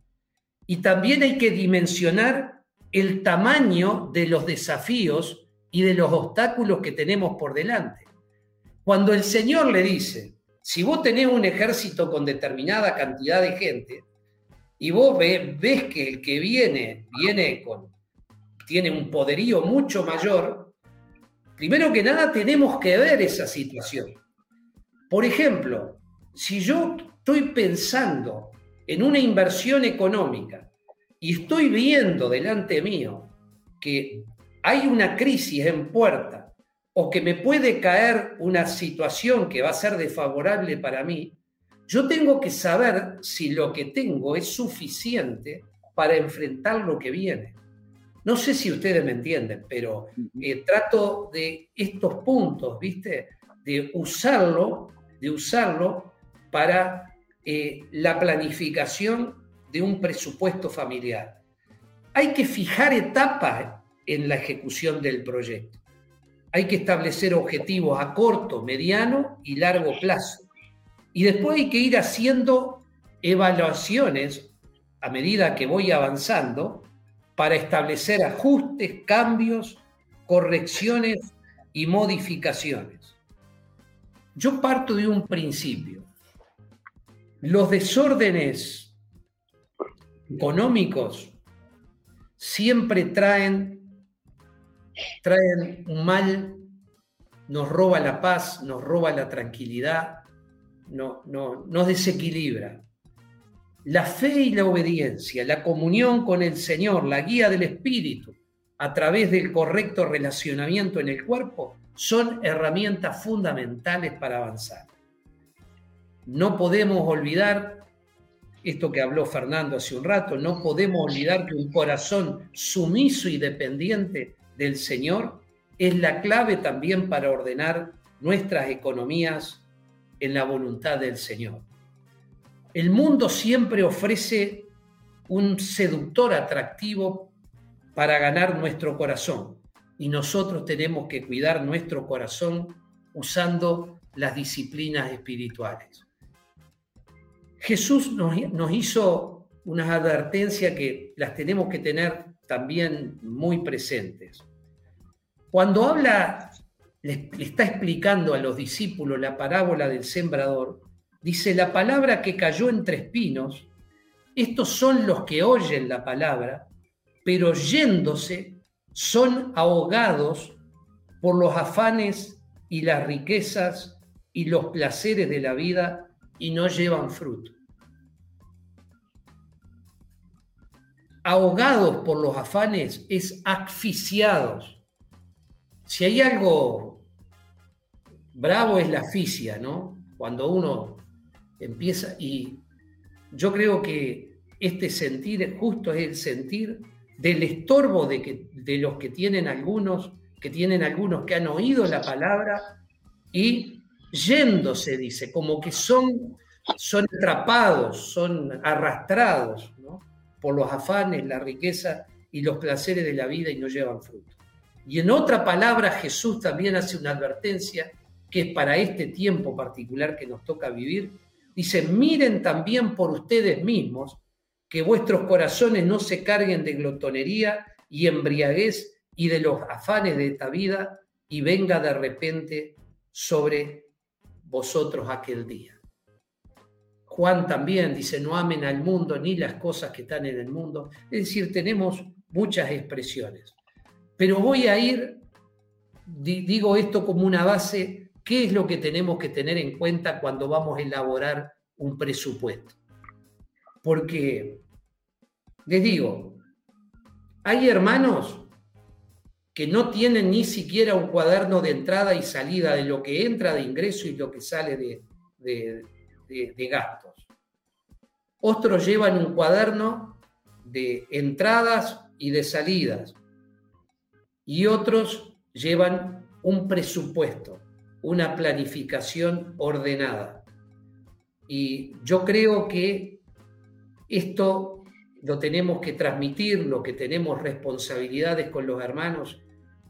y también hay que dimensionar el tamaño de los desafíos y de los obstáculos que tenemos por delante. Cuando el Señor le dice, si vos tenés un ejército con determinada cantidad de gente y vos ves que el que viene viene con tiene un poderío mucho mayor, primero que nada tenemos que ver esa situación. Por ejemplo, si yo estoy pensando en una inversión económica y estoy viendo delante mío que hay una crisis en puerta o que me puede caer una situación que va a ser desfavorable para mí, yo tengo que saber si lo que tengo es suficiente para enfrentar lo que viene. No sé si ustedes me entienden, pero eh, trato de estos puntos, ¿viste? De usarlo, de usarlo para eh, la planificación de un presupuesto familiar. Hay que fijar etapas en la ejecución del proyecto. Hay que establecer objetivos a corto, mediano y largo plazo. Y después hay que ir haciendo evaluaciones a medida que voy avanzando para establecer ajustes, cambios, correcciones y modificaciones. Yo parto de un principio. Los desórdenes económicos siempre traen, traen un mal, nos roba la paz, nos roba la tranquilidad, no, no, nos desequilibra. La fe y la obediencia, la comunión con el Señor, la guía del Espíritu a través del correcto relacionamiento en el cuerpo son herramientas fundamentales para avanzar. No podemos olvidar esto que habló Fernando hace un rato, no podemos olvidar que un corazón sumiso y dependiente del Señor es la clave también para ordenar nuestras economías en la voluntad del Señor. El mundo siempre ofrece un seductor atractivo para ganar nuestro corazón y nosotros tenemos que cuidar nuestro corazón usando las disciplinas espirituales. Jesús nos, hizo unas advertencias que las tenemos que tener también muy presentes. Cuando habla, le, está explicando a los discípulos la parábola del sembrador, dice, la palabra que cayó entre espinos, estos son los que oyen la palabra, pero yéndose son ahogados por los afanes y las riquezas y los placeres de la vida y no llevan fruto. Ahogados por los afanes es asfixiados. Si hay algo bravo es la asfixia, ¿no? Cuando uno empieza y yo creo que este sentir justo es el sentir del estorbo de, que, de los que tienen algunos, que tienen algunos que han oído la palabra y yéndose, dice, como que son, son atrapados, son arrastrados por los afanes, la riqueza y los placeres de la vida y no llevan fruto. Y en otra palabra, Jesús también hace una advertencia que es para este tiempo particular que nos toca vivir. Dice, miren también por ustedes mismos que vuestros corazones no se carguen de glotonería y embriaguez y de los afanes de esta vida y venga de repente sobre vosotros aquel día. Juan también dice, no amen al mundo ni las cosas que están en el mundo. Es decir, tenemos muchas expresiones. Pero voy a ir, digo esto como una base, ¿qué es lo que tenemos que tener en cuenta cuando vamos a elaborar un presupuesto? Porque, les digo, hay hermanos que no tienen ni siquiera un cuaderno de entrada y salida de lo que entra de ingreso y lo que sale de, de, gastos. Otros llevan un cuaderno de entradas y de salidas. Y otros llevan un presupuesto, una planificación ordenada. Y yo creo que esto lo tenemos que transmitir, lo que tenemos responsabilidades con los hermanos,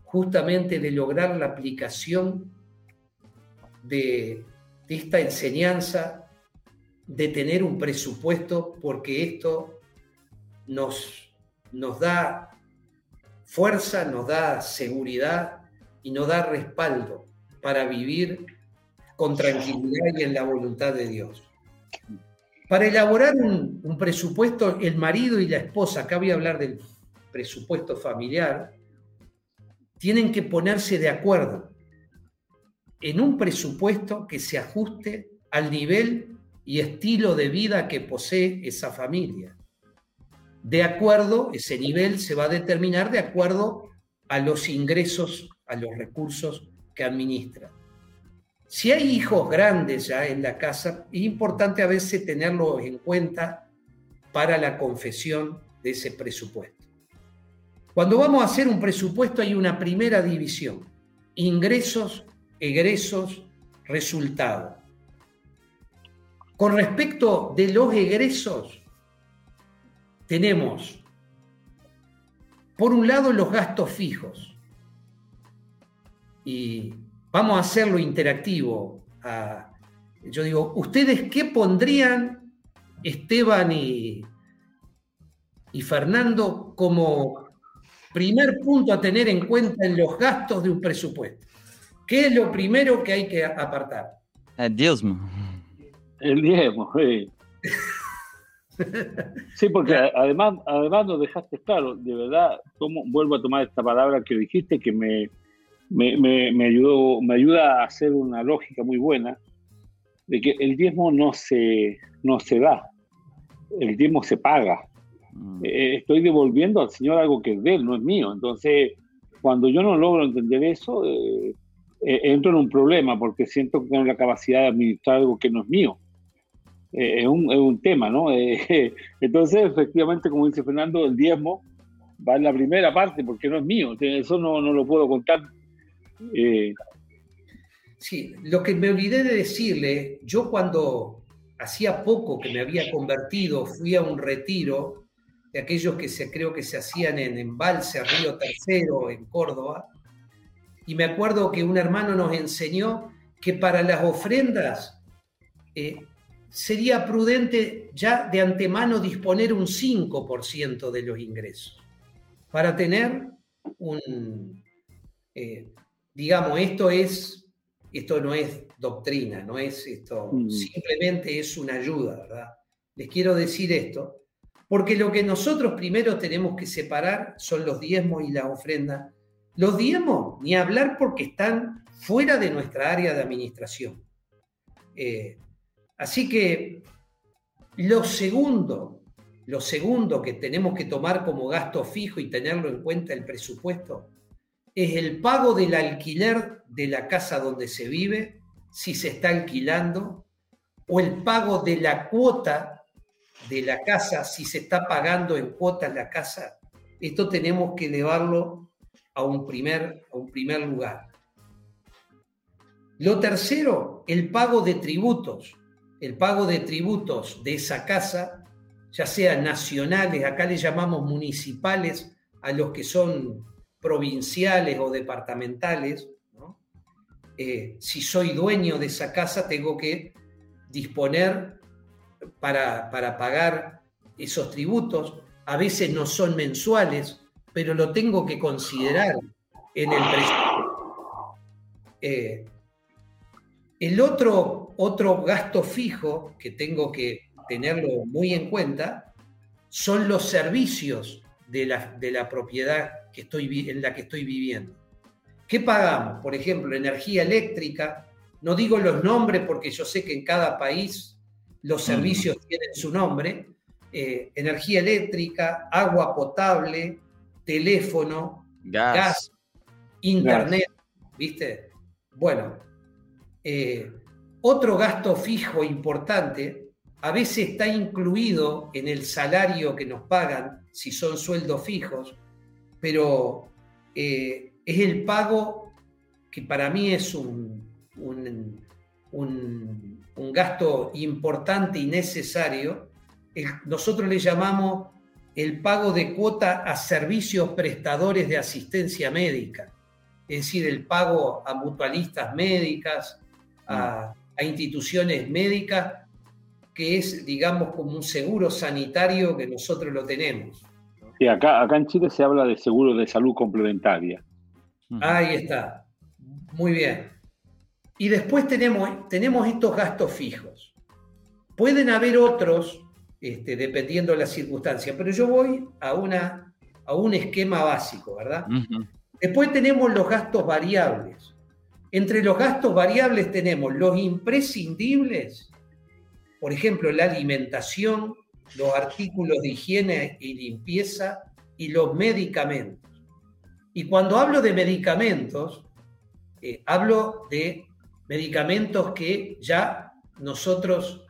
justamente de lograr la aplicación de, esta enseñanza, de tener un presupuesto, porque esto nos, nos da fuerza, nos da seguridad y nos da respaldo para vivir con tranquilidad y en la voluntad de Dios. Para elaborar un, presupuesto, el marido y la esposa, acá voy a hablar del presupuesto familiar, tienen que ponerse de acuerdo en un presupuesto que se ajuste al nivel y estilo de vida que posee esa familia. De acuerdo, ese nivel se va a determinar de acuerdo a los ingresos, a los recursos que administra. Si hay hijos grandes ya en la casa, es importante a veces tenerlos en cuenta para la confesión de ese presupuesto. Cuando vamos a hacer un presupuesto hay una primera división, ingresos, egresos, resultados. Con respecto de los egresos, tenemos, por un lado, los gastos fijos. Y vamos a hacerlo interactivo. yo digo, ¿ustedes qué pondrían, Esteban y, y Fernando, como Primer punto a tener en cuenta en los gastos de un presupuesto. ¿Qué es lo primero que hay que apartar? El diezmo. El diezmo, sí. Sí, porque además, además nos dejaste claro, de verdad, como vuelvo a tomar esta palabra que dijiste que me, me, ayudó, me ayuda a hacer una lógica muy buena de que el diezmo no se, no se da, el diezmo se paga. Mm. Eh, estoy devolviendo al Señor algo que es de Él, no es mío. Entonces, cuando yo no logro entender eso, eh, eh, entro en un problema porque siento que tengo la capacidad de administrar algo que no es mío. es, un, es, un, tema, ¿no? entonces, efectivamente, como dice Fernando, el diezmo va en la primera parte porque no es mío. Eso no, no lo puedo contar. Sí, lo que me olvidé de decirle, yo cuando hacía poco que me había convertido, fui a un retiro de aquellos que se, creo que se hacían en Embalse, Río Tercero, en Córdoba. Y me acuerdo que un hermano nos enseñó que para las ofrendas eh, sería prudente ya de antemano disponer un 5% de los ingresos para tener un, eh, digamos, esto es, esto no es doctrina, no es esto, mm. simplemente es una ayuda, ¿verdad? Les quiero decir esto, porque lo que nosotros primero tenemos que separar son los diezmos y la ofrenda. Los diezmos, ni hablar porque están fuera de nuestra área de administración. Eh, así que lo segundo, lo segundo que tenemos que tomar como gasto fijo y tenerlo en cuenta el presupuesto es el pago del alquiler de la casa donde se vive, si se está alquilando, o el pago de la cuota de la casa, si se está pagando en cuotas la casa, esto tenemos que elevarlo a un primer, a un primer lugar. Lo tercero, el pago de tributos. El pago de tributos de esa casa, ya sean nacionales, acá le llamamos municipales a los que son provinciales o departamentales. Eh, si soy dueño de esa casa, tengo que disponer para, pagar esos tributos. A veces no son mensuales, pero lo tengo que considerar en el presupuesto. Eh, el otro, otro gasto fijo que tengo que tenerlo muy en cuenta son los servicios de la, de la propiedad que estoy, en la que estoy viviendo. ¿Qué pagamos? Por ejemplo, energía eléctrica. No digo los nombres porque yo sé que en cada país los servicios tienen su nombre, eh, energía eléctrica, agua potable, teléfono, gas, internet, ¿viste? Bueno, eh, otro gasto fijo importante, a veces está incluido en el salario que nos pagan, si son sueldos fijos, pero eh, es el pago que para mí es un, un, un gasto importante y necesario, nosotros le llamamos el pago de cuota a servicios prestadores de asistencia médica, es decir, el pago a mutualistas médicas, a, instituciones médicas, que es, digamos, como un seguro sanitario que nosotros lo tenemos. Sí, acá, acá en Chile se habla de seguro de salud complementaria. Ahí está. Muy bien. Y después tenemos, tenemos estos gastos fijos. Pueden haber otros, este, dependiendo de las circunstancias, pero yo voy a, una, a un esquema básico, ¿verdad? Después tenemos los gastos variables. Entre los gastos variables tenemos los imprescindibles, por ejemplo, la alimentación, los artículos de higiene y limpieza y los medicamentos. Y cuando hablo de medicamentos, eh, hablo de medicamentos que ya nosotros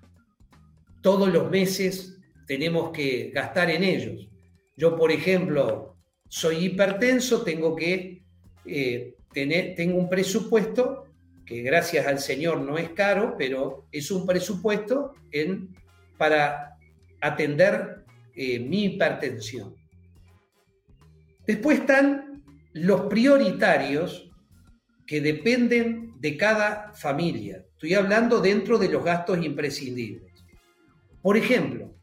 todos los meses tenemos que gastar en ellos. Yo, por ejemplo, soy hipertenso, tengo que eh, tener, tengo un presupuesto que gracias al Señor no es caro, pero es un presupuesto en, para atender eh, mi hipertensión. Después están los prioritarios que dependen de cada familia. Estoy hablando dentro de los gastos imprescindibles. Por ejemplo,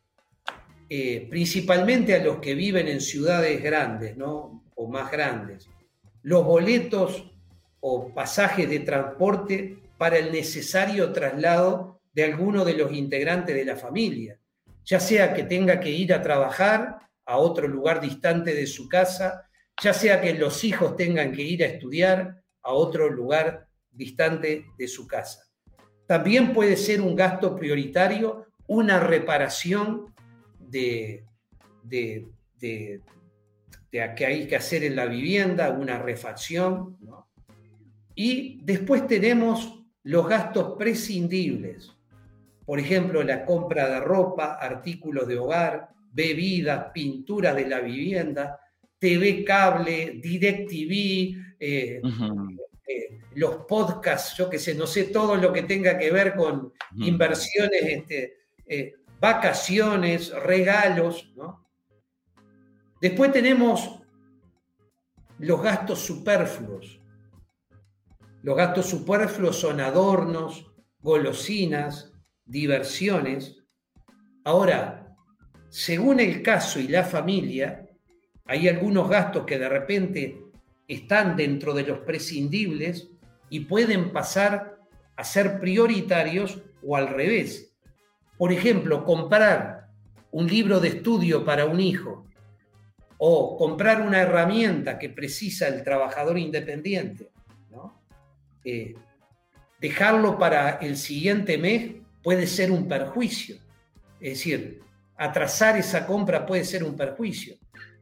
eh, principalmente a los que viven en ciudades grandes, ¿no? o más grandes, los boletos o pasajes de transporte para el necesario traslado de alguno de los integrantes de la familia, ya sea que tenga que ir a trabajar a otro lugar distante de su casa, ya sea que los hijos tengan que ir a estudiar a otro lugar distante de su casa. También puede ser un gasto prioritario una reparación de, de, de, que hay que hacer en la vivienda, una refacción. Y después tenemos los gastos prescindibles. Por ejemplo, la compra de ropa, artículos de hogar, bebidas, pintura de la vivienda, TV cable, DirecTV, eh, eh, los podcasts, yo que sé, no sé, todo lo que tenga que ver con inversiones este, eh, vacaciones, regalos. Después tenemos los gastos superfluos. Los gastos superfluos son adornos, golosinas, diversiones. Ahora, según el caso y la familia, hay algunos gastos que de repente están dentro de los prescindibles y pueden pasar a ser prioritarios o al revés. Por ejemplo, comprar un libro de estudio para un hijo o comprar una herramienta que precisa el trabajador independiente, eh, dejarlo para el siguiente mes puede ser un perjuicio. Es decir, atrasar esa compra puede ser un perjuicio.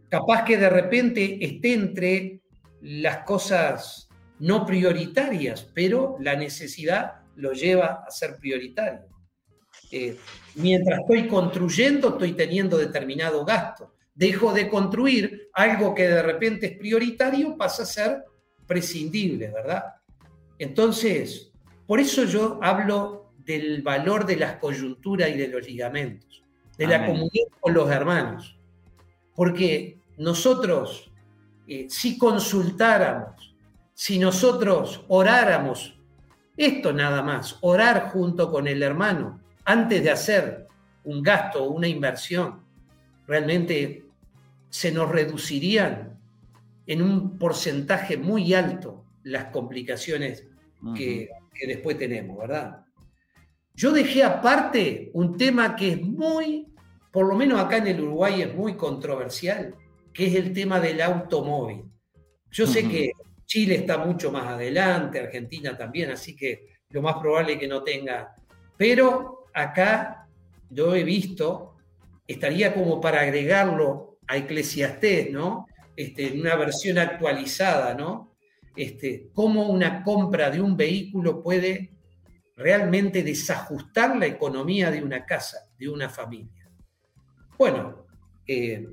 Capaz que de repente esté entre las cosas no prioritarias, pero la necesidad lo lleva a ser prioritario. Eh, mientras estoy construyendo, estoy teniendo determinado gasto. Dejo de construir algo que de repente es prioritario, pasa a ser prescindible, ¿verdad? Entonces, por eso yo hablo del valor de las coyunturas y de los ligamentos, de la comunión con los hermanos. Porque nosotros, eh, si consultáramos, si nosotros oráramos, esto nada más, orar junto con el hermano, antes de hacer un gasto o una inversión, realmente se nos reducirían en un porcentaje muy alto las complicaciones que, después tenemos, ¿verdad? Yo dejé aparte un tema que es muy, por lo menos acá en el Uruguay es muy controversial, que es el tema del automóvil. Yo sé que Chile está mucho más adelante, Argentina también, así que lo más probable es que no tenga, pero acá yo he visto, estaría como para agregarlo a Eclesiastés, ¿no? Este, en una versión actualizada, ¿no? Este, cómo una compra de un vehículo puede realmente desajustar la economía de una casa, de una familia. Bueno, eh,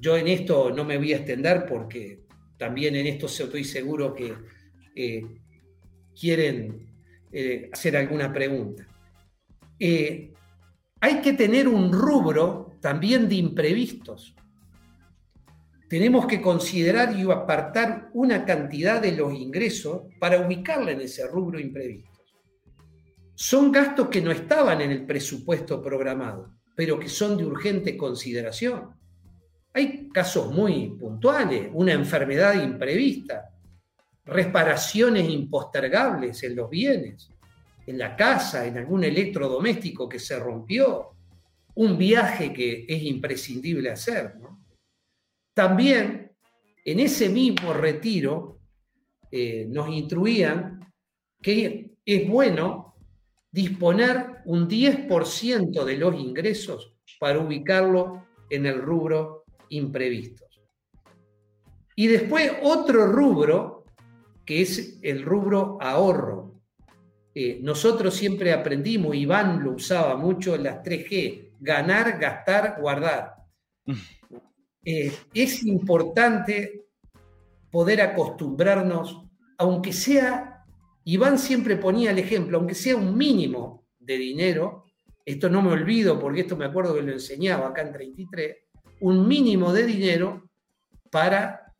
yo en esto no me voy a extender porque también en esto estoy seguro que eh, quieren eh, hacer alguna pregunta. Hay que tener un rubro también de imprevistos. Tenemos que considerar y apartar una cantidad de los ingresos para ubicarla en ese rubro imprevistos. Son gastos que no estaban en el presupuesto programado, pero que son de urgente consideración. Hay casos muy puntuales, una enfermedad imprevista, reparaciones impostergables en los bienes, en la casa, en algún electrodoméstico que se rompió, un viaje que es imprescindible hacer. También en ese mismo retiro eh, nos instruían que es bueno disponer un 10% de los ingresos para ubicarlo en el rubro imprevistos. Y después otro rubro, que es el rubro ahorro. Eh, nosotros siempre aprendimos, Iván lo usaba mucho, las 3G, ganar, gastar, guardar. Eh, es importante poder acostumbrarnos, aunque sea, Iván siempre ponía el ejemplo, aunque sea un mínimo de dinero, esto no me olvido porque esto me acuerdo que lo enseñaba acá en 33, un mínimo de dinero para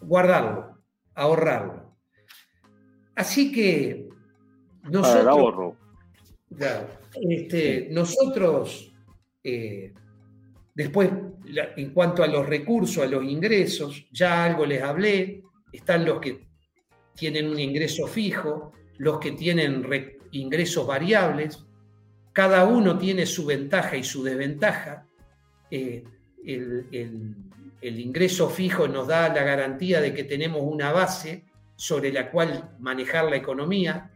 guardarlo, ahorrarlo. Así que nosotros, este, nosotros eh, Después, en cuanto a los recursos, a los ingresos, ya algo les hablé, están los que tienen un ingreso fijo, los que tienen ingresos variables, cada uno tiene su ventaja y su desventaja. Eh, el, ingreso fijo nos da la garantía de que tenemos una base sobre la cual manejar la economía.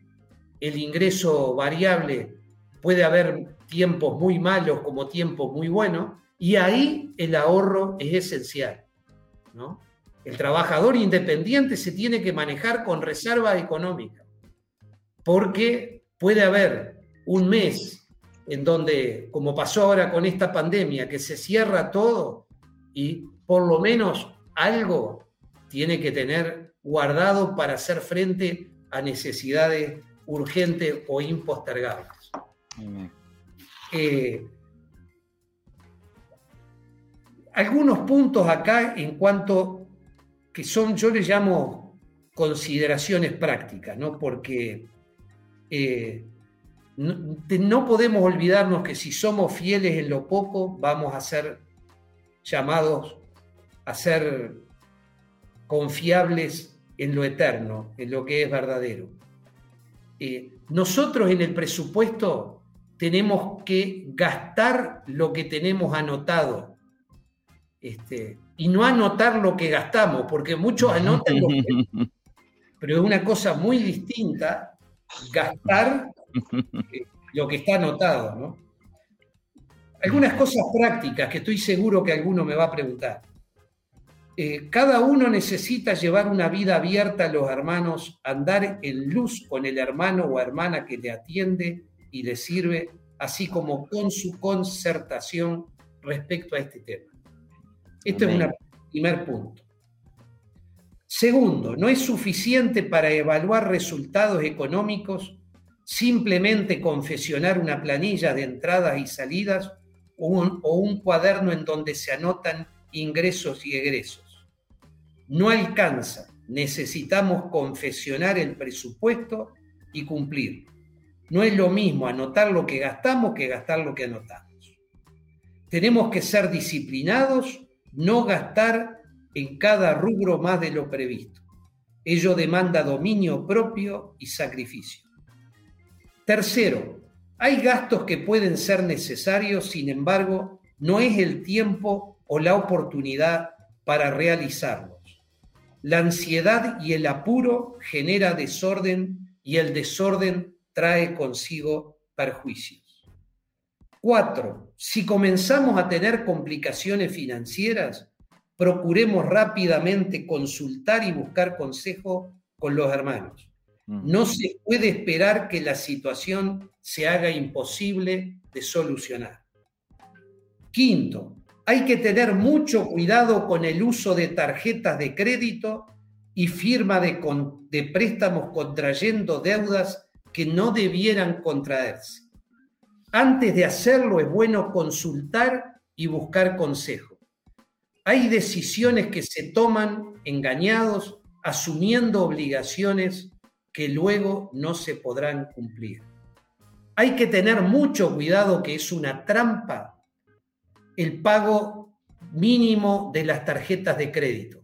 El ingreso variable puede haber tiempos muy malos como tiempos muy buenos, y ahí el ahorro es esencial. ¿no? El trabajador independiente se tiene que manejar con reserva económica, porque puede haber un mes en donde, como pasó ahora con esta pandemia, que se cierra todo y por lo menos algo tiene que tener guardado para hacer frente a necesidades urgentes o impostergables. Eh, algunos puntos acá en cuanto que son, yo les llamo consideraciones prácticas, ¿no? Porque eh, no, podemos olvidarnos que si somos fieles en lo poco, vamos a ser llamados a ser confiables en lo eterno, en lo que es verdadero. Eh, nosotros en el presupuesto tenemos que gastar lo que tenemos anotado este, y no anotar lo que gastamos, porque muchos anotan lo que... Pero es una cosa muy distinta gastar lo que está anotado, ¿no? Algunas cosas prácticas que estoy seguro que alguno me va a preguntar. Eh, cada uno necesita llevar una vida abierta a los hermanos, andar en luz con el hermano o hermana que le atiende y le sirve, así como con su concertación respecto a este tema. Este es un primer punto. Segundo, no es suficiente para evaluar resultados económicos simplemente confesionar una planilla de entradas y salidas o un, cuaderno en donde se anotan ingresos y egresos. No alcanza, necesitamos confesionar el presupuesto y cumplir. No es lo mismo anotar lo que gastamos que gastar lo que anotamos. Tenemos que ser disciplinados, no gastar en cada rubro más de lo previsto. Ello demanda dominio propio y sacrificio. Tercero, hay gastos que pueden ser necesarios, sin embargo, no es el tiempo o la oportunidad para realizarlos. La ansiedad y el apuro genera desorden y el desorden trae consigo perjuicios. Cuatro, si comenzamos a tener complicaciones financieras, procuremos rápidamente consultar y buscar consejo con los hermanos. No se puede esperar que la situación se haga imposible de solucionar. Quinto, hay que tener mucho cuidado con el uso de tarjetas de crédito y firma de, de préstamos contrayendo deudas que no debieran contraerse. Antes de hacerlo es bueno consultar y buscar consejo. Hay decisiones que se toman engañados, asumiendo obligaciones que luego no se podrán cumplir. Hay que tener mucho cuidado que es una trampa el pago mínimo de las tarjetas de crédito,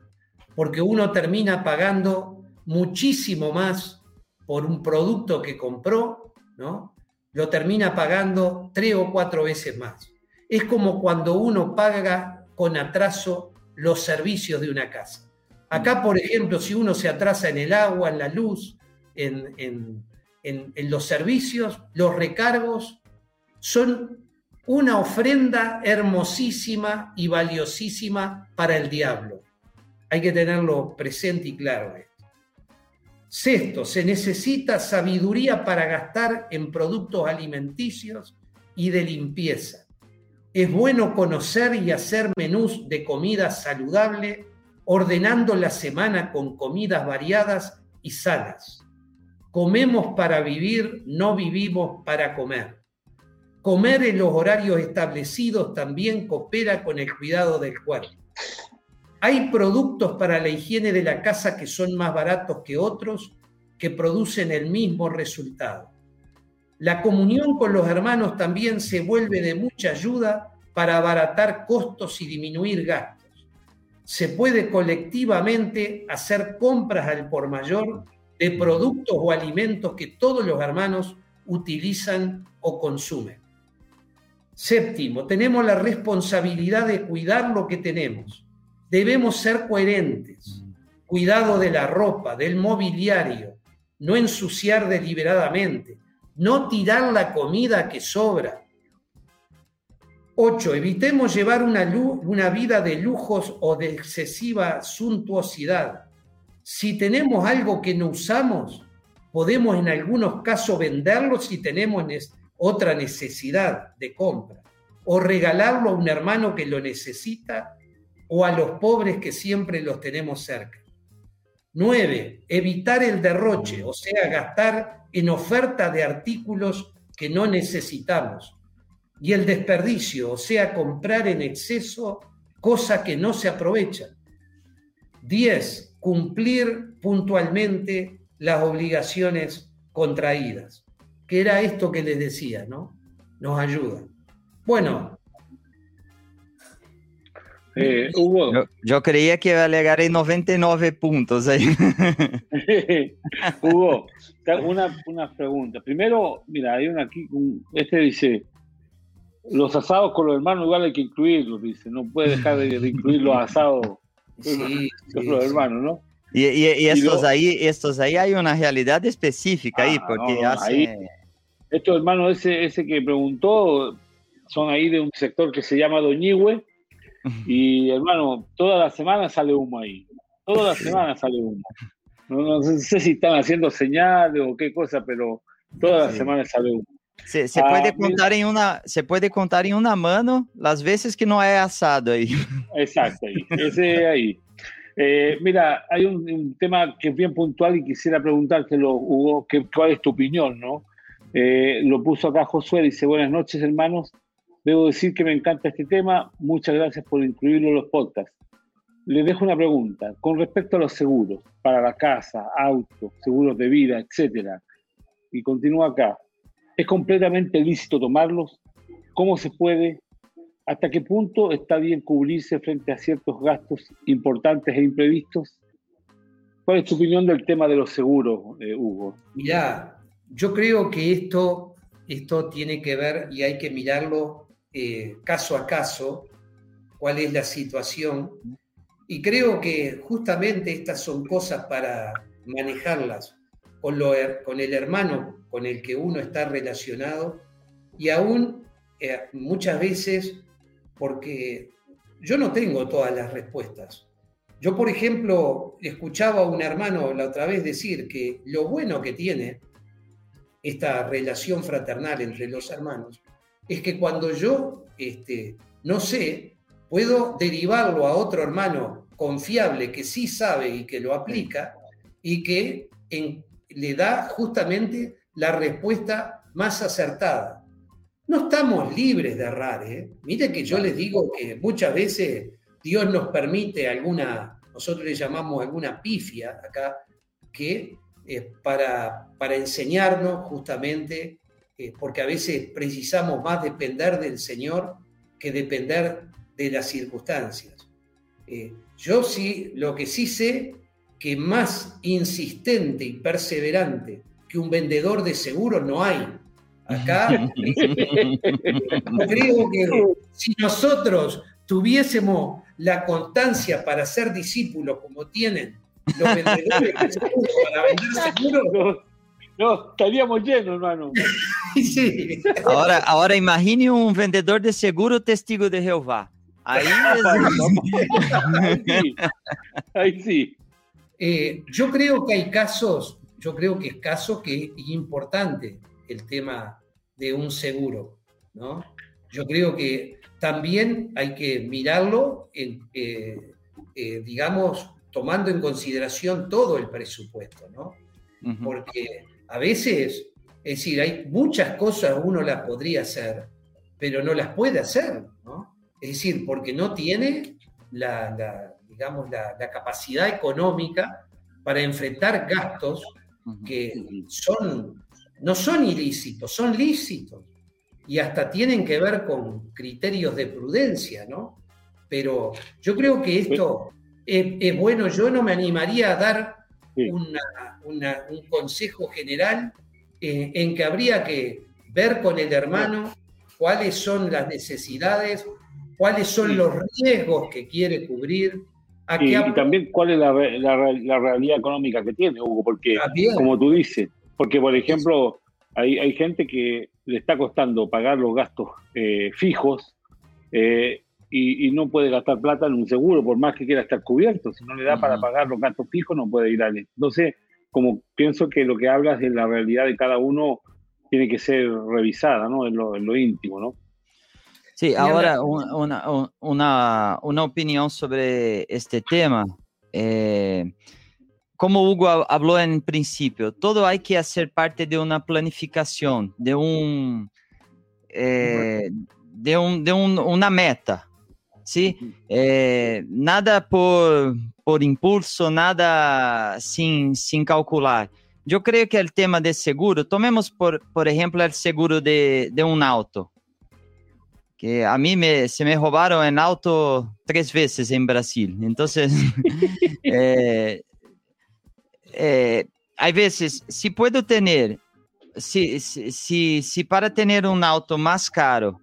porque uno termina pagando muchísimo más por un producto que compró, ¿no? Lo termina pagando tres o cuatro veces más. Es como cuando uno paga con atraso los servicios de una casa. Acá, por ejemplo, si uno se atrasa en el agua, en la luz, en, los servicios, los recargos, son una ofrenda hermosísima y valiosísima para el diablo. Hay que tenerlo presente y claro esto. Sexto, se necesita sabiduría para gastar en productos alimenticios y de limpieza. Es bueno conocer y hacer menús de comida saludable, ordenando la semana con comidas variadas y sanas. Comemos para vivir, no vivimos para comer. Comer en los horarios establecidos también coopera con el cuidado del cuerpo. Hay productos para la higiene de la casa que son más baratos que otros que producen el mismo resultado. La comunión con los hermanos también se vuelve de mucha ayuda para abaratar costos y disminuir gastos. Se puede colectivamente hacer compras al por mayor de productos o alimentos que todos los hermanos utilizan o consumen. Séptimo, tenemos la responsabilidad de cuidar lo que tenemos. Debemos ser coherentes. Cuidado de la ropa, del mobiliario, no ensuciar deliberadamente, no tirar la comida que sobra. Ocho, evitemos llevar una, una vida de lujos o de excesiva suntuosidad. Si tenemos algo que no usamos, podemos en algunos casos venderlo si tenemos otra necesidad de compra, o regalarlo a un hermano que lo necesita, o a los pobres que siempre los tenemos cerca. Nueve, evitar el derroche, o sea, gastar en oferta de artículos que no necesitamos. Y el desperdicio, o sea, comprar en exceso cosas que no se aprovechan. Diez, cumplir puntualmente las obligaciones contraídas, que era esto que les decía, ¿no? Nos ayuda. Bueno, eh, Hugo. Yo, creía que iba a llegar en 99 puntos ahí. Hugo, una, una, pregunta. Primero, mira, hay una aquí, este dice, los asados con los hermanos igual hay que incluirlos, dice, no puede dejar de, incluir los asados con los hermanos, ¿no? Y, y, estos, ahí, estos ahí hay una realidad específica ahí, ah, porque hace... estos hermanos, ese, ese que preguntó, son ahí de un sector que se llama Doñigüe, y hermano, toda la semana sale humo ahí. Toda la semana sale humo. No, sé si están haciendo señales o qué cosa, pero toda la semana sale humo. Se, se puede ah, contar en una, se puede contar en una mano las veces que no hay asado ahí. Exacto, ahí, ese ahí. Eh, mira, hay un, tema que es bien puntual y quisiera preguntártelo, Hugo, que, ¿cuál es tu opinión? no? Eh, lo puso acá Josué, dice, buenas noches hermanos, Debo decir que me encanta este tema. Muchas gracias por incluirlo en los podcasts. Les dejo una pregunta con respecto a los seguros para la casa, auto, seguros de vida, etcétera. Y continúa acá. ¿Es completamente lícito tomarlos? ¿Cómo se puede? ¿Hasta qué punto está bien cubrirse frente a ciertos gastos importantes e imprevistos? ¿Cuál es tu opinión del tema de los seguros, eh, Hugo? Mirá, yo creo que esto, esto tiene que ver y hay que mirarlo eh, caso a caso cuál es la situación. Y creo que justamente estas son cosas para manejarlas con, lo, con el hermano con el que uno está relacionado y aún eh, muchas veces porque yo no tengo todas las respuestas. Yo, por ejemplo, escuchaba a un hermano la otra vez decir que lo bueno que tiene esta relación fraternal entre los hermanos es que cuando yo este, no sé, puedo derivarlo a otro hermano confiable que sí sabe y que lo aplica y que le da justamente la respuesta más acertada. No estamos libres de errar. ¿eh? Mire que yo les digo que muchas veces Dios nos permite alguna, nosotros le llamamos alguna pifia acá, que para, para enseñarnos justamente eh, porque a veces precisamos más depender del Señor que depender de las circunstancias. Eh, yo sí, lo que sí sé, que más insistente y perseverante que un vendedor de seguros no hay. Acá creo que si nosotros tuviésemos la constancia para ser discípulos como tienen los vendedores de seguros para vender seguros, no, estaríamos llenos, hermano. sí. Ahora, ahora imagine un vendedor de seguro testigo de Jehová. Ahí, sí. Ahí sí. Eh, yo creo que hay casos, yo creo que es caso que es importante el tema de un seguro, ¿no? Yo creo que también hay que mirarlo, en, eh, eh, digamos, tomando en consideración todo el presupuesto, ¿no? Porque a veces, es decir, hay muchas cosas uno las podría hacer, pero no las puede hacer, ¿no? Es decir, porque no tiene la, digamos, la, capacidad económica para enfrentar gastos que son, no son ilícitos, son lícitos. y hasta tienen que ver con criterios de prudencia, ¿no? Pero yo creo que esto es, bueno, yo no me animaría a dar un consejo general eh, en que habría que ver con el hermano cuáles son las necesidades, cuáles son los riesgos que quiere cubrir. y, también cuál es la, realidad económica que tiene, Hugo, porque como tú dices, porque por ejemplo hay, hay gente que le está costando pagar los gastos eh, fijos eh, y, no puede gastar plata en un seguro, por más que quiera estar cubierto. Si no le da para pagar los gastos fijos, no puede ir a él. Entonces, como pienso que lo que hablas de la realidad de cada uno tiene que ser revisada, ¿no? En lo, íntimo, ¿no? Sí, ahora una, una, una, opinión sobre este tema. Eh, como Hugo habló en principio, todo hay que hacer parte de una planificación, de un, eh, de, un, de un, una meta, ¿sí? Eh, nada por, por impulso, nada sin, sin calcular. Yo creo que el tema de seguro, tomemos por, por ejemplo el seguro de, de un auto, que a mí me, se me robaron en auto tres veces en Brasil. Entonces, eh, eh, hay veces, si puedo tener, si, si, si, para tener un auto más caro,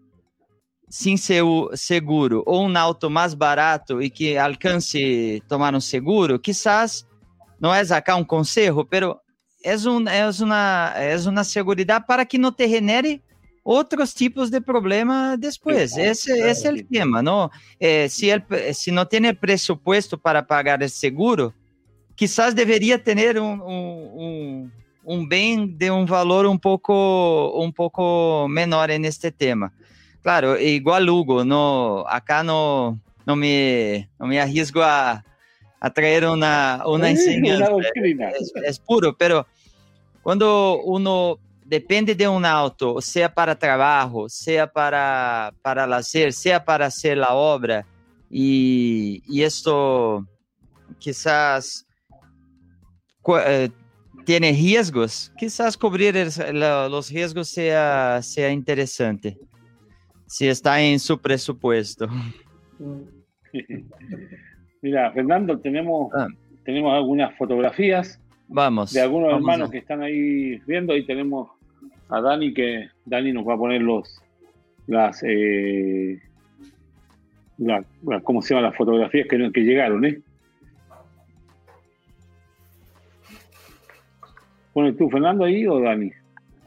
sin seguro, o un auto más barato y que alcance tomar un seguro, quizás no es acá un consejo, pero es, un, es, una, es una seguridad para que no te genere otros tipos de problemas después. Ese, es el tema, ¿no? Eh, si, el, si no tiene presupuesto para pagar el seguro, quizás deveria ter um, um, um, bem de um valor um pouco um pouco menor neste tema. Claro, igual Hugo, no, acá no, no me não me arrisco a, a traer uma uma enseñanza. É, é puro, pero quando uno depende de um auto, seja para trabalho, seja para para lazer, seja para fazer a obra, e, isto quizás eh, tiene riesgos, quizás cubrir el, la, los riesgos sea, sea interesante, si está en su presupuesto. Mira, Fernando, tenemos, ah. tenemos algunas fotografías vamos, de algunos hermanos que están ahí viendo. Ahí tenemos a Dani, que Dani nos va a poner los las, eh, la, ¿cómo se llama? las fotografías que, que llegaron, ¿eh? ¿Pones tú, Fernando, ahí o Dani?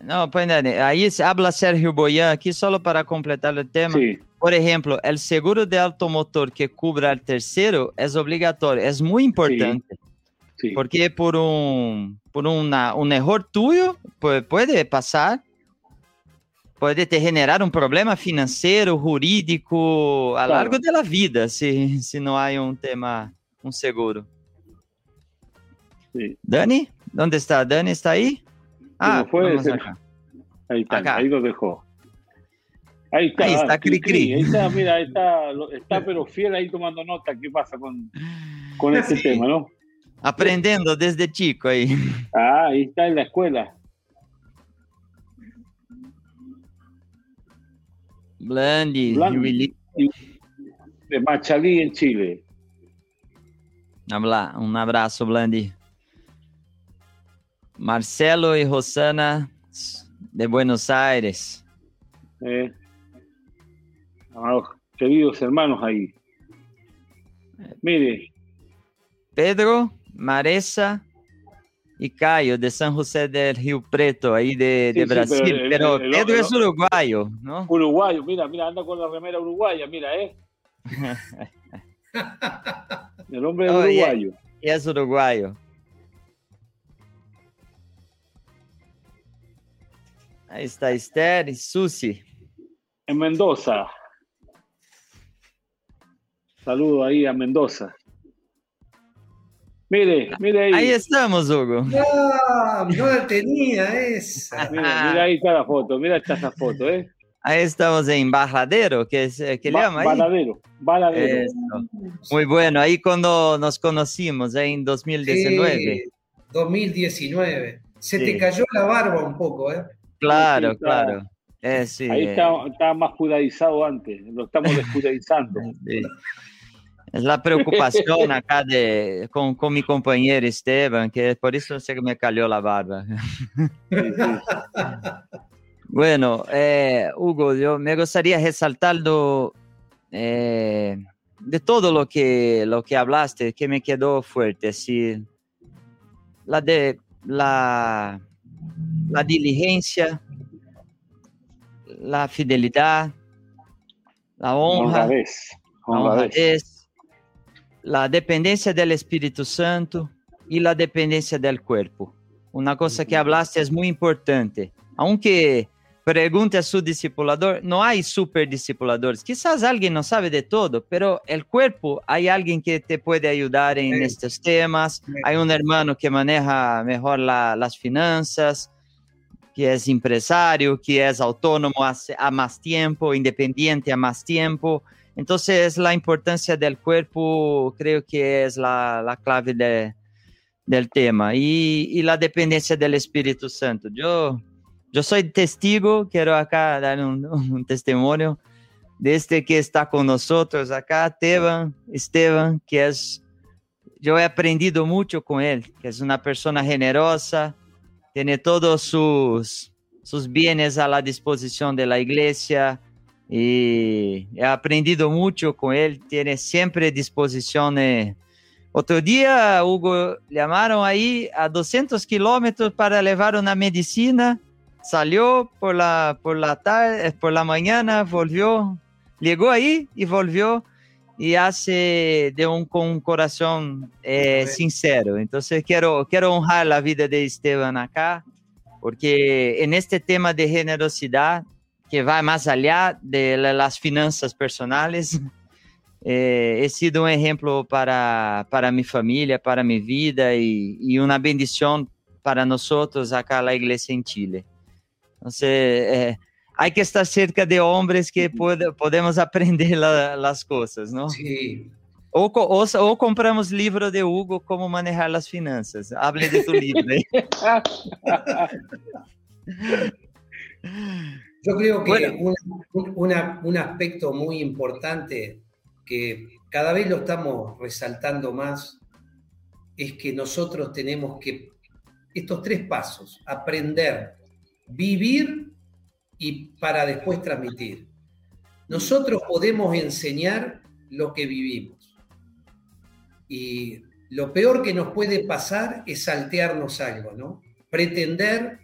No, Dani. Ahí habla Sergio Boyan aquí solo para completar el tema. Sí. Por ejemplo, el seguro de automotor que cubra al tercero es obligatorio, es muy importante. Sí. Sí. Porque por un, por una, un error tuyo pues, puede pasar, puede te generar un problema financiero, jurídico, a lo largo de la vida, si, si no hay un tema, un seguro. Dani? ¿Dónde está? ¿Dani está ahí? Ah, fue Ahí está, ahí lo dejó. Ahí está, ahí está Cri Cri. Ahí está, mira, ahí está, está pero fiel ahí tomando nota. ¿Qué pasa con, con este tema, no? Aprendiendo desde chico ahí. Ah, ahí está en la escuela. Blandi, Blandi de Machalí en Chile. Un abrazo, Blandi. Marcelo y Rosana de Buenos Aires. Eh, queridos hermanos ahí. Mire. Pedro, Maresa y Caio de San José del Río Preto, ahí de, de Brasil. pero, Pedro es uruguayo, ¿no? Uruguayo, mira, mira, anda con la remera uruguaya, mira, ¿eh? el hombre es uruguayo. y es uruguayo. Ahí está Esther y Susi. En Mendoza. Saludo ahí a Mendoza. Mire, mire ahí. Ahí estamos, Hugo. No, no la tenía esa. Mira, ahí está la foto, mira esta foto, ¿eh? Ahí estamos en Bajadero, que, es, le llama ahí. Baladero, Baladero. Muy bueno, ahí cuando nos conocimos, ahí en 2019. Sí, 2019. Se te cayó la barba un poco, ¿eh? Claro, claro. Eh, sí, Ahí eh, está, está más judaizado antes, lo estamos desjudaizando. sí. Es la preocupación acá de, con, con mi compañero Esteban, que por eso se me cayó la barba. Sí, sí. Bueno, eh, Hugo, yo me gustaría resaltarlo eh, de todo lo que, lo que hablaste, que me quedó fuerte, así, la, de, la, la diligencia, la fidelidad, la honra, Honradez, honradez. honradez, la dependencia del Espíritu Santo y la dependencia del cuerpo. Una cosa que hablaste es muy importante. Aunque pregunte a su discipulador, no hay super discipuladores. Quizás alguien no sabe de todo, pero el cuerpo, hay alguien que te puede ayudar en Sí. estos temas. Sí. Hay un hermano que maneja mejor la- las finanzas, que es empresario, que es autónomo hace, a más tiempo, independiente a más tiempo. Entonces, la importancia del cuerpo creo que es la, la clave de- del tema y, y la dependencia del Espíritu Santo. Yo, yo soy testigo, quiero acá dar un, un testimonio de este que está con nosotros acá, Esteban, Esteban, que es, yo he aprendido mucho con él, que es una persona generosa, tiene todos sus, sus bienes a la disposición de la iglesia y he aprendido mucho con él, tiene siempre disposición. eh. Otro día, Hugo, llamaron ahí a 200 kilómetros para llevar una medicina, salió por la, por la tarde, por la mañana, volvió, llegó ahí y volvió y hace de un, con un corazón eh, sincero. Entonces quiero, quiero honrar la vida de Esteban acá, porque en este tema de generosidad, que va más allá de la- las finanzas personales, eh, he sido un ejemplo para, para mi familia, para mi vida y, y una bendición para nosotros acá la iglesia en Chile. Entonces, eh, hay que estar cerca de hombres que puede- podemos aprender la- las cosas, ¿no? Sí. O, o, o compramos livro de Hugo, Como Manejar las Finanzas. Hable de tu libro. Yo creo que Bueno. un- una- un aspecto muy importante que cada vez lo estamos resaltando más es que nosotros tenemos que, estos tres pasos, aprender, vivir y para después transmitir. Nosotros podemos enseñar lo que vivimos. Y lo peor que nos puede pasar es saltearnos algo, ¿no? Pretender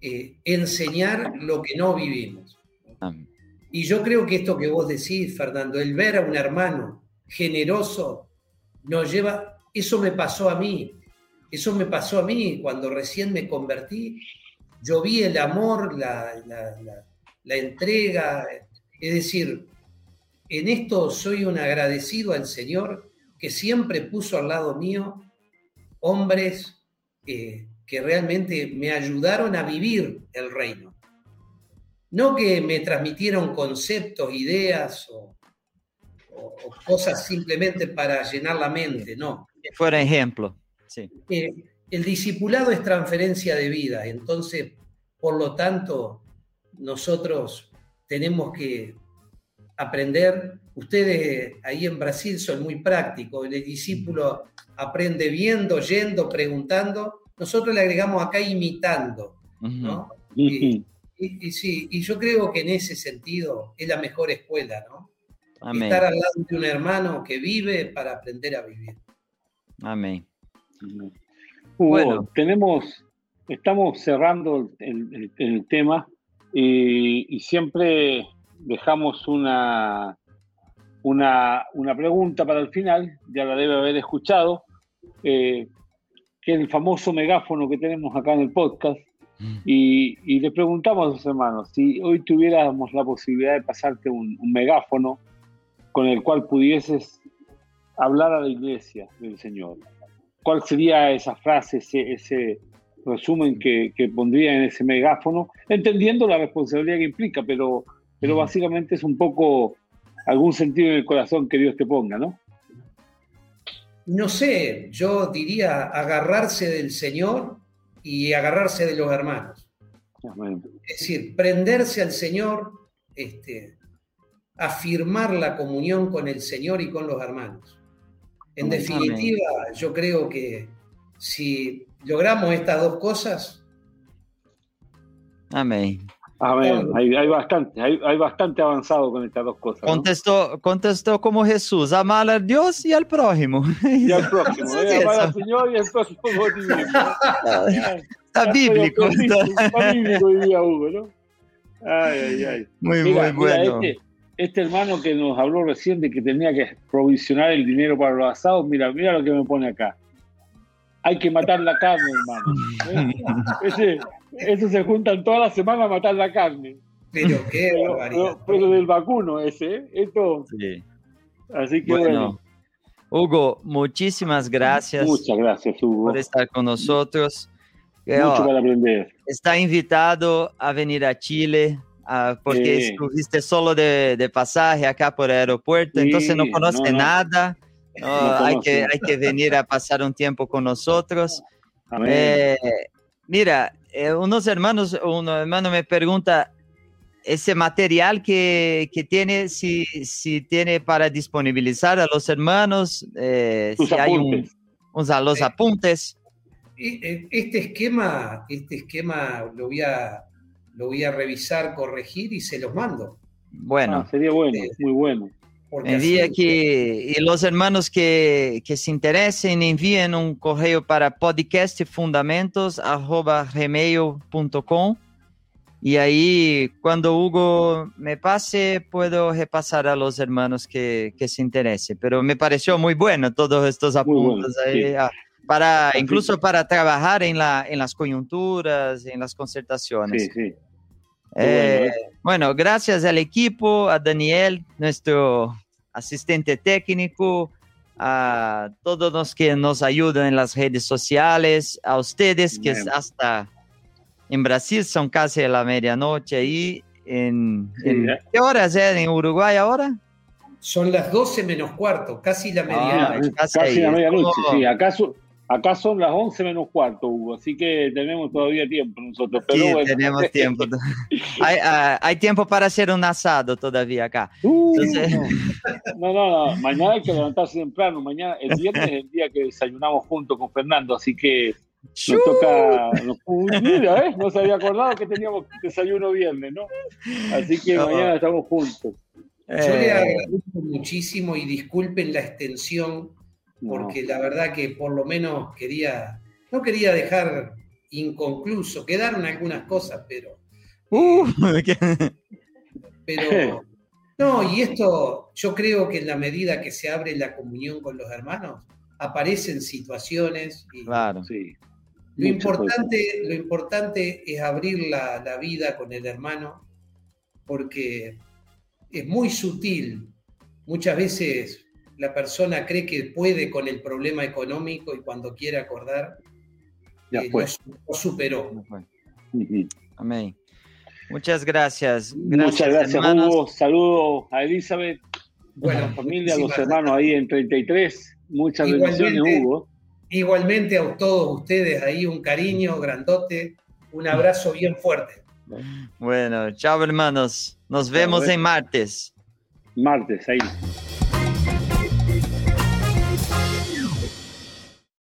eh, enseñar lo que no vivimos. Y yo creo que esto que vos decís, Fernando, el ver a un hermano generoso nos lleva, eso me pasó a mí, eso me pasó a mí cuando recién me convertí, yo vi el amor, la, la- la- la entrega, es decir, en esto soy un agradecido al Señor que siempre puso al lado mío hombres eh, que realmente me ayudaron a vivir el reino. No que me transmitieron conceptos, ideas o, o- o cosas simplemente para llenar la mente, no. Que fuera ejemplo. Sí. Eh, el discipulado es transferencia de vida, entonces, por lo tanto, nosotros tenemos que aprender. Ustedes ahí en Brasil son muy prácticos, el discípulo aprende viendo, yendo, preguntando. Nosotros le agregamos acá imitando. ¿no? Y, y sí, y yo creo que en ese sentido es la mejor escuela, ¿no? Amén. Estar al lado de un hermano que vive para aprender a vivir. Amén. Hugo, Bueno. tenemos, estamos cerrando el, el- el tema y, y siempre dejamos una, una, una pregunta para el final, ya la debe haber escuchado, eh, que es el famoso megáfono que tenemos acá en el podcast. Y, y le preguntamos a los hermanos, si hoy tuviéramos la posibilidad de pasarte un, un megáfono con el cual pudieses hablar a la iglesia del Señor, ¿cuál sería esa frase, ese, ese resumen que, que pondría en ese megáfono? Entendiendo la responsabilidad que implica, pero, pero básicamente es un poco algún sentido en el corazón que Dios te ponga, ¿no? No sé, yo diría agarrarse del Señor y agarrarse de los hermanos. Es decir, prenderse al Señor, este, afirmar la comunión con el Señor y con los hermanos. En definitiva, yo creo que si logramos estas dos cosas. Amén. Amén. Hay, bastante, hay, bastante avanzado con estas dos cosas. Contestó, contestó como Jesús, amar a Dios y al prójimo. Y al prójimo, ¿eh? amar al Señor y al prójimo. Está bíblico. Está bíblico, diría Hugo, ¿no? Ay, ay, ay. Muy, muy bueno. Este, este, hermano que nos habló recién de que tenía que provisionar el dinero para los asados, mira, mira lo que me pone acá. Hay que matar la carne, hermano. Ese, eso se juntan toda la semana a matar la carne. Pero qué pero, del vacuno ese, ¿eh? Esto. Sí. Así que bueno. Hugo, muchísimas gracias. Muchas gracias, Hugo. Por estar con nosotros. Mucho para aprender. Está invitado a venir a Chile, porque estuviste solo de, pasaje acá por el aeropuerto, entonces no conoce nada. hay, que, hay que venir a pasar un tiempo con nosotros. Eh, mira, eh, unos hermanos, un hermano me pregunta, ese material que, que, tiene, si, si tiene para disponibilizar a los hermanos, eh, si hay un, los apuntes. E, este esquema, este esquema lo voy a, lo voy a revisar, corregir y se los mando. Bueno. Ah, sería bueno, muy bueno. Envía que y los hermanos que, que, se interesen envíen un correo para podcastfundamentos.gmail.com y ahí cuando Hugo me pase puedo repasar a los hermanos que, que se interesen. Pero me pareció muy bueno todos estos apuntes ahí, ah, para, incluso para trabajar en, la, en las coyunturas, en las concertaciones. Sí, sí. Eh, bueno, gracias al equipo, a Daniel, nuestro asistente técnico, a todos los que nos ayudan en las redes sociales, a ustedes que hasta en Brasil son casi a la medianoche y en, ¿qué horas es en Uruguay ahora? Son las 12 menos cuarto, casi la ah, medianoche. casi, la medianoche, sí. ¿Acaso? Acá son las 11 menos cuarto, Hugo, así que tenemos todavía tiempo nosotros. Pero sí, tenemos tiempo. hay, uh, hay, tiempo para hacer un asado todavía acá. Uh, no, no, no, mañana hay que levantarse temprano. Mañana, el viernes es el día que desayunamos juntos con Fernando, así que nos toca. Nos, mira, ¿eh? No se había acordado que teníamos desayuno viernes, ¿no? Así que mañana estamos juntos. Yo le eh. agradezco muchísimo y disculpen la extensión porque la verdad que por lo menos quería, no quería dejar inconcluso, quedaron algunas cosas, pero... Uh, pero... No, y esto yo creo que en la medida que se abre la comunión con los hermanos, aparecen situaciones. Y claro, sí. Lo importante, lo importante es abrir la, la vida con el hermano, porque es muy sutil. Muchas veces la persona cree que puede con el problema económico y cuando quiere acordar, ya eh, Lo, superó. Amén. Muchas gracias. Muchas gracias, Hugo. Saludos a Elizabeth, bueno, a la familia, a los hermanos ahí en 33. Muchas bendiciones, Hugo. Igualmente a todos ustedes ahí un cariño grandote, un abrazo bien fuerte. Bueno, chao hermanos. Nos vemos en martes. Martes, ahí.